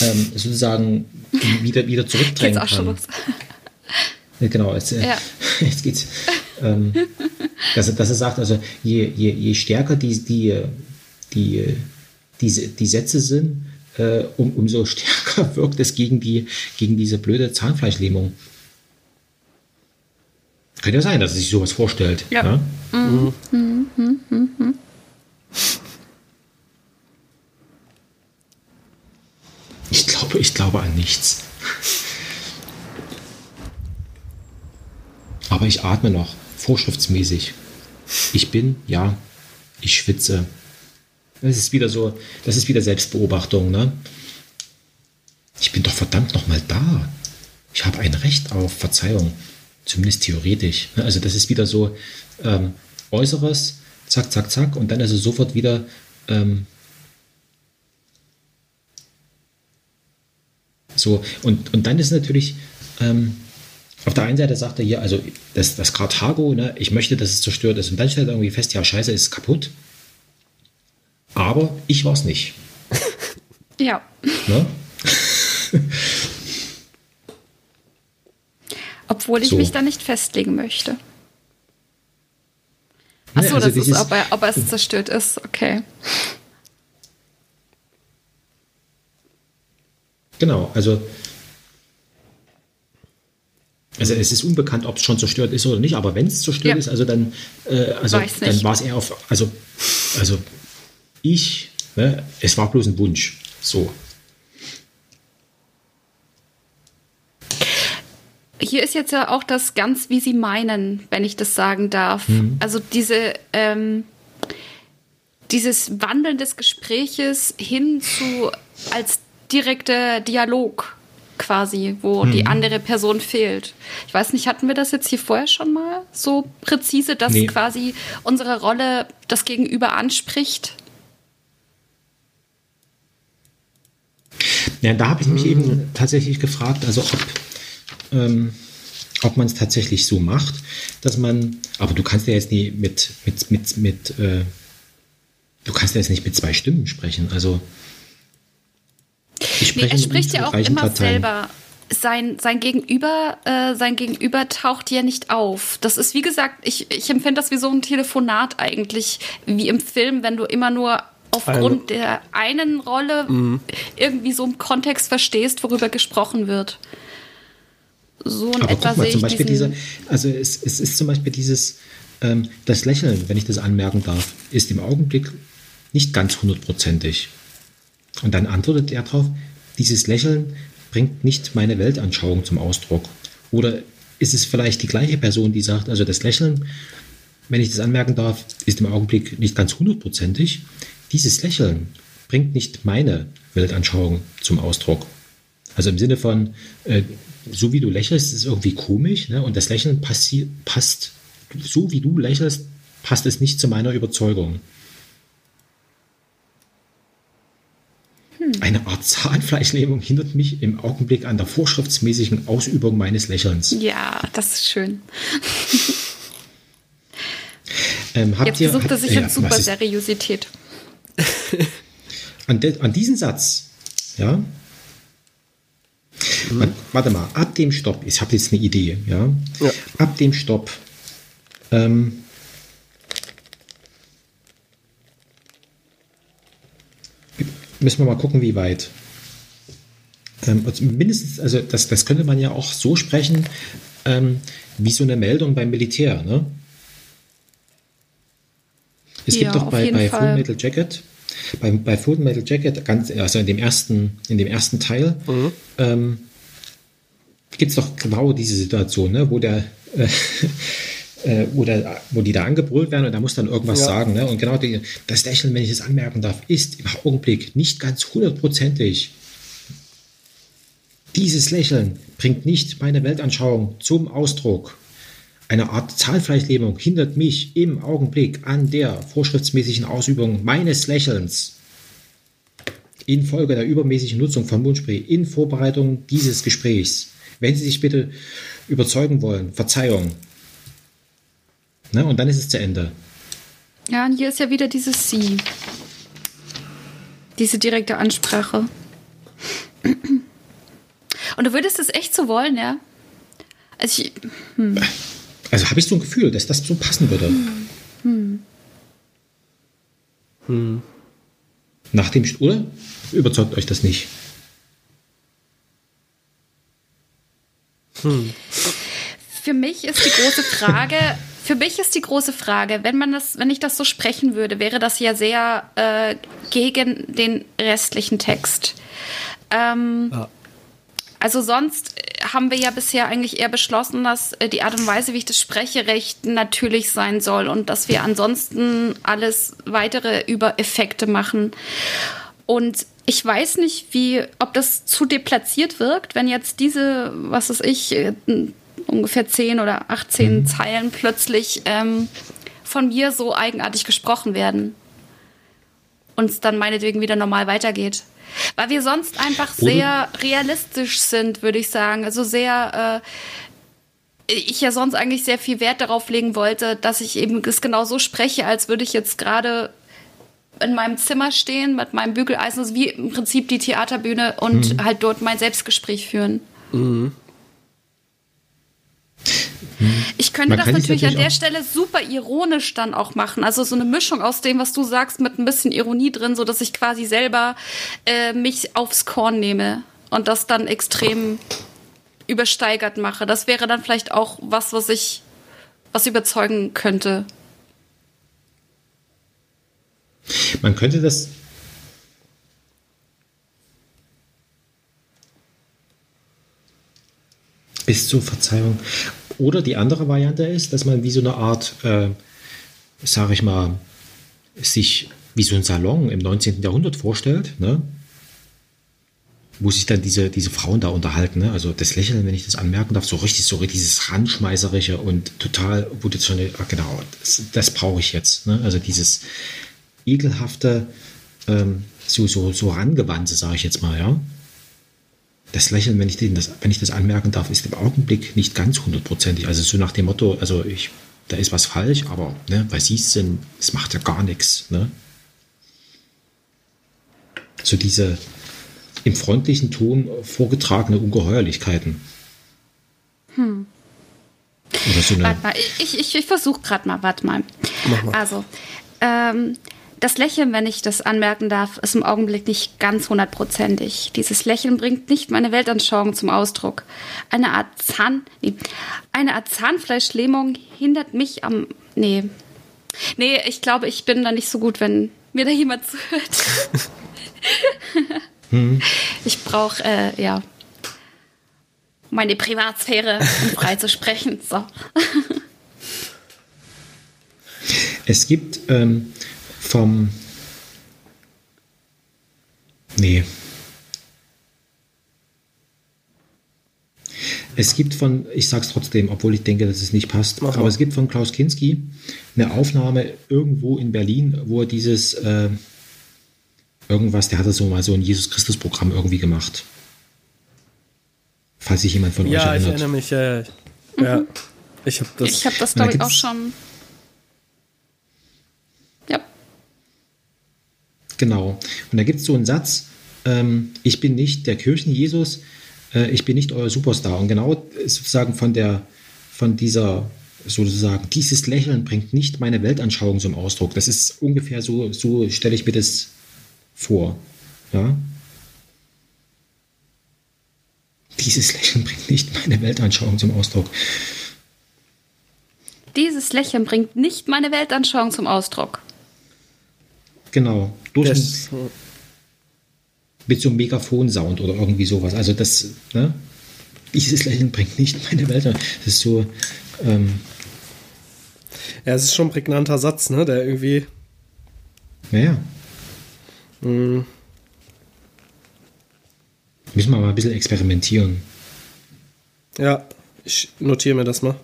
ähm, sozusagen wieder, wieder Geht's zurückdrängen auch schon kann. los. Ja, Genau, jetzt, äh, Ja. *laughs* jetzt geht's. Ähm, dass, er, dass er sagt, also je, je, je stärker die, die, die, diese, die Sätze sind, äh, um, umso stärker *laughs* wirkt es gegen, die, gegen diese blöde Zahnfleischlähmung. Könnte ja sein, dass er sich sowas vorstellt. Ja. ne? Ich glaube, ich glaube an nichts. Aber ich atme noch, vorschriftsmäßig. Ich bin, ja, ich schwitze. Das ist wieder so, das ist wieder Selbstbeobachtung, ne? Ich bin doch verdammt nochmal da. Ich habe ein Recht auf Verzeihung, zumindest theoretisch. ne? Also das ist wieder so ähm, Äußeres, zack, zack, zack, und dann ist es sofort wieder ähm, so. Und, und dann ist natürlich, ähm, auf der einen Seite sagt er hier, also das, das Karthago, ne, ich möchte, dass es zerstört ist. Und dann stellt er irgendwie fest, ja, scheiße, ist kaputt. Aber ich war es nicht. *laughs* Ja. Ne? *laughs* Obwohl ich So. mich da nicht festlegen möchte. Achso, also das ist, dieses- ob, er, ob es zerstört ist. Okay. Genau, also, also es ist unbekannt, ob es schon zerstört ist oder nicht, aber wenn es zerstört Ja. ist, also dann, äh, also dann war es eher auf, also, also ich, ne, es war bloß ein Wunsch, so. Hier ist jetzt ja auch das ganz, wie Sie meinen, wenn ich das sagen darf. Also diese, ähm, dieses Wandeln des Gespräches hin zu als direkter Dialog quasi, wo die andere Person fehlt. Ich weiß nicht, hatten wir das jetzt hier vorher schon mal so präzise, dass Nee. quasi unsere Rolle das Gegenüber anspricht? Ja, da habe ich mich eben tatsächlich gefragt, also ob, ähm, ob man es tatsächlich so macht, dass man, aber du kannst ja jetzt nie mit, mit, mit, mit äh, du kannst ja jetzt nicht mit zwei Stimmen sprechen, also ich Nee, spreche er spricht ja auch immer Parteien. selber. Sein, sein Gegenüber, äh, sein Gegenüber taucht ja nicht auf. Das ist, wie gesagt, ich, ich empfinde das wie so ein Telefonat eigentlich, wie im Film, wenn du immer nur aufgrund der einen Rolle Mhm. irgendwie so im Kontext verstehst, worüber gesprochen wird. So in Aber etwa guck mal, sehe zum ich Beispiel diese, also es, es ist zum Beispiel dieses, ähm, das Lächeln, wenn ich das anmerken darf, ist im Augenblick nicht ganz hundertprozentig. Und dann antwortet er darauf, dieses Lächeln bringt nicht meine Weltanschauung zum Ausdruck. Oder ist es vielleicht die gleiche Person, die sagt, also das Lächeln, wenn ich das anmerken darf, ist im Augenblick nicht ganz hundertprozentig. Dieses Lächeln bringt nicht meine Weltanschauung zum Ausdruck. Also im Sinne von, äh, so wie du lächelst, ist irgendwie komisch, ne? und das Lächeln passt, so wie du lächelst, passt es nicht zu meiner Überzeugung. Eine Art Zahnfleischlähmung hindert mich im Augenblick an der vorschriftsmäßigen Ausübung meines Lächelns. Ja, das ist schön. *laughs* Ähm, Jetzt ihr, versucht er habt- sich ja, in super Seriosität. an, de, an diesen Satz, ja, Wa- warte mal, ab dem Stopp, ich habe jetzt eine Idee, ja, Ja. ab dem Stopp, ähm, müssen wir mal gucken, wie weit. Ähm, also mindestens, also das, das könnte man ja auch so sprechen, ähm, wie so eine Meldung beim Militär. Ne? Es Ja, gibt doch bei, bei Fall. Full Metal Jacket, bei, bei Full Metal Jacket, ganz, also in dem ersten, in dem ersten Teil, ähm, gibt es doch genau diese Situation, ne, wo der, äh, *laughs* äh, wo, der, wo die da angebrüllt werden und da muss dann irgendwas Ja. sagen. Ne? Und genau die, das Lächeln, wenn ich es anmerken darf, ist im Augenblick nicht ganz hundertprozentig. Dieses Lächeln bringt nicht meine Weltanschauung zum Ausdruck. Eine Art Zahlfleischlähmung hindert mich im Augenblick an der vorschriftsmäßigen Ausübung meines Lächelns. Infolge der übermäßigen Nutzung von Mundspray in Vorbereitung dieses Gesprächs. Wenn Sie sich bitte überzeugen wollen, Verzeihung. Ne, und dann ist es zu Ende. Ja, und hier ist ja wieder dieses Sie. Diese direkte Ansprache. Und du würdest es echt so wollen, ja? Also ich, Also habe ich so ein Gefühl, dass das so passen würde. Nach dem, oder? Überzeugt euch das nicht? Für mich ist die große Frage, für mich ist die große Frage, wenn man das, wenn ich das so sprechen würde, wäre das ja sehr äh, gegen den restlichen Text. Ähm, Ja. Also sonst haben wir ja bisher eigentlich eher beschlossen, dass äh, die Art und Weise, wie ich das spreche, recht natürlich sein soll und dass wir ansonsten alles weitere über Effekte machen. Und ich weiß nicht, wie, ob das zu deplatziert wirkt, wenn jetzt diese, was weiß ich, äh, ungefähr 10 oder 18 Zeilen plötzlich ähm, von mir so eigenartig gesprochen werden. Und es dann meinetwegen wieder normal weitergeht. Weil wir sonst einfach sehr realistisch sind, würde ich sagen. Also sehr, äh, ich ja sonst eigentlich sehr viel Wert darauf legen wollte, dass ich eben es genau so spreche, als würde ich jetzt gerade in meinem Zimmer stehen mit meinem Bügeleisen, also wie im Prinzip die Theaterbühne und halt dort mein Selbstgespräch führen. Ich könnte das sich natürlich an der natürlich Stelle super ironisch dann auch machen. Also so eine Mischung aus dem, was du sagst, mit ein bisschen Ironie drin, so dass ich quasi selber äh, mich aufs Korn nehme und das dann extrem übersteigert mache. Das wäre dann vielleicht auch was, was ich was überzeugen könnte. Man könnte das. Bis zur Verzeihung. Oder die andere Variante ist, dass man wie so eine Art, äh, sage ich mal, sich wie so ein Salon im 19. Jahrhundert vorstellt, ne? wo sich dann diese, diese Frauen da unterhalten. Ne? Also das Lächeln, wenn ich das anmerken darf, so richtig, so richtig dieses Ranschmeißerische und total, wo das schon, ah, genau, das, das brauche ich jetzt. Ne? Also dieses ekelhafte, ähm, so, so, so rangewandte, sage ich jetzt mal, ja. Das Lächeln, wenn ich, den, das, wenn ich das anmerken darf, ist im Augenblick nicht ganz hundertprozentig. Also so nach dem Motto, also ich, da ist was falsch, aber ne, weil sie es sind, es macht ja gar nichts. Ne? So diese im freundlichen Ton vorgetragene Ungeheuerlichkeiten. Oder so eine, Warte mal, ich, ich, ich versuche gerade mal, warte mal. Also, ähm, das Lächeln, wenn ich das anmerken darf, ist im Augenblick nicht ganz hundertprozentig. Dieses Lächeln bringt nicht meine Weltanschauung zum Ausdruck. Eine Art Zahn, nee, eine Art Zahnfleischlähmung hindert mich am, nee. Nee, ich glaube, ich bin da nicht so gut, wenn mir da jemand zuhört. *laughs* Ich brauche, äh, ja, meine Privatsphäre, um frei zu sprechen. So. Es gibt ähm, vom. Nee. Es gibt von, ich sag's trotzdem, obwohl ich denke, dass es nicht passt, Mach mal. aber es gibt von Klaus Kinski eine Aufnahme irgendwo in Berlin, wo er dieses äh, irgendwas, der hatte so mal so ein Jesus Christus Programm irgendwie gemacht. Falls sich jemand von euch Ja, ich erinnert. erinnere mich, ja. ja. ja. Ich habe das. Ich habe das, Und da glaube ich, auch schon. Genau. Und da gibt es so einen Satz, ähm, ich bin nicht der Kirchen-Jesus, äh, ich bin nicht euer Superstar. Und genau sozusagen von der, von dieser, sozusagen, dieses Lächeln bringt nicht meine Weltanschauung zum Ausdruck. Das ist ungefähr so, so stelle ich mir das vor. Ja? Dieses Lächeln bringt nicht meine Weltanschauung zum Ausdruck. Dieses Lächeln bringt nicht meine Weltanschauung zum Ausdruck. Genau. Durch Das, ein, mit so einem Megafon-Sound oder irgendwie sowas. Also das, ne? Dieses Lächeln bringt nicht meine Weltanschauung. Das ist so, ähm, ja, es ist schon ein prägnanter Satz, ne? Der irgendwie. naja. Mh, Müssen wir mal ein bisschen experimentieren. ja, ich notiere mir das mal.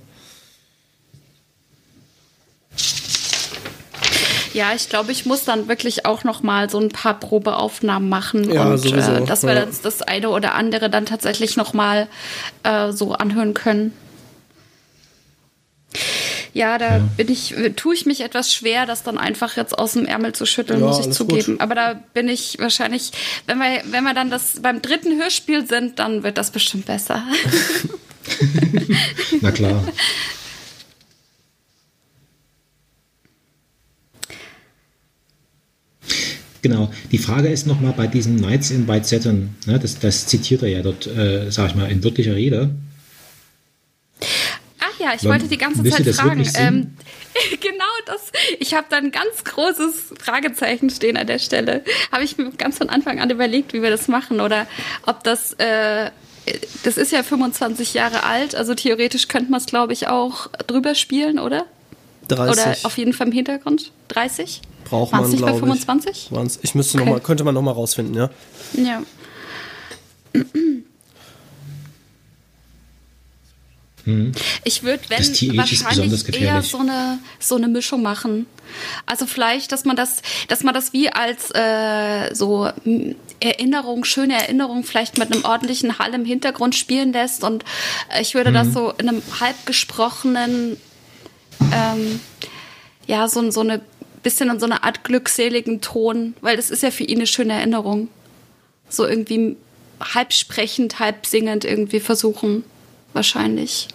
Ja, ich glaube, ich muss dann wirklich auch noch mal so ein paar Probeaufnahmen machen Ja, und äh, dass wir ja. uns das eine oder andere dann tatsächlich noch mal äh, so anhören können. Ja, da bin ich, tue ich mich etwas schwer, das dann einfach jetzt aus dem Ärmel zu schütteln, Ja, muss ich zugeben. gut. Aber da bin ich wahrscheinlich, wenn wir, wenn wir dann das beim dritten Hörspiel sind, dann wird das bestimmt besser. *laughs* Na klar. Genau. Die Frage ist nochmal bei diesem Nights in White Satin, ne, das, das zitiert er ja dort, äh, sag ich mal, in wörtlicher Rede. Ach ja, ich Wann- wollte die ganze Zeit das fragen. Ähm, *laughs* genau das. Ich habe da ein ganz großes Fragezeichen stehen an der Stelle. Habe ich mir ganz von Anfang an überlegt, wie wir das machen oder ob das. Äh, das ist ja 25 Jahre alt, also theoretisch könnte man es, glaube ich, auch drüber spielen, oder? 30 Oder auf jeden Fall im Hintergrund? 30? Braucht Waren's man, nicht bei glaube 25? ich. Waren's- Ich müsste Okay. noch mal, könnte man noch mal rausfinden, ja. Ja. *clears throat* Ich würde, wenn wahrscheinlich eher so eine so eine Mischung machen. Also vielleicht, dass man das, dass man das wie als äh, so m, Erinnerung, schöne Erinnerung, vielleicht mit einem ordentlichen Hall im Hintergrund spielen lässt. Und äh, ich würde Mhm. das so in einem halb gesprochenen, ähm, ja, so, so eine bisschen in so einer Art glückseligen Ton, weil das ist ja für ihn eine schöne Erinnerung. So irgendwie halb sprechend, halb singend irgendwie versuchen, wahrscheinlich.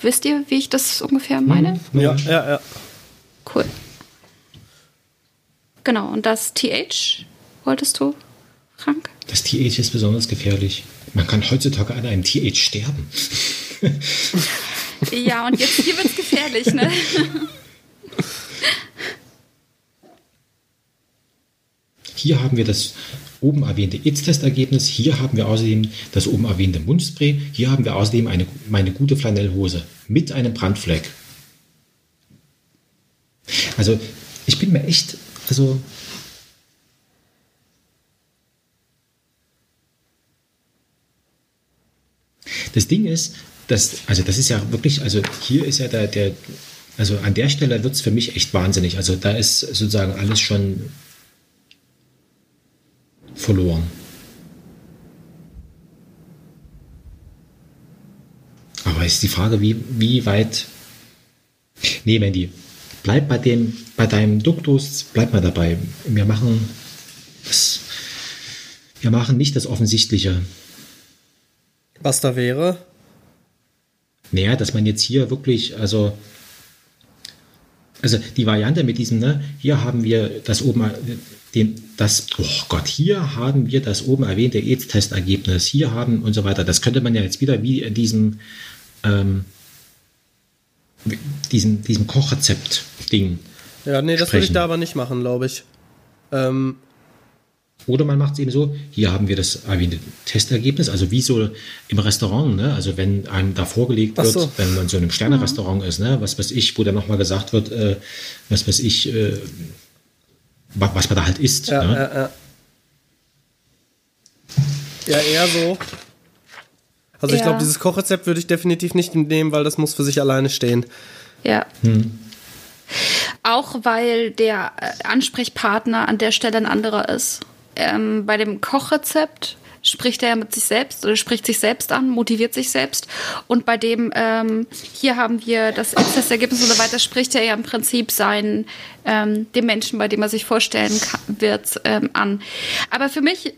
Wisst ihr, wie ich das ungefähr meine? Ja, ja, ja. Cool. Genau, und das TH wolltest du, Frank? Das TH ist besonders gefährlich. Man kann heutzutage an einem TH sterben. Ja, und jetzt hier wird's gefährlich, ne? *laughs* Hier haben wir das oben erwähnte AIDS-Testergebnis. Hier haben wir außerdem das oben erwähnte Mundspray. Hier haben wir außerdem eine, meine gute Flanellhose mit einem Brandfleck. Also, ich bin mir echt, also. Das Ding ist, dass, also das ist ja wirklich, also hier ist ja der, der also an der Stelle wird es für mich echt wahnsinnig. Also da ist sozusagen alles schon verloren. Aber ist die Frage, wie, wie weit. Nee, Mandy, bleib bei dem, bei deinem Duktus, bleib mal dabei. Wir machen das, wir machen nicht das Offensichtliche. Was da wäre? Naja, dass man jetzt hier wirklich, also, also die Variante mit diesem, ne, hier haben wir das oben, den, das, oh Gott, hier haben wir das oben erwähnte AIDS-Testergebnis, hier haben und so weiter. Das könnte man ja jetzt wieder wie in diesem, ähm, diesem, diesem Kochrezept-Ding. Ja, nee, das würde ich da aber nicht machen, glaube ich. Ähm, Oder man macht es eben so, hier haben wir das erwähnte Testergebnis, also wie so im Restaurant, ne? also wenn einem da vorgelegt Ach wird, so. wenn man so in einem Sterne-Restaurant ist, ne? was weiß ich, wo dann nochmal gesagt wird, äh, was weiß ich, äh, was man da halt isst. ja, ne? ja, ja. Ja, eher so. Also ich Ja. glaube, dieses Kochrezept würde ich definitiv nicht nehmen, weil das muss für sich alleine stehen. Ja. Auch weil der äh, Ansprechpartner an der Stelle ein anderer ist. Ähm, bei dem Kochrezept spricht er mit sich selbst oder spricht sich selbst an, motiviert sich selbst. Und bei dem, ähm, hier haben wir das Testergebnis und so weiter, spricht er ja im Prinzip seinen, ähm, dem Menschen, bei dem er sich vorstellen kann, wird, ähm, an. Aber für mich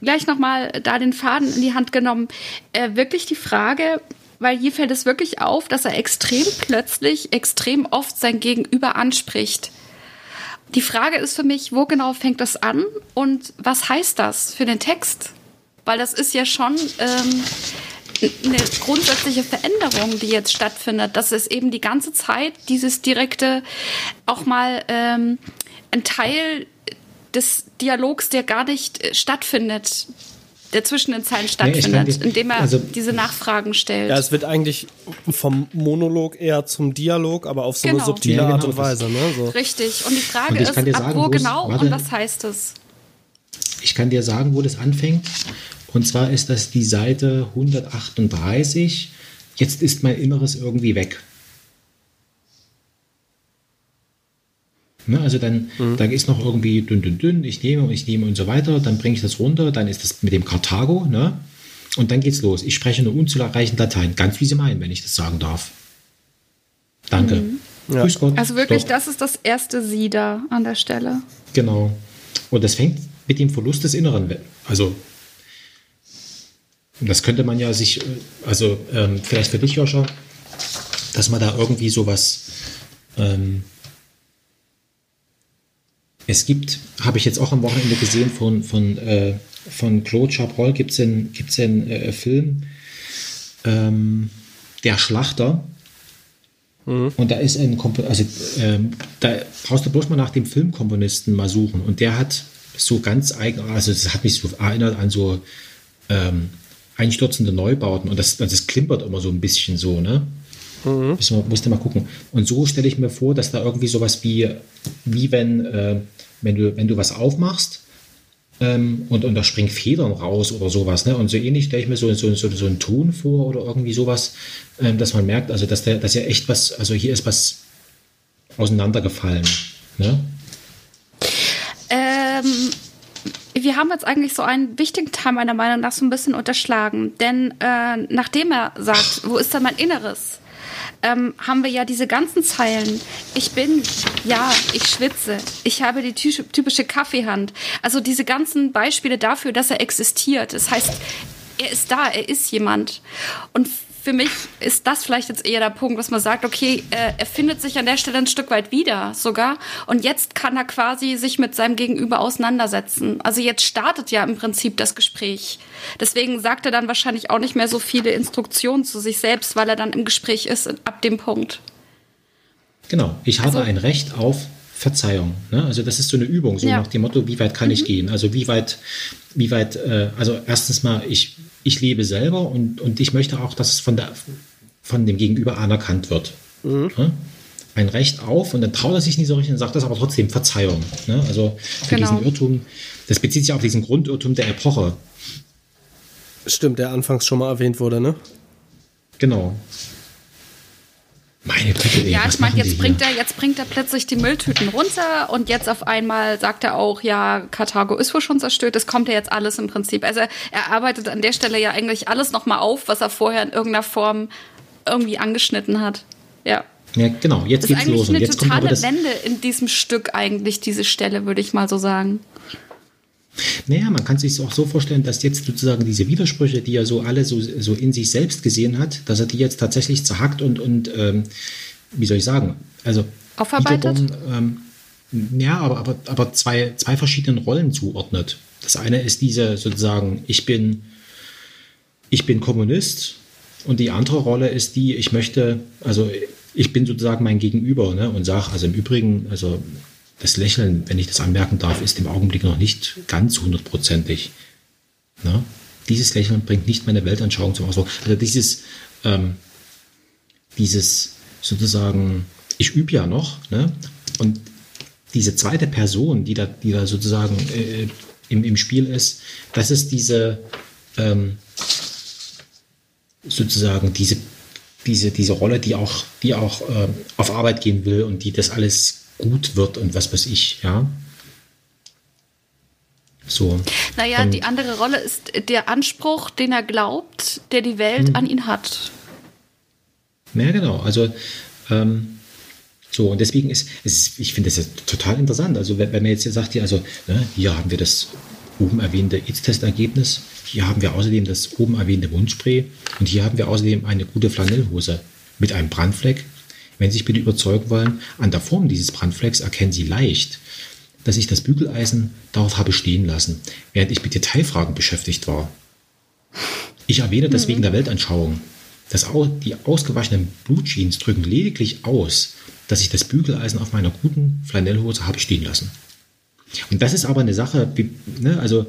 gleich nochmal da den Faden in die Hand genommen. Äh, wirklich die Frage, weil hier fällt es wirklich auf, dass er extrem plötzlich, extrem oft sein Gegenüber anspricht. Die Frage ist für mich, wo genau fängt das an und was heißt das für den Text? Weil das ist ja schon ähm, eine grundsätzliche Veränderung, die jetzt stattfindet, dass es eben die ganze Zeit dieses direkte auch mal ähm, ein Teil des Dialogs, der gar nicht äh, stattfindet, der zwischen den Zeilen stattfindet, dir- indem er also- diese Nachfragen stellt. Ja, es wird eigentlich vom Monolog eher zum Dialog, aber auf so eine Genau. subtile Ja, Art genau, und Weise. Ne? So. Richtig. Und die Frage Und ist, ab sagen, wo genau warte. und was heißt es? Ich kann dir sagen, wo das anfängt. Und zwar ist das die Seite 138. Jetzt ist mein Inneres irgendwie weg. Ne, also dann, Mhm. da ist noch irgendwie dünn, dünn, dünn, ich nehme und ich nehme und so weiter, dann bringe ich das runter, dann ist das mit dem Karthago, ne? Und dann geht's los. Ich spreche eine unzureichend Latein, ganz wie Sie meinen, wenn ich das sagen darf. Danke. Ja. Grüß Gott. Also wirklich, Stopp. das ist das erste Sie da an der Stelle. Genau. Und das fängt mit dem Verlust des Inneren. Also, das könnte man ja sich, äh, also ähm, vielleicht für dich, Joscha, dass man da irgendwie sowas. Ähm, es gibt, habe ich jetzt auch am Wochenende gesehen von, von, äh, von Claude Chabrol, gibt es einen, gibt's einen äh, Film, ähm, Der Schlachter. Und da ist ein Kompo also ähm, da brauchst du bloß mal nach dem Filmkomponisten mal suchen. Und der hat so ganz eigen, also das hat mich so erinnert an so ähm, einstürzende Neubauten und das, das klimpert immer so ein bisschen so, ne? Müssen wir, musst du mal gucken. Und so stelle ich mir vor, dass da irgendwie sowas wie, wie wenn, äh, wenn, du, wenn du was aufmachst ähm, und, und da springen Federn raus oder sowas. Ne? Und so ähnlich stelle ich mir so, so, so, so einen Ton vor oder irgendwie sowas, ähm, dass man merkt, also dass, der, dass ja echt was, also hier ist was auseinandergefallen. Ne? Ähm, wir haben jetzt eigentlich so einen wichtigen Teil meiner Meinung nach so ein bisschen unterschlagen. Denn äh, nachdem er sagt, wo ist da mein Inneres, ähm, haben wir ja diese ganzen Zeilen. Ich bin, ja, ich schwitze. Ich habe die ty- typische Kaffeehand. Also diese ganzen Beispiele dafür, dass er existiert. Das heißt, er ist da, er ist jemand. Und für mich ist das vielleicht jetzt eher der Punkt, dass man sagt, okay, äh, er findet sich an der Stelle ein Stück weit wieder sogar. Und jetzt kann er quasi sich mit seinem Gegenüber auseinandersetzen. Also jetzt startet ja im Prinzip das Gespräch. Deswegen sagt er dann wahrscheinlich auch nicht mehr so viele Instruktionen zu sich selbst, weil er dann im Gespräch ist ab dem Punkt. Genau, ich habe Also- ein Recht auf Verzeihung. Ne? Also das ist so eine Übung, so Ja. nach dem Motto, wie weit kann ich gehen? Also wie weit, wie weit, äh, also erstens mal, ich, ich lebe selber und, und ich möchte auch, dass es von, der, von dem Gegenüber anerkannt wird. Ne? Ein Recht auf und dann traut er sich nicht so richtig und sagt das aber trotzdem Verzeihung. Ne? Also für Genau. diesen Irrtum, das bezieht sich auf diesen Grundirrtum der Epoche. Stimmt, der anfangs schon mal erwähnt wurde, ne? Genau. Meine Güte, ey, Ja, ich meine, jetzt hier? bringt er, jetzt bringt er plötzlich die Mülltüten runter und jetzt auf einmal sagt er auch, ja, Karthago ist wohl schon zerstört. Das kommt ja jetzt alles im Prinzip. Also er arbeitet an der Stelle ja eigentlich alles nochmal auf, was er vorher in irgendeiner Form irgendwie angeschnitten hat. Ja. Ja, genau, jetzt Das ist geht's los. Eine jetzt kommt aber totale das, Wende in diesem Stück eigentlich, diese Stelle, würde ich mal so sagen. Naja, man kann sich es auch so vorstellen, dass jetzt sozusagen diese Widersprüche, die er so alle so, so in sich selbst gesehen hat, dass er die jetzt tatsächlich zerhackt und, und ähm, wie soll ich sagen, also Aufarbeitet? wiederum, ähm, ja, aber, aber, aber zwei, zwei verschiedenen Rollen zuordnet. Das eine ist diese sozusagen, ich bin, ich bin Kommunist und die andere Rolle ist die, ich möchte, also ich bin sozusagen mein Gegenüber ne, und sage, also im Übrigen, also das Lächeln, wenn ich das anmerken darf, ist im Augenblick noch nicht ganz hundertprozentig. Ne? Dieses Lächeln bringt nicht meine Weltanschauung zum Ausdruck. Also dieses, ähm, dieses sozusagen, ich übe ja noch, ne? und diese zweite Person, die da, die da sozusagen äh, im, im Spiel ist, das ist diese, ähm, sozusagen diese, diese, diese Rolle, die auch, die auch ähm, auf Arbeit gehen will und die das alles gut wird und was weiß ich, ja. So. Naja, Und- die andere Rolle ist der Anspruch, den er glaubt, der die Welt an ihn hat. Ja, genau. Also ähm, so, und deswegen ist, es ist ich finde das ja total interessant. Also wenn, wenn man jetzt hier sagt, hier, also ne, hier haben wir das oben erwähnte AIDS-Testergebnis, hier haben wir außerdem das oben erwähnte Mundspray und hier haben wir außerdem eine gute Flanellhose mit einem Brandfleck. Wenn Sie sich bitte überzeugen wollen, an der Form dieses Brandflecks erkennen Sie leicht, dass ich das Bügeleisen darauf habe stehen lassen, während ich mit Detailfragen beschäftigt war. Ich erwähne das wegen der Weltanschauung. Das, die ausgewaschenen Blutjeans drücken lediglich aus, dass ich das Bügeleisen auf meiner guten Flanellhose habe stehen lassen. Und das ist aber eine Sache, ne, also,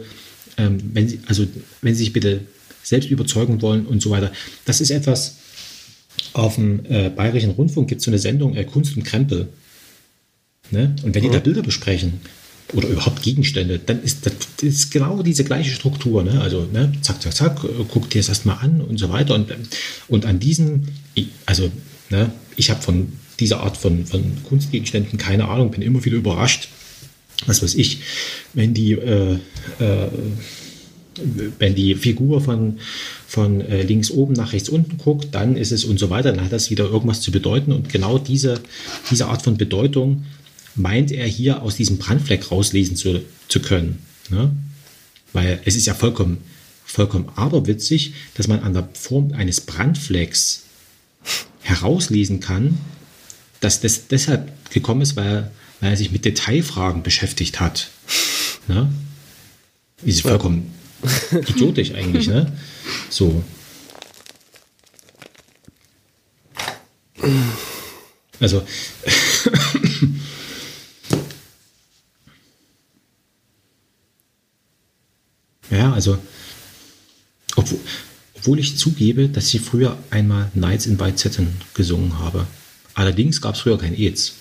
ähm, wenn Sie, also wenn Sie sich bitte selbst überzeugen wollen und so weiter, das ist etwas, auf dem äh, Bayerischen Rundfunk gibt es so eine Sendung äh, Kunst und Krempel. Ne? Und wenn die da Bilder besprechen oder überhaupt Gegenstände, dann ist das, das ist genau diese gleiche Struktur. Ne? Also ne? zack, zack, zack, äh, guck dir das erstmal an und so weiter. Und, und an diesen, also ne? ich habe von dieser Art von, von Kunstgegenständen keine Ahnung, bin immer wieder überrascht. Was weiß ich, wenn die äh, äh, wenn die Figur von, von äh, links oben nach rechts unten guckt, dann ist es und so weiter, dann hat das wieder irgendwas zu bedeuten. Und genau diese, diese Art von Bedeutung meint er hier aus diesem Brandfleck rauslesen zu, zu können. Ne? Weil es ist ja vollkommen, vollkommen aberwitzig, dass man an der Form eines Brandflecks herauslesen kann, dass das deshalb gekommen ist, weil, weil er sich mit Detailfragen beschäftigt hat. Ne? Ist vollkommen idiotisch eigentlich, ne? *laughs* So. Also. *laughs* ja, also. Obwohl, obwohl ich zugebe, dass ich früher einmal Nights in White Satin gesungen habe. Allerdings gab es früher kein AIDS.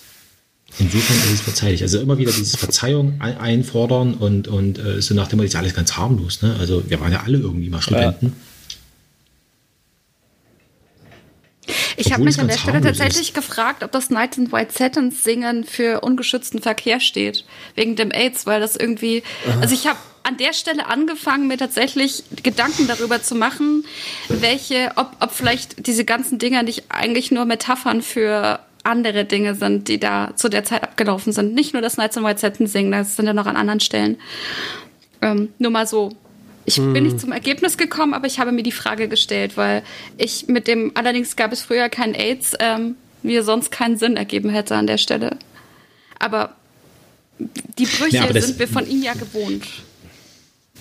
Insofern ist es verzeihlich. Also immer wieder dieses Verzeihung ein- einfordern und, und äh, so nach dem Motto, ist ja alles ganz harmlos. Ne? Also wir waren ja alle irgendwie mal Studenten. Ich habe mich an der Stelle tatsächlich gefragt, ob das Nights in White Satins Singen für ungeschützten Verkehr steht. Wegen dem AIDS, weil das irgendwie. Also ich habe an der Stelle angefangen, mir tatsächlich Gedanken darüber zu machen, welche, ob, ob vielleicht diese ganzen Dinger nicht eigentlich nur Metaphern für andere Dinge sind, die da zu der Zeit abgelaufen sind. Nicht nur das Nights in White Satin singen, das sind ja noch an anderen Stellen. Ähm, nur mal so. Ich bin nicht zum Ergebnis gekommen, aber ich habe mir die Frage gestellt, weil ich mit dem, allerdings gab es früher kein AIDS, ähm, mir sonst keinen Sinn ergeben hätte an der Stelle. Aber die Brüche Ja, aber sind wir von ihm ja gewohnt.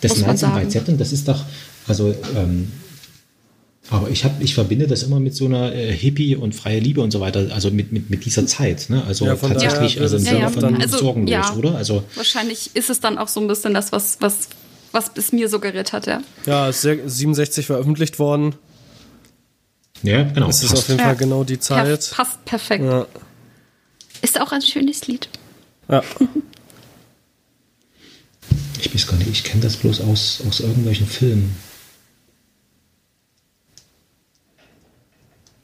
Das Nights sagen. White Satin, das ist doch, also, ähm, aber ich, hab, ich verbinde das immer mit so einer äh, Hippie und freie Liebe und so weiter, also mit, mit, mit dieser Zeit. Ne? Also Ja, von tatsächlich, daher also im würde Sinne es von dann- Also, sorgenlos, ja. oder? Also, Wahrscheinlich ist es dann auch so ein bisschen das, was, was, was es mir suggeriert hat, ja. Ja, ist sehr, 67 veröffentlicht worden. ja, genau. Es ist passt. auf jeden Ja. Fall genau die Zeit. passt perfekt. Ja. Ist auch ein schönes Lied. ja. Ich weiß gar nicht, ich kenne das bloß aus, aus irgendwelchen Filmen.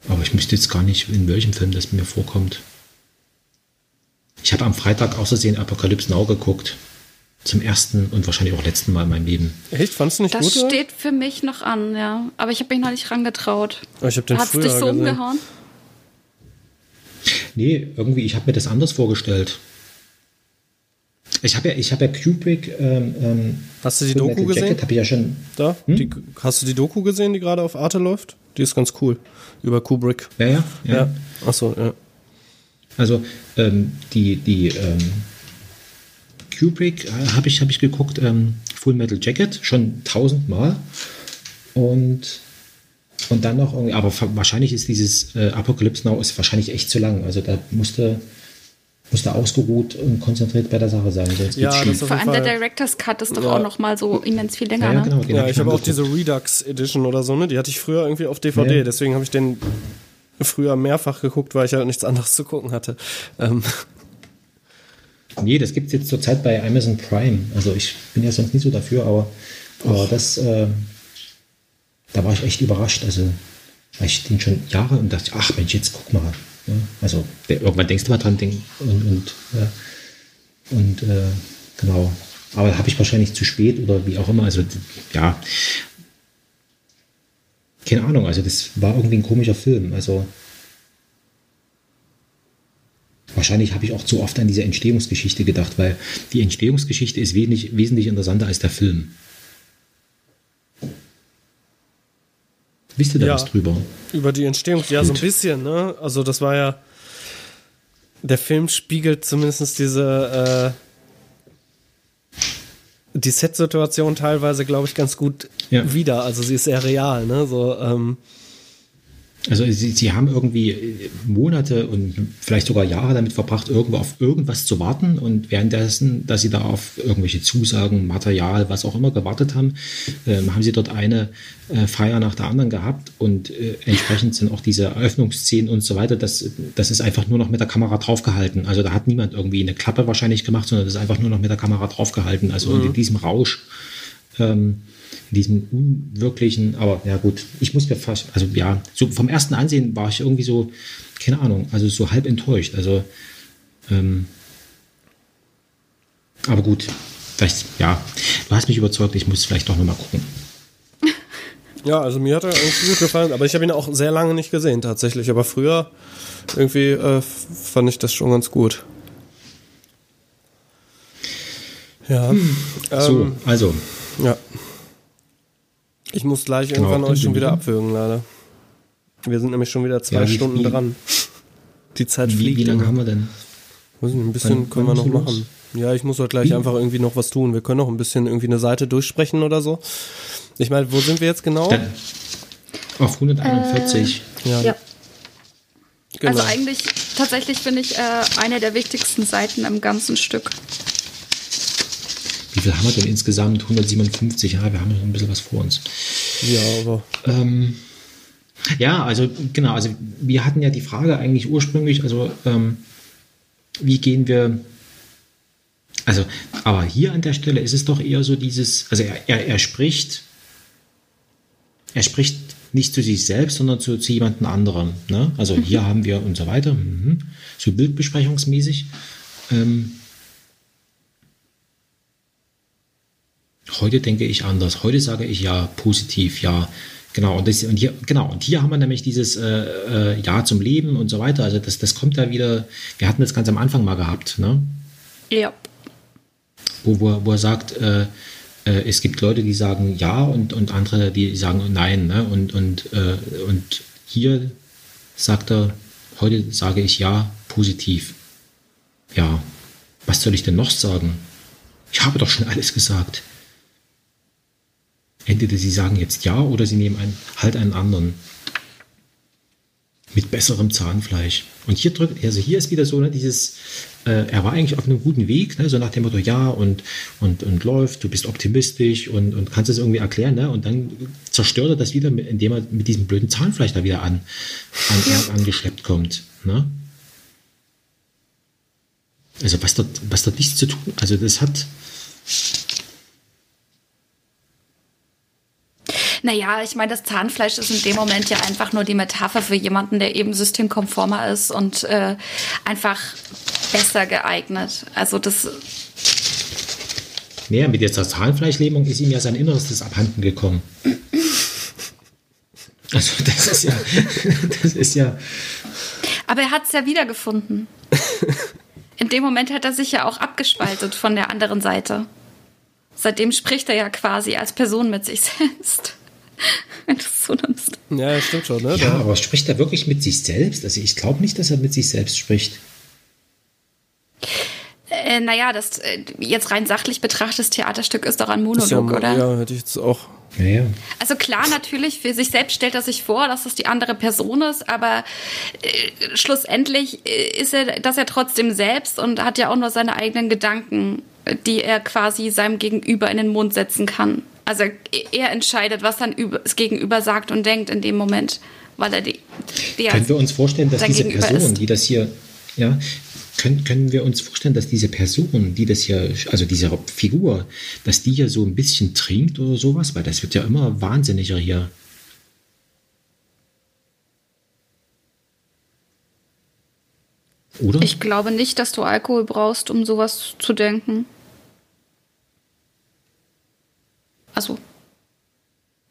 Aber ich müsste jetzt gar nicht, in welchem Film das mir vorkommt. Ich habe am Freitag außersehen Apocalypse Now geguckt. Zum ersten und wahrscheinlich auch letzten Mal in meinem Leben. Echt? Fandest du nicht Das gut? oder? steht für mich noch an, ja. Aber ich habe mich noch nicht rangetraut. Oh, ich habe den Hat es früher dich so gesehen. umgehauen? Nee, irgendwie, ich habe mir das anders vorgestellt. Ich habe ja, ich habe ja Kubrick. Ähm, ähm, Hast du die Doku Metal gesehen? Jacket habe ich ja schon. Da? Hm? Die, hast du die Doku gesehen, die gerade auf Arte läuft? Die ist ganz cool. Über Kubrick. Ja, ja. ja. Ja. Achso, ja. Also ähm, die, die ähm, Kubrick äh, habe ich, hab ich geguckt, ähm, Full Metal Jacket, schon tausendmal. Und, und dann noch irgendwie, aber wahrscheinlich ist dieses äh, Apocalypse Now ist wahrscheinlich echt zu lang. Also da musste, musste ausgeruht und konzentriert bei der Sache sein. Sonst Ja, geht's das Vor allem der. Director's Cut ist doch Ja. auch noch mal so immens viel länger, ja, ja, ne? genau, den Ja, ich habe mal auch diese. Redux Edition oder so, ne? Die hatte ich früher irgendwie auf DVD, Ja. deswegen habe ich den früher mehrfach geguckt, weil ich halt nichts anderes zu gucken hatte. Ähm, Nee, das gibt es jetzt zurzeit bei Amazon Prime. Also ich bin ja sonst nicht so dafür, aber, aber das, äh, da war ich echt überrascht. Also weil ich den schon Jahre und dachte, ach Mensch, jetzt guck mal. Ja, also irgendwann denkst du mal dran denk, und, und, ja, und äh, genau. Aber habe ich wahrscheinlich zu spät oder wie auch immer. Also ja, keine Ahnung. Also das war irgendwie ein komischer Film. Also Wahrscheinlich habe ich auch zu oft an diese Entstehungsgeschichte gedacht, weil die Entstehungsgeschichte ist wesentlich, wesentlich interessanter als der Film. Wisst ihr da Ja. was drüber? über die Entstehung, ja, so ein Gut. bisschen, ne? Also das war ja, der Film spiegelt zumindest diese äh, die Set-Situation teilweise, glaube ich, ganz gut Ja. wieder. Also sie ist sehr real, ne? So, ähm, Also sie, sie haben irgendwie äh, Monate und vielleicht sogar Jahre damit verbracht, irgendwo auf irgendwas zu warten und währenddessen, dass sie da auf irgendwelche Zusagen, Material, was auch immer gewartet haben, ähm, haben sie dort eine äh, Feier nach der anderen gehabt und äh, entsprechend sind auch diese Eröffnungsszenen und so weiter, das, das ist einfach nur noch mit der Kamera draufgehalten. Also da hat niemand irgendwie eine Klappe wahrscheinlich gemacht, sondern das ist einfach nur noch mit der Kamera draufgehalten. Also in diesem Rausch ähm, in diesem unwirklichen, aber ja gut, ich muss mir fast, also ja, so vom ersten Ansehen war ich irgendwie so, keine Ahnung, also so halb enttäuscht. Also, ähm, aber gut, vielleicht, ja, du hast mich überzeugt, ich muss vielleicht doch nochmal gucken. *laughs* ja, also mir hat er irgendwie gut gefallen, aber ich habe ihn auch sehr lange nicht gesehen tatsächlich. Aber früher irgendwie äh, fand ich das schon ganz gut. Ja. So, Ähm, also, ja. Ich muss gleich Genau, irgendwann euch schon wieder abwürgen, leider. Wir sind nämlich schon wieder zwei Ja, wie- Stunden wie- dran. Die Zeit wie, fliegt. wie lange haben wir denn? Weiß nicht, ein bisschen Wann- können wann wir noch machen. Ja, ich muss heute gleich Wie? einfach irgendwie noch was tun. Wir können noch ein bisschen irgendwie eine Seite durchsprechen oder so. Ich meine, wo sind wir jetzt genau? Dann, auf 141. ja, Ja. genau. Also eigentlich, tatsächlich finde ich äh, eine der wichtigsten Seiten im ganzen Stück. Wie viel haben wir denn insgesamt? 157, ja, wir haben noch ein bisschen was vor uns. ja, aber Ähm, ja, also genau, also wir hatten ja die Frage eigentlich ursprünglich, also ähm, wie gehen wir, also, aber hier an der Stelle ist es doch eher so dieses, also er, er, er spricht, er spricht nicht zu sich selbst, sondern zu, zu jemandem anderem. Ne? Also hier haben wir und so weiter, mhm. so bildbesprechungsmäßig. Ähm, Heute denke ich anders. Heute sage ich ja positiv, ja. Genau, und, das, und, hier, genau, und hier haben wir nämlich dieses äh, äh, Ja zum Leben und so weiter. Also das, das kommt da wieder, wir hatten das ganz am Anfang mal gehabt, ne? Ja. wo, wo, er- wo er sagt, äh, äh, es gibt Leute, die sagen Ja und, und andere, die sagen Nein. Ne? Und, und, äh, und hier sagt er, heute sage ich Ja positiv. Ja, was soll ich denn noch sagen? Ich habe doch schon alles gesagt. Entweder sie sagen jetzt Ja oder sie nehmen einen, halt einen anderen. Mit besserem Zahnfleisch. Und hier drückt, also hier ist wieder so, ne, dieses, äh, er war eigentlich auf einem guten Weg, ne, so nach dem Motto, ja, und, und, und läuft, du bist optimistisch und, und kannst es irgendwie erklären, ne? Und dann zerstört er das wieder, indem er mit diesem blöden Zahnfleisch da wieder an, an, an angeschleppt kommt. Ne? Also was dort, was dort nichts zu tun, also das hat, Naja, ich meine, das Zahnfleisch ist in dem Moment ja einfach nur die Metapher für jemanden, der eben systemkonformer ist und äh, einfach besser geeignet. Also das, naja, mit dieser Zahnfleischlähmung ist ihm ja sein Innerstes abhanden gekommen. Also das ist ja, das ist ja, aber er hat es ja wiedergefunden. In dem Moment hat er sich ja auch abgespaltet von der anderen Seite. Seitdem spricht er ja quasi als Person mit sich selbst. *laughs* Wenn du es so nimmst. ja, stimmt schon, ne? ja, aber spricht er wirklich mit sich selbst? Also ich glaube nicht, dass er mit sich selbst spricht. Äh, naja, das äh, jetzt rein sachlich betrachtet, das Theaterstück ist doch ein ist ja, Monolog, oder? ja, hätte ich jetzt auch. Naja. Also klar, natürlich, für sich selbst stellt er sich vor, dass das die andere Person ist, aber äh, schlussendlich äh, ist er das ja trotzdem selbst und hat ja auch nur seine eigenen Gedanken, äh, die er quasi seinem Gegenüber in den Mund setzen kann. Also er entscheidet, was dann das Gegenüber sagt und denkt in dem Moment, weil er die, die Können wir uns vorstellen, dass diese Person, ist. die das hier, ja, können, können wir uns vorstellen, dass diese Person, die das hier, also diese Figur, dass die hier so ein bisschen trinkt oder sowas, weil das wird ja immer wahnsinniger hier. Oder? Ich glaube nicht, dass du Alkohol brauchst, um sowas zu denken. Also,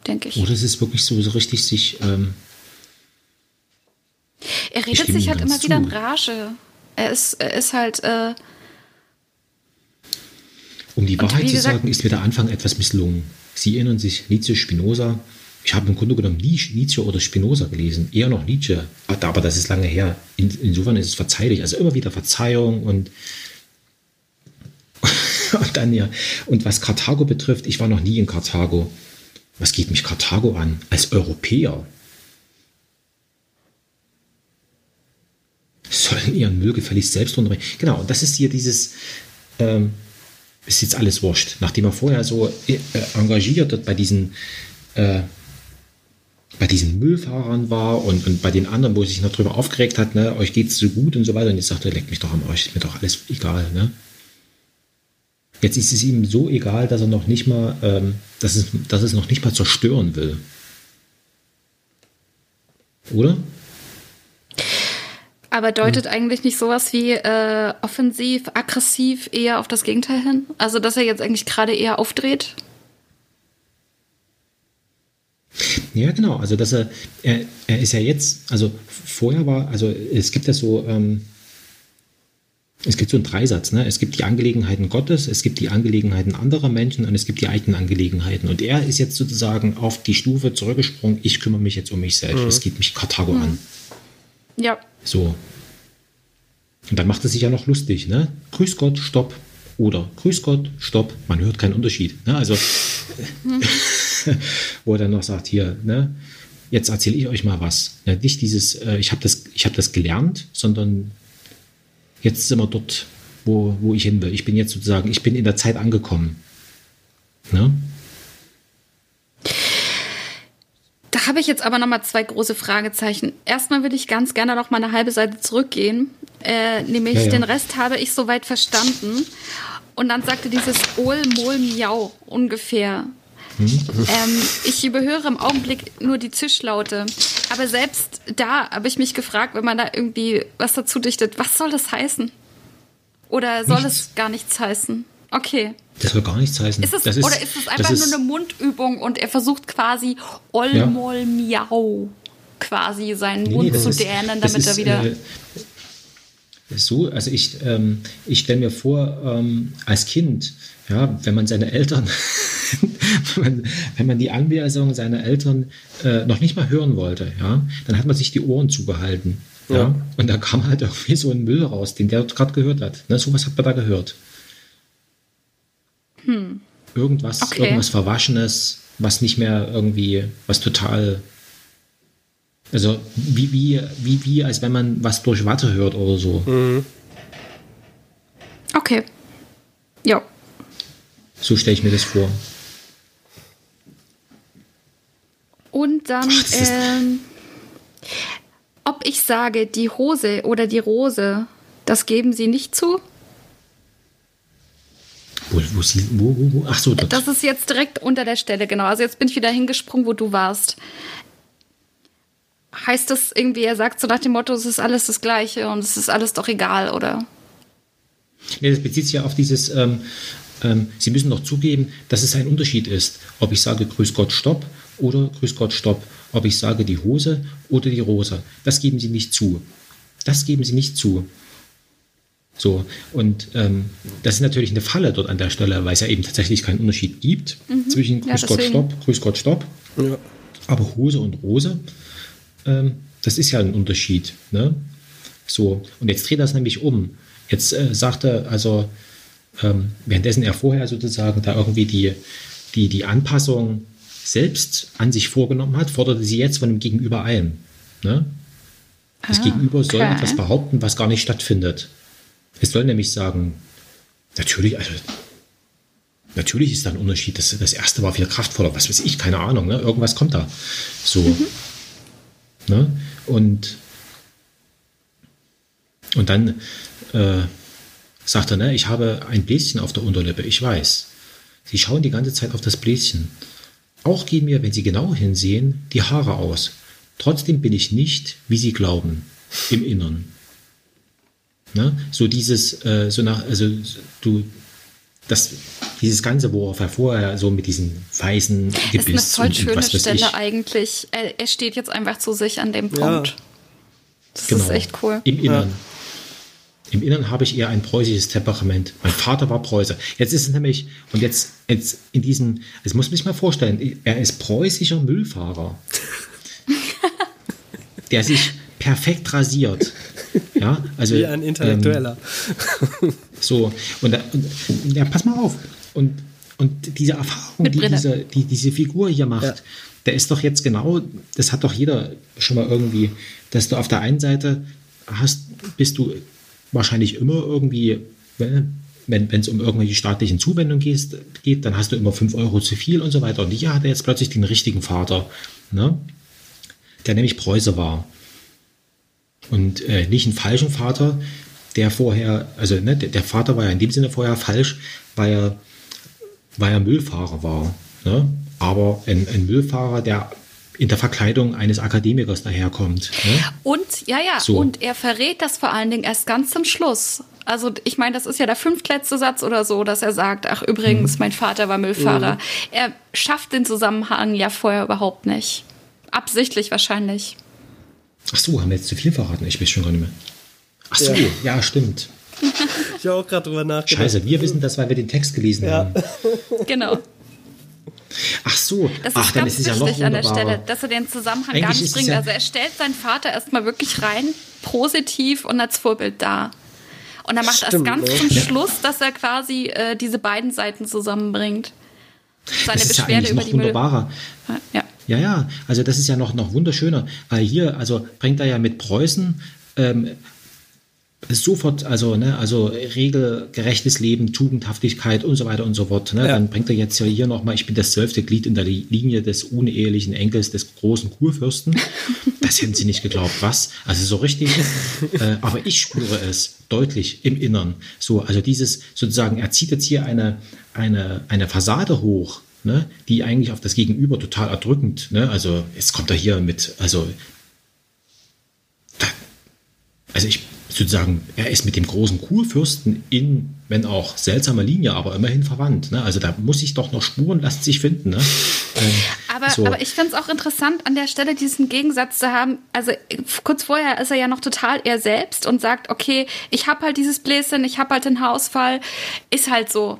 denke ich. Oder es ist wirklich so, so richtig sich, ähm, Er redet sich halt immer wieder in zu. Rage. Er ist, er ist halt, äh, um die Wahrheit zu gesagt- sagen, ist mir der Anfang etwas misslungen. Sie erinnern sich, Nietzsche, Spinoza, ich habe im Grunde genommen nie Nietzsche oder Spinoza gelesen, eher noch Nietzsche, aber das ist lange her. In, insofern ist es verzeihlich, also immer wieder Verzeihung und, *laughs* und. Und was Karthago betrifft, ich war noch nie in Karthago. Was geht mich Karthago an? Als Europäer sollen ihren Müll gefälligst selbst runterbringen. Genau, das ist hier dieses, ähm, ist jetzt alles wurscht. Nachdem er vorher so äh, engagiert dort bei diesen, äh, bei diesen Müllfahrern war und, und bei den anderen, wo sich noch drüber aufgeregt hat, ne, euch geht's so gut und so weiter. Und jetzt sagt er, leckt mich doch am Arsch, ist mir doch alles egal. Ne? Jetzt ist es ihm so egal, dass er noch nicht mal, ähm, dass, es, dass es noch nicht mal zerstören will. Oder? Aber deutet hm. eigentlich nicht sowas wie äh, offensiv, aggressiv eher auf das Gegenteil hin? Also, dass er jetzt eigentlich gerade eher aufdreht? Ja, genau. Also, dass er, er, er ist ja jetzt, also vorher war, also es gibt ja so, ähm, es gibt so einen Dreisatz, ne? Es gibt die Angelegenheiten Gottes, es gibt die Angelegenheiten anderer Menschen und es gibt die eigenen Angelegenheiten. Und er ist jetzt sozusagen auf die Stufe zurückgesprungen, ich kümmere mich jetzt um mich selbst. Mhm. Es geht mich Karthago mhm. an. Ja. So. Und dann macht es sich ja noch lustig, ne? Grüß Gott, stopp. Oder Grüß Gott, stopp. Man hört keinen Unterschied. Ne? Also, hm. *laughs* wo er dann noch sagt, hier, ne? Jetzt erzähle ich euch mal was. Ja, nicht dieses, äh, ich habe das, hab das gelernt, sondern jetzt sind wir dort, wo, wo ich hin will. Ich bin jetzt sozusagen, ich bin in der Zeit angekommen. Ne? Da habe ich jetzt aber noch mal zwei große Fragezeichen. Erstmal würde ich ganz gerne noch mal eine halbe Seite zurückgehen, äh, nämlich ja, ja. den Rest habe ich soweit verstanden. Und dann sagte dieses Ol, Mol, Miau ungefähr. Hm? Ähm, ich überhöre im Augenblick nur die Zischlaute. Aber selbst da habe ich mich gefragt, wenn man da irgendwie was dazu dichtet, was soll das heißen? Oder soll nichts. es gar nichts heißen? Okay. Das soll gar nichts heißen. Ist es, ist, oder ist es einfach nur eine Mundübung und er versucht quasi Olmol ja. Miau quasi seinen nee, Mund zu ist, dänen, damit ist, er wieder. Äh, so, also ich, ähm, ich stelle mir vor, ähm, als Kind, ja, wenn man seine Eltern, *laughs* wenn, man, wenn man die Anweisungen seiner Eltern äh, noch nicht mal hören wollte, ja, dann hat man sich die Ohren zugehalten. Ja. ja und da kam halt irgendwie so ein Müll raus, den der gerade gehört hat. Ne, sowas hat man da gehört. Hm. Irgendwas, okay. irgendwas Verwaschenes, was nicht mehr irgendwie, was total. Also wie, wie, wie, wie, als wenn man was durch Watte hört oder so. Mhm. Okay. Ja. So stelle ich mir das vor. Und dann, Ach, ähm, ob ich sage, die Hose oder die Rose, das geben Sie nicht zu? Wo, wo, wo, wo, Ach so, dort. Das ist jetzt direkt unter der Stelle, genau. Also jetzt bin ich wieder hingesprungen, wo du warst. Heißt das irgendwie, er sagt so nach dem Motto, es ist alles das Gleiche und es ist alles doch egal, oder? Nee, das bezieht sich ja auf dieses, ähm, ähm, Sie müssen doch zugeben, dass es ein Unterschied ist, ob ich sage Grüß Gott, Stopp oder Grüß Gott, Stopp. Ob ich sage die Hose oder die Rose. Das geben Sie nicht zu. Das geben Sie nicht zu. So, und ähm, das ist natürlich eine Falle dort an der Stelle, weil es ja eben tatsächlich keinen Unterschied gibt mhm. zwischen Grüß ja, Gott, Stopp, Grüß Gott, Stopp. Ja. Aber Hose und Rose, ähm, das ist ja ein Unterschied. Ne? So, und jetzt dreht das nämlich um. Jetzt äh, sagt er, also, ähm, währenddessen er vorher sozusagen da irgendwie die, die, die Anpassung selbst an sich vorgenommen hat, forderte sie jetzt von dem Gegenüber ein. Ne? Das ah, Gegenüber soll okay. etwas behaupten, was gar nicht stattfindet. Es soll nämlich sagen, natürlich, also natürlich ist da ein Unterschied. Das, das erste war viel kraftvoller, was weiß ich, keine Ahnung, ne? irgendwas kommt da. So. Mhm. Ne? Und, und dann äh, sagt er, ne, ich habe ein Bläschen auf der Unterlippe, ich weiß. Sie schauen die ganze Zeit auf das Bläschen. Auch gehen mir, wenn Sie genau hinsehen, die Haare aus. Trotzdem bin ich nicht, wie Sie glauben, im Innern. Ne? So dieses, äh, so nach, also du, das, dieses Ganze, wo er vorher so mit diesen weißen Gebiss Das ist eine voll schöne Stelle ich. eigentlich. Er, er, steht jetzt einfach zu sich an dem Punkt. Ja. Das genau. ist echt cool. Im Innern. Ja. Im Inneren habe ich eher ein preußisches Temperament. Mein Vater war Preußer. Jetzt ist es nämlich, und jetzt, jetzt in diesem, es muss man sich mal vorstellen, er ist preußischer Müllfahrer, *laughs* der sich perfekt rasiert. Ja, also, Wie ein Intellektueller. Ähm, so, und, da- und ja, pass mal auf. Und, und diese Erfahrung, die diese, die diese Figur hier macht, Ja. der ist doch jetzt genau, das hat doch jeder schon mal irgendwie, dass du auf der einen Seite hast, bist du wahrscheinlich immer irgendwie, wenn wenn es um irgendwelche staatlichen Zuwendungen geht, geht, dann hast du immer 5 Euro zu viel und so weiter. Und hier hat er jetzt plötzlich den richtigen Vater, ne? der nämlich Preuße war. Und äh, nicht einen falschen Vater, der vorher, also ne, der Vater war ja in dem Sinne vorher falsch, weil er, weil er Müllfahrer war. Ne? Aber ein, ein Müllfahrer, der in der Verkleidung eines Akademikers daherkommt. Ne? Und, ja, ja, So. und er verrät das vor allen Dingen erst ganz zum Schluss. Also, ich meine, das ist ja der fünftletzte Satz oder so, dass er sagt, ach, übrigens, mein Vater war Müllfahrer. Er schafft den Zusammenhang ja vorher überhaupt nicht. Absichtlich wahrscheinlich. Ach so, haben wir jetzt zu viel verraten? Ich weiß schon gar nicht mehr. Ach so, Ja. ja, stimmt. Ich habe auch gerade drüber nachgedacht. Scheiße, wir wissen das, weil wir den Text gelesen Ja. haben. *laughs* Genau. Ach so, Das ist ach, dann ganz ist es ja wichtig noch an der. Stelle, dass er den Zusammenhang Eigentlich gar ist nicht bringt. ja- also er stellt seinen Vater erstmal wirklich rein positiv und als Vorbild dar. Und er macht Stimmt, erst ganz ne? zum Ja. Schluss, dass er quasi äh, diese beiden Seiten zusammenbringt. Seine Das ist ja Beschwerde eigentlich über noch die Müll. wunderbarer. Ja. Ja, ja, also das ist ja noch, noch wunderschöner, weil hier, also bringt er ja mit Preußen ähm, sofort, also, ne, also regelgerechtes Leben, Tugendhaftigkeit und so weiter und so fort. Ne? Ja. Dann bringt er jetzt ja hier nochmal, ich bin das zwölfte Glied in der Li- Linie des unehelichen Enkels des großen Kurfürsten. *laughs* Das hätten sie nicht geglaubt, was? Also so richtig, äh, aber ich spüre es deutlich im Innern. So, also dieses sozusagen, er zieht jetzt hier eine, eine, eine Fassade hoch, ne, die eigentlich auf das Gegenüber total erdrückend, ne? Also jetzt kommt er hier mit, also also ich sozusagen, er ist mit dem großen Kurfürsten in, wenn auch seltsamer Linie, aber immerhin verwandt. Ne? Also da muss ich doch noch Spuren lassen sich finden. Ne? Ähm, Aber, so. aber ich finde es auch interessant, an der Stelle diesen Gegensatz zu haben. Also kurz vorher ist er ja noch total er selbst und sagt, okay, ich habe halt dieses Bläschen, ich habe halt den Haarausfall, ist halt so.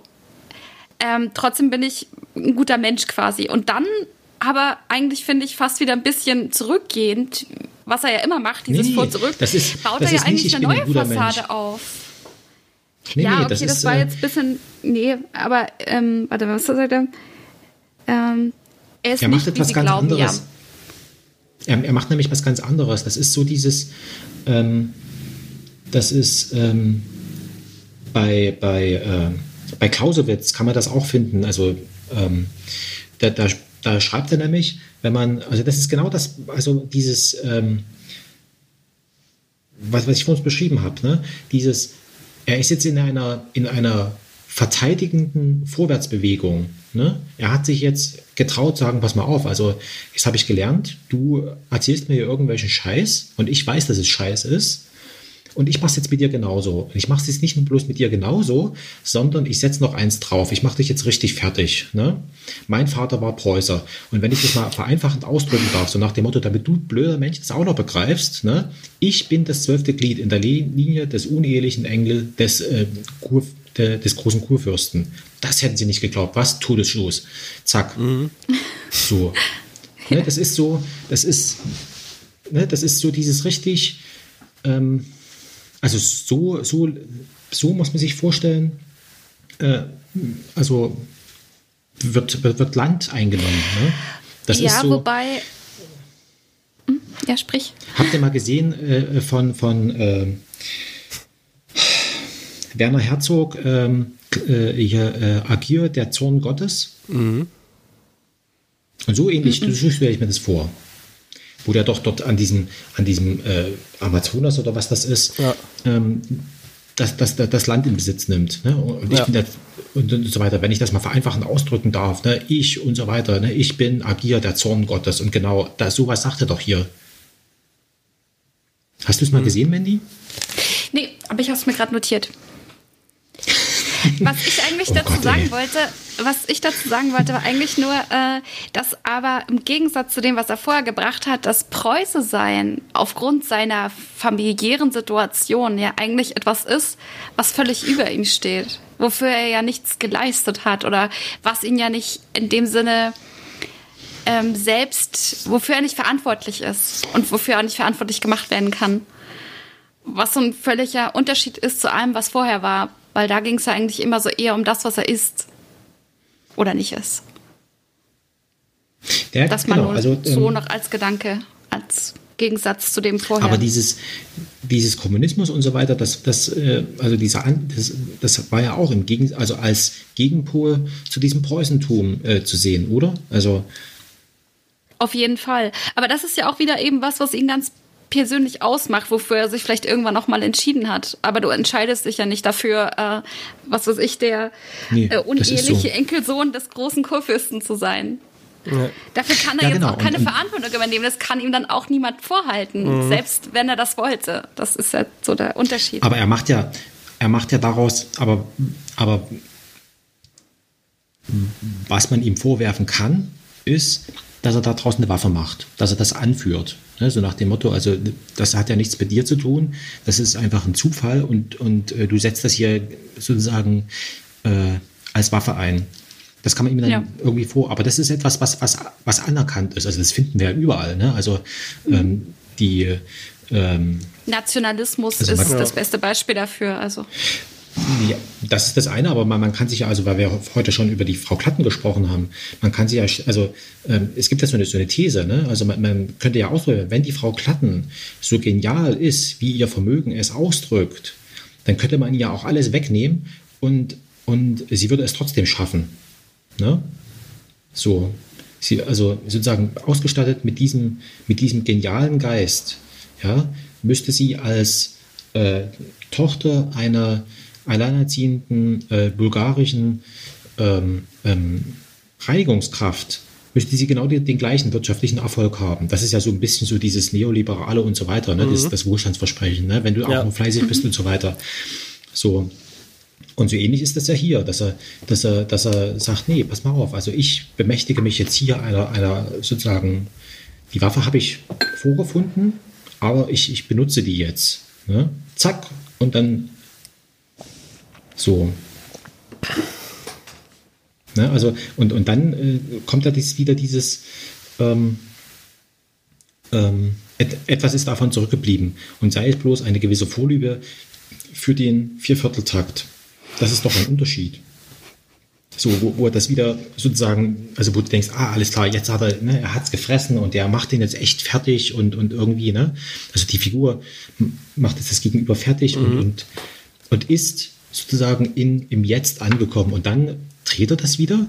Ähm, trotzdem bin ich ein guter Mensch quasi. Und dann aber eigentlich finde ich fast wieder ein bisschen zurückgehend, was er ja immer macht, dieses Nee, Vor zurück, das ist- baut das er ja nicht, eigentlich ich eine ein neue guter Fassade Mensch. auf. nee, ja, nee, okay, das, ist, war äh, jetzt ein bisschen. Nee, aber, ähm, warte, was sagt er? Ähm, er ist Er macht nicht, etwas ganz glauben, anderes. ja. Er, er macht nämlich was ganz anderes. Das ist so dieses, ähm, das ist ähm, bei, bei, äh, bei Clausewitz kann man das auch finden. Also ähm, da, da, da schreibt er nämlich, wenn man, also das ist genau das, also dieses, ähm, was, was ich vor uns beschrieben habe, ne? dieses, er ist jetzt in einer, in einer verteidigenden Vorwärtsbewegung. Ne? Er hat sich jetzt getraut, sagen, pass mal auf, also jetzt habe ich gelernt, du erzählst mir hier irgendwelchen Scheiß und ich weiß, dass es Scheiß ist. Und ich mache es jetzt mit dir genauso. Und ich mache es jetzt nicht nur bloß mit dir genauso, sondern ich setze noch eins drauf. Ich mache dich jetzt richtig fertig. Ne? Mein Vater war Preußer. Und wenn ich das mal vereinfachend ausdrücken darf, so nach dem Motto, damit du blöder Mensch das auch noch begreifst, ne? ich bin das zwölfte Glied in der Linie des unehelichen Engel des, äh, Kur, de, des großen Kurfürsten. Das hätten sie nicht geglaubt. Was? Todesstoß. Zack. So. *laughs* Ne, das ist so, das ist, ne, das ist so dieses richtig, ähm, also so, so, so muss man sich vorstellen, äh, also wird, wird, wird Land eingenommen. Ne? Das ja, ist so, wobei. Hm? Ja, sprich. Habt ihr mal gesehen äh, von, von äh, Werner Herzog, ähm, äh, hier, äh, Agir, der Zorn Gottes? Und so ähnlich, so stelle ich mir das vor. Wo der doch dort an diesem, an diesem äh, Amazonas oder was das ist, Ja. ähm, das, das, das, das Land in Besitz nimmt. Ne? Und, ich Ja. bin der, und, und so weiter. Wenn ich das mal vereinfachend ausdrücken darf, ne? ich und so weiter, ne? ich bin Agir, der Zorn Gottes. Und genau, da, sowas sagt er doch hier. Hast du es mal gesehen, Mandy? Nee, aber ich habe es mir gerade notiert. *laughs* was ich eigentlich Oh dazu sagen ey. wollte, was ich dazu sagen wollte, war eigentlich nur, äh, dass aber im Gegensatz zu dem, was er vorher gebracht hat, das Preuße sein aufgrund seiner familiären Situation ja eigentlich etwas ist, was völlig über ihn steht, wofür er ja nichts geleistet hat oder was ihn ja nicht in dem Sinne ähm, selbst, wofür er nicht verantwortlich ist und wofür er auch nicht verantwortlich gemacht werden kann. Was so ein völliger Unterschied ist zu allem, was vorher war. Weil da ging es ja eigentlich immer so eher um das, was er ist. Oder nicht ist. Ja, Das man nur also, so ähm, noch als Gedanke, als Gegensatz zu dem vorher. Aber dieses, dieses Kommunismus und so weiter, das, das, äh, also dieser, das, das war ja auch im Gegen, also als Gegenpol zu diesem Preußentum äh, zu sehen, oder? Also Auf jeden Fall. Aber das ist ja auch wieder eben was, was ihn ganz persönlich ausmacht, wofür er sich vielleicht irgendwann noch mal entschieden hat. Aber du entscheidest dich ja nicht dafür, äh, was weiß ich, der Nee, äh, uneheliche so. Enkelsohn des großen Kurfürsten zu sein. Dafür kann er Ja, jetzt genau. auch keine Und- Verantwortung übernehmen. Das kann ihm dann auch niemand vorhalten, selbst wenn er das wollte. Das ist ja so der Unterschied. Aber er macht ja, er macht ja daraus, aber, aber was man ihm vorwerfen kann, ist, dass er da draußen eine Waffe macht, dass er das anführt. Ne, so nach dem Motto, also das hat ja nichts mit dir zu tun, das ist einfach ein Zufall und, und äh, du setzt das hier sozusagen äh, als Waffe ein. Das kann man ihm dann Ja. irgendwie vor. Aber das ist etwas, was, was, was anerkannt ist. Also das finden wir ja überall. Ne? Also ähm, die ähm, Nationalismus Also ist das beste Beispiel dafür. Also Ja, das ist das eine, aber man, man kann sich ja, also weil wir heute schon über die Frau Klatten gesprochen haben, man kann sich ja, also ähm, es gibt ja so eine, so eine These, ne? also man, man könnte ja ausdrücken, wenn die Frau Klatten so genial ist, wie ihr Vermögen es ausdrückt, dann könnte man ja auch alles wegnehmen und, und sie würde es trotzdem schaffen. Ne? So, sie, also sozusagen ausgestattet mit diesem, mit diesem genialen Geist, ja, müsste sie als äh, Tochter einer alleinerziehenden äh, bulgarischen ähm, ähm, Reinigungskraft, müsste sie genau den, den gleichen wirtschaftlichen Erfolg haben. Das ist ja so ein bisschen so dieses Neoliberale und so weiter, ne? das, das Wohlstandsversprechen, ne? wenn du auch Ja. nur fleißig bist und so weiter. So, und so ähnlich ist das ja hier, dass er, dass er, dass er sagt, nee, pass mal auf, also ich bemächtige mich jetzt hier einer, einer sozusagen, die Waffe habe ich vorgefunden, aber ich, ich benutze die jetzt. Ne? Zack, und dann so. Ne? Also, und, und dann äh, kommt da dies, wieder dieses, ähm, ähm, et, etwas ist davon zurückgeblieben und sei es bloß eine gewisse Vorliebe für den Viervierteltakt. Das ist doch ein Unterschied. So, wo, wo er das wieder sozusagen, also wo du denkst, ah, alles klar, jetzt hat er, ne, er hat's gefressen und der macht den jetzt echt fertig und, und irgendwie, ne? Also die Figur macht jetzt das Gegenüber fertig und, und, und ist sozusagen in, im Jetzt angekommen. Und dann dreht er das wieder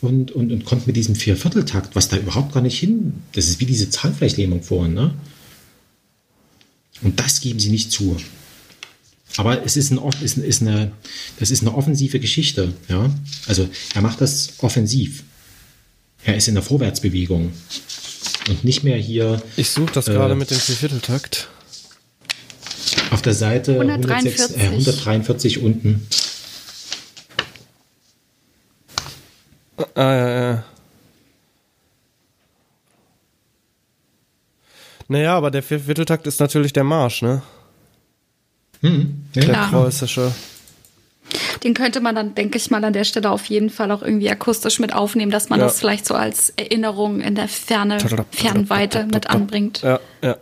und, und, und kommt mit diesem Viervierteltakt, was da überhaupt gar nicht hin. Das ist wie diese Zahnfleischlähmung vorhin, ne? Und das geben sie nicht zu. Aber es ist, ein, ist, ist eine, das ist eine offensive Geschichte. Ja? Also er macht das offensiv. Er ist in der Vorwärtsbewegung. Und nicht mehr hier Ich suche das Äh, gerade mit dem Viervierteltakt. Auf der Seite 143. 106, äh, 143 unten. Ah, ja, ja. Naja, aber der Viervierteltakt ist natürlich der Marsch, ne? Hm, ja. Der preußische. den könnte man dann, denke ich mal, an der Stelle auf jeden Fall auch irgendwie akustisch mit aufnehmen, dass man Ja. das vielleicht so als Erinnerung in der Ferne, Fernweite mit anbringt. Ja, ja.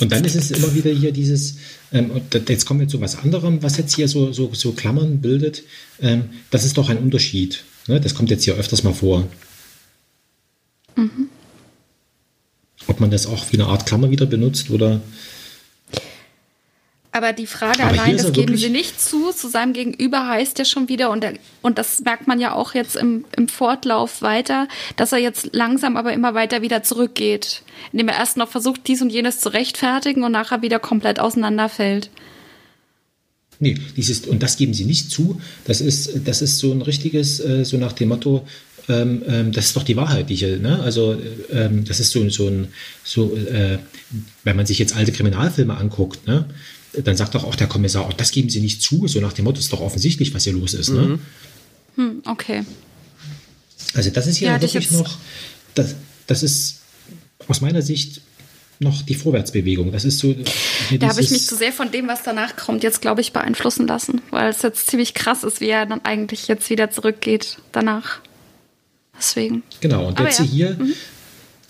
Und dann ist es immer wieder hier dieses, ähm, jetzt kommen wir zu was anderem, was jetzt hier so, so, so Klammern bildet. Ähm, das ist doch ein Unterschied. Ne? Das kommt jetzt hier öfters mal vor. Ob man das auch wie eine Art Klammer wieder benutzt oder. Aber die Frage Aber hier allein, das er geben sie nicht zu, zu seinem Gegenüber heißt ja schon wieder, und, der, und das merkt man ja auch jetzt im, im Fortlauf weiter, dass er jetzt langsam aber immer weiter wieder zurückgeht. Indem er erst noch versucht, dies und jenes zu rechtfertigen und nachher wieder komplett auseinanderfällt. Nee, dieses, und das geben sie nicht zu. Das ist, das ist so ein richtiges, äh, so nach dem Motto, ähm, ähm, das ist doch die Wahrheit, die ich, ne? Also, äh, ähm, das ist so, so ein, so, äh, wenn man sich jetzt alte Kriminalfilme anguckt, ne? Dann sagt doch auch der Kommissar, oh, das geben Sie nicht zu, so nach dem Motto, ist doch offensichtlich, was hier los ist. Ne? Hm, okay. Also das ist hier Ja, wirklich noch, das, das ist aus meiner Sicht noch die Vorwärtsbewegung. Das ist so. hier Da habe ich mich zu sehr von dem, was danach kommt, jetzt, glaube ich, beeinflussen lassen, weil es jetzt ziemlich krass ist, wie er dann eigentlich jetzt wieder zurückgeht danach. Deswegen. Genau, und Aber jetzt ja. Mhm. hier,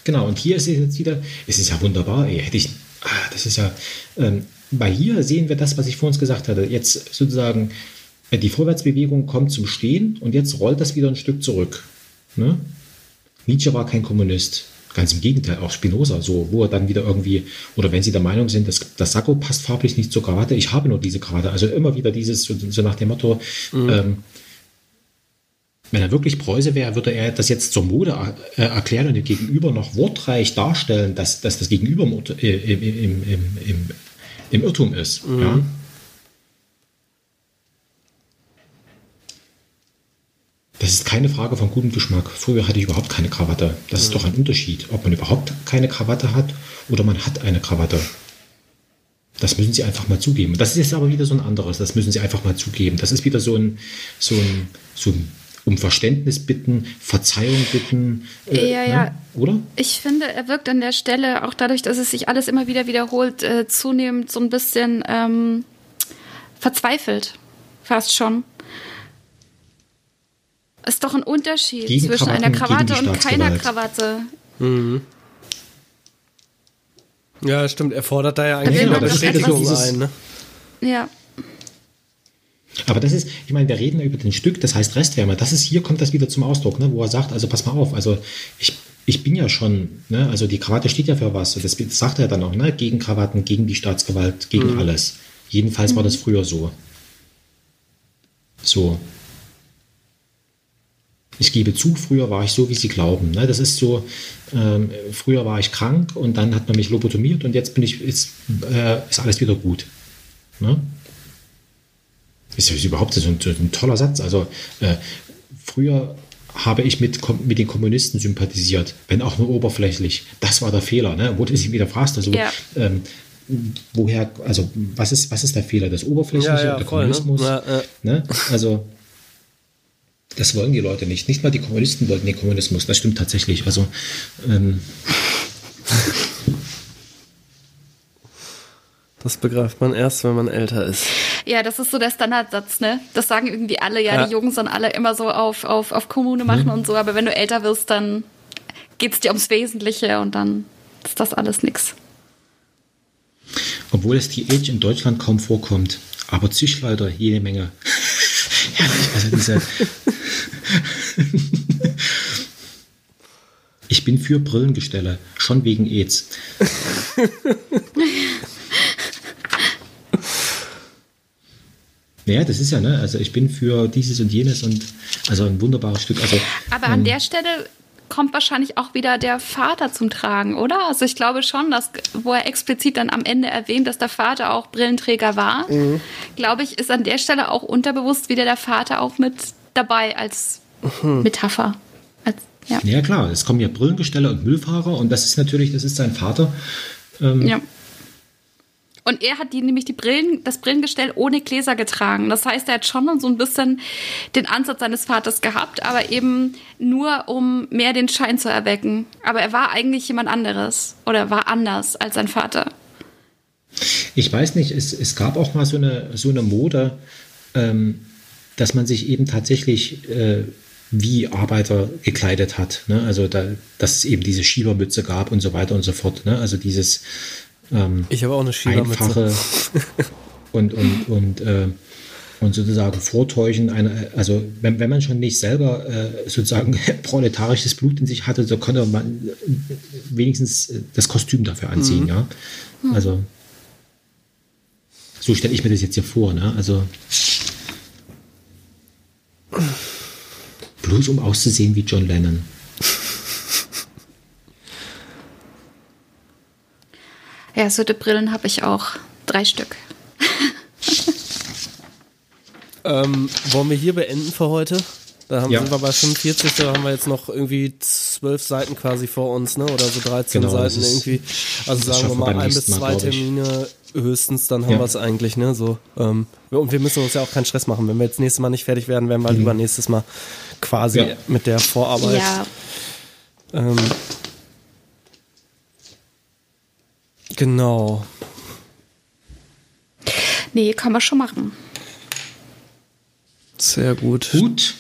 genau, und hier ist es jetzt wieder, es ist ja wunderbar, ey, hätte ich, ah, das ist ja, ähm, bei hier sehen wir das, was ich vor uns gesagt hatte. Jetzt sozusagen, äh, die Vorwärtsbewegung kommt zum Stehen und jetzt rollt das wieder ein Stück zurück. Ne? Nietzsche war kein Kommunist. Ganz im Gegenteil, auch Spinoza, so, wo er dann wieder irgendwie, oder wenn Sie der Meinung sind, dass das Sakko passt farblich nicht zur Krawatte, ich habe nur diese Krawatte. Also immer wieder dieses, so, nach dem Motto, ähm, wenn er wirklich Preuße wäre, würde er das jetzt zur Mode äh, erklären und dem Gegenüber noch wortreich darstellen, dass, dass das Gegenüber im, äh, im, im, im, im, Irrtum ist. Ja? Das ist keine Frage von gutem Geschmack. Früher hatte ich überhaupt keine Krawatte. Das ist doch ein Unterschied, ob man überhaupt keine Krawatte hat oder man hat eine Krawatte. Das müssen Sie einfach mal zugeben. Das ist jetzt aber wieder so ein anderes. Das müssen Sie einfach mal zugeben. Das ist wieder so ein, so ein, so ein um Verständnis bitten, Verzeihung bitten. äh, Ja, ne? ja. Oder? Ich finde, er wirkt an der Stelle, auch dadurch, dass es sich alles immer wieder wiederholt, äh, zunehmend so ein bisschen ähm, verzweifelt. Fast schon. Ist doch ein Unterschied Gegen zwischen einer Krawatten, gegen Krawatte und keiner. Krawatte. Ja, stimmt. Er fordert da ja eigentlich will eine etwas- ein. Ne? Ja. Aber das ist, ich meine, wir reden über den Stück, das heißt Restwärme. Das ist, hier kommt das wieder zum Ausdruck, ne, wo er sagt, also pass mal auf, also ich, ich bin ja schon, ne, also die Krawatte steht ja für was. Das, sagt er dann auch, ne, gegen Krawatten, gegen die Staatsgewalt, gegen alles. Jedenfalls war das früher so. So. Ich gebe zu, früher war ich so, wie Sie glauben. Ne? Das ist so, ähm, früher war ich krank und dann hat man mich lobotomiert und jetzt bin ich, ist, äh, ist alles wieder gut. Ne? Ist, ist überhaupt so ein, so ein toller Satz. Also äh, früher habe ich mit, mit den Kommunisten sympathisiert, wenn auch nur oberflächlich. Das war der Fehler, ne? wo du dich wieder fragst, also Ja. ähm, woher, also was ist, was ist der Fehler? Das Oberflächliche, Ja, ja, der voll, ne? Kommunismus? Ja, ja. Ne? Also das wollen die Leute nicht. Nicht mal die Kommunisten wollten den Kommunismus. Das stimmt tatsächlich. Also ähm, Das begreift man erst, wenn man älter ist. Ja, das ist so der Standardsatz, ne? Das sagen irgendwie alle, ja, Ja. die Jungs sind alle immer so auf, auf, auf Kommune machen und so, aber wenn du älter wirst, dann geht's dir ums Wesentliche und dann ist das alles nix. Obwohl es die Age in Deutschland kaum vorkommt. Aber Züchtleiter jede Menge. *laughs* Herrlich, also diese. *laughs* ich bin für Brillengestelle, schon wegen AIDS. *laughs* Naja, das ist ja, ne? Also ich bin für dieses und jenes und also ein wunderbares Stück. Also Aber an der Stelle kommt wahrscheinlich auch wieder der Vater zum Tragen, oder? Also ich glaube schon, dass, wo er explizit dann am Ende erwähnt, dass der Vater auch Brillenträger war, glaube ich, ist an der Stelle auch unterbewusst wieder der Vater auch mit dabei als Metapher. Als, ja. Ja klar, es kommen ja Brillengestelle und Müllfahrer und das ist natürlich, das ist sein Vater. ja. Und er hat die nämlich die Brillen, das Brillengestell ohne Gläser getragen. Das heißt, er hat schon so ein bisschen den Ansatz seines Vaters gehabt, aber eben nur um mehr den Schein zu erwecken. Aber er war eigentlich jemand anderes oder war anders als sein Vater. Ich weiß nicht, es, es gab auch mal so eine, so eine Mode, ähm, dass man sich eben tatsächlich äh, wie Arbeiter gekleidet hat. Ne? Also, da, dass es eben diese Schiebermütze gab und so weiter und so fort. Ne? Also dieses ähm, Ich habe auch eine einfache und, und, und, äh, und sozusagen Vortäuschen einer, also wenn, wenn man schon nicht selber äh, sozusagen *laughs* proletarisches Blut in sich hatte, so konnte man wenigstens äh, das Kostüm dafür anziehen, ja. Also so stelle ich mir das jetzt hier vor, ne? Also bloß um auszusehen wie John Lennon. Ja, so die Brillen habe ich auch. Drei Stück. Ähm, wollen wir hier beenden für heute? Da haben, Ja. sind wir bei 45, da haben wir jetzt noch irgendwie zwölf Seiten quasi vor uns, ne? Oder so 13 Genau, Seiten ist- irgendwie. Also sagen wir mal ein bis Mal, zwei ich. Termine höchstens, dann haben Ja. wir es eigentlich, ne? So, ähm, und wir müssen uns ja auch keinen Stress machen. Wenn wir jetzt nächstes Mal nicht fertig werden, werden wir halt übernächstes Mal quasi Mhm. Ja. mit der Vorarbeit. Ja, Ähm, genau. nee, kann man schon machen. Sehr gut. Gut.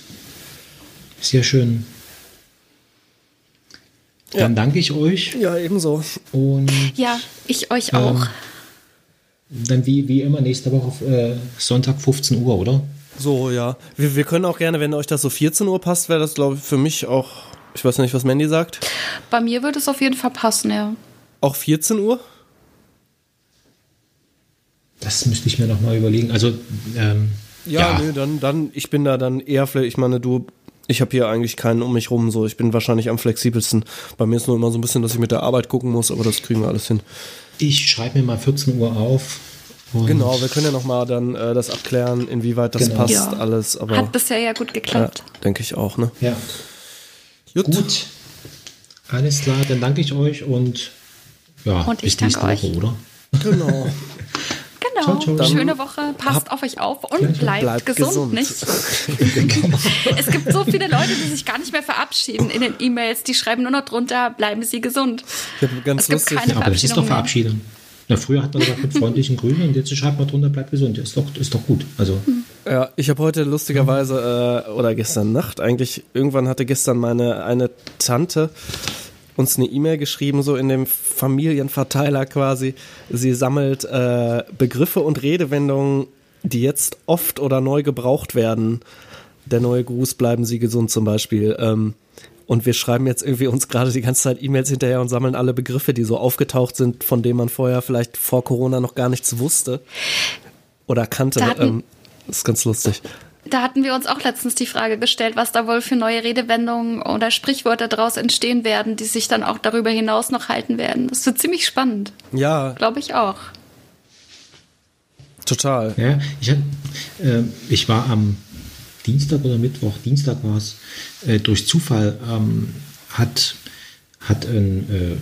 Sehr schön. Dann danke ich euch Ja, ebenso. und Ja, ich euch auch. dann wie, wie immer nächste Woche äh, Sonntag 15 Uhr, oder? So, ja. Wir, wir können auch gerne, wenn euch das so 14 Uhr passt, wäre das, glaube ich, für mich auch. Ich weiß nicht, was Mandy sagt. Bei mir würde es auf jeden Fall passen, ja. Auch 14 Uhr? Das müsste ich mir nochmal überlegen. Also, ähm, Ja, ja, nee, dann, dann, ich bin da dann eher, vielleicht, ich meine, du, ich habe hier eigentlich keinen um mich rum, so, ich bin wahrscheinlich am flexibelsten. Bei mir ist nur immer so ein bisschen, dass ich mit der Arbeit gucken muss, aber das kriegen wir alles hin. ich schreibe mir mal 14 Uhr auf. Und Genau, wir können ja nochmal dann äh, das abklären, inwieweit das Genau. passt, Ja. alles, aber Hat bisher ja gut ja, geklappt. denke ich auch, ne? Ja, gut. Alles klar, dann danke ich euch und ja, Und ich bis nächste danke Woche, euch. oder? Genau. *laughs* Genau. Ciao, ciao. Schöne Woche. Passt auf euch auf und bleibt, Bleibt gesund, gesund. nicht? *laughs* *laughs* es gibt so viele Leute, die sich gar nicht mehr verabschieden in den E-Mails. Die schreiben nur noch drunter, bleiben Sie gesund. Ganz Es gibt lustig. keine Ja, aber das ist doch Verabschiedung. Na, früher hat man gesagt mit freundlichen Grüßen und jetzt schreibt man drunter, bleibt gesund. Ist doch, ist doch gut. Also, Ja, ich habe heute lustigerweise, äh, oder gestern Nacht eigentlich, irgendwann hatte gestern meine eine Tante uns eine E-Mail geschrieben, so in dem Familienverteiler quasi. Sie sammelt äh, Begriffe und Redewendungen, die jetzt oft oder neu gebraucht werden. Der neue Gruß, bleiben Sie gesund zum Beispiel. Ähm, und wir schreiben jetzt irgendwie uns gerade die ganze Zeit E-Mails hinterher und sammeln alle Begriffe, die so aufgetaucht sind, von denen man vorher vielleicht vor Corona noch gar nichts wusste oder kannte. Ähm, das ist ganz lustig. Da hatten wir uns auch letztens die Frage gestellt, was da wohl für neue Redewendungen oder Sprichwörter daraus entstehen werden, die sich dann auch darüber hinaus noch halten werden. Das wird ziemlich spannend. Ja, Glaube ich auch. total. ja, ich, hab, äh, ich war am Dienstag oder Mittwoch, Dienstag war es, äh, durch Zufall ähm, hat, hat ein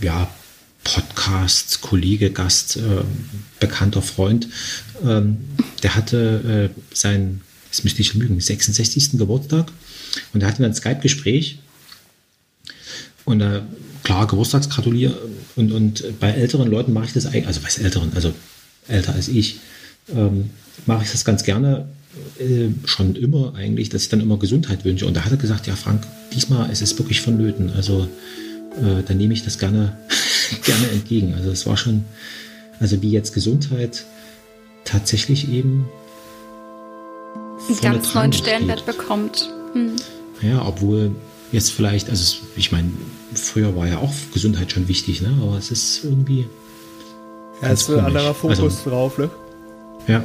äh, ja, Podcast, Kollege, Gast, äh, bekannter Freund, ähm, der hatte äh, sein, das müsste ich lügen, 66. Geburtstag und er hatte dann ein Skype-Gespräch und äh, klar, Geburtstagsgratulier und, und bei älteren Leuten mache ich das eigentlich, also was älteren, also älter als ich, ähm, mache ich das ganz gerne, äh, schon immer eigentlich, dass ich dann immer Gesundheit wünsche. Und da hat er gesagt, ja Frank, diesmal ist es wirklich vonnöten. Also äh, dann nehme ich das gerne, *laughs* gerne entgegen. Also es war schon, also wie jetzt Gesundheit tatsächlich eben Einen ganz neuen. Stellenwert bekommt. Hm. Ja, obwohl jetzt vielleicht, also es, ich meine, früher war ja auch Gesundheit schon wichtig, ne? aber es ist irgendwie, Ja, Ganz ist ein anderer komisch. Fokus Also- drauf, ne? ja,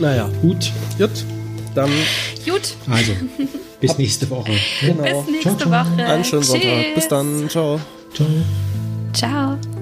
Naja, gut. gut. Dann Gut, Also, bis nächste Woche. genau. bis nächste ciao. Woche. Einen schönen Sonntag. Bis dann. Ciao. Ciao. Ciao.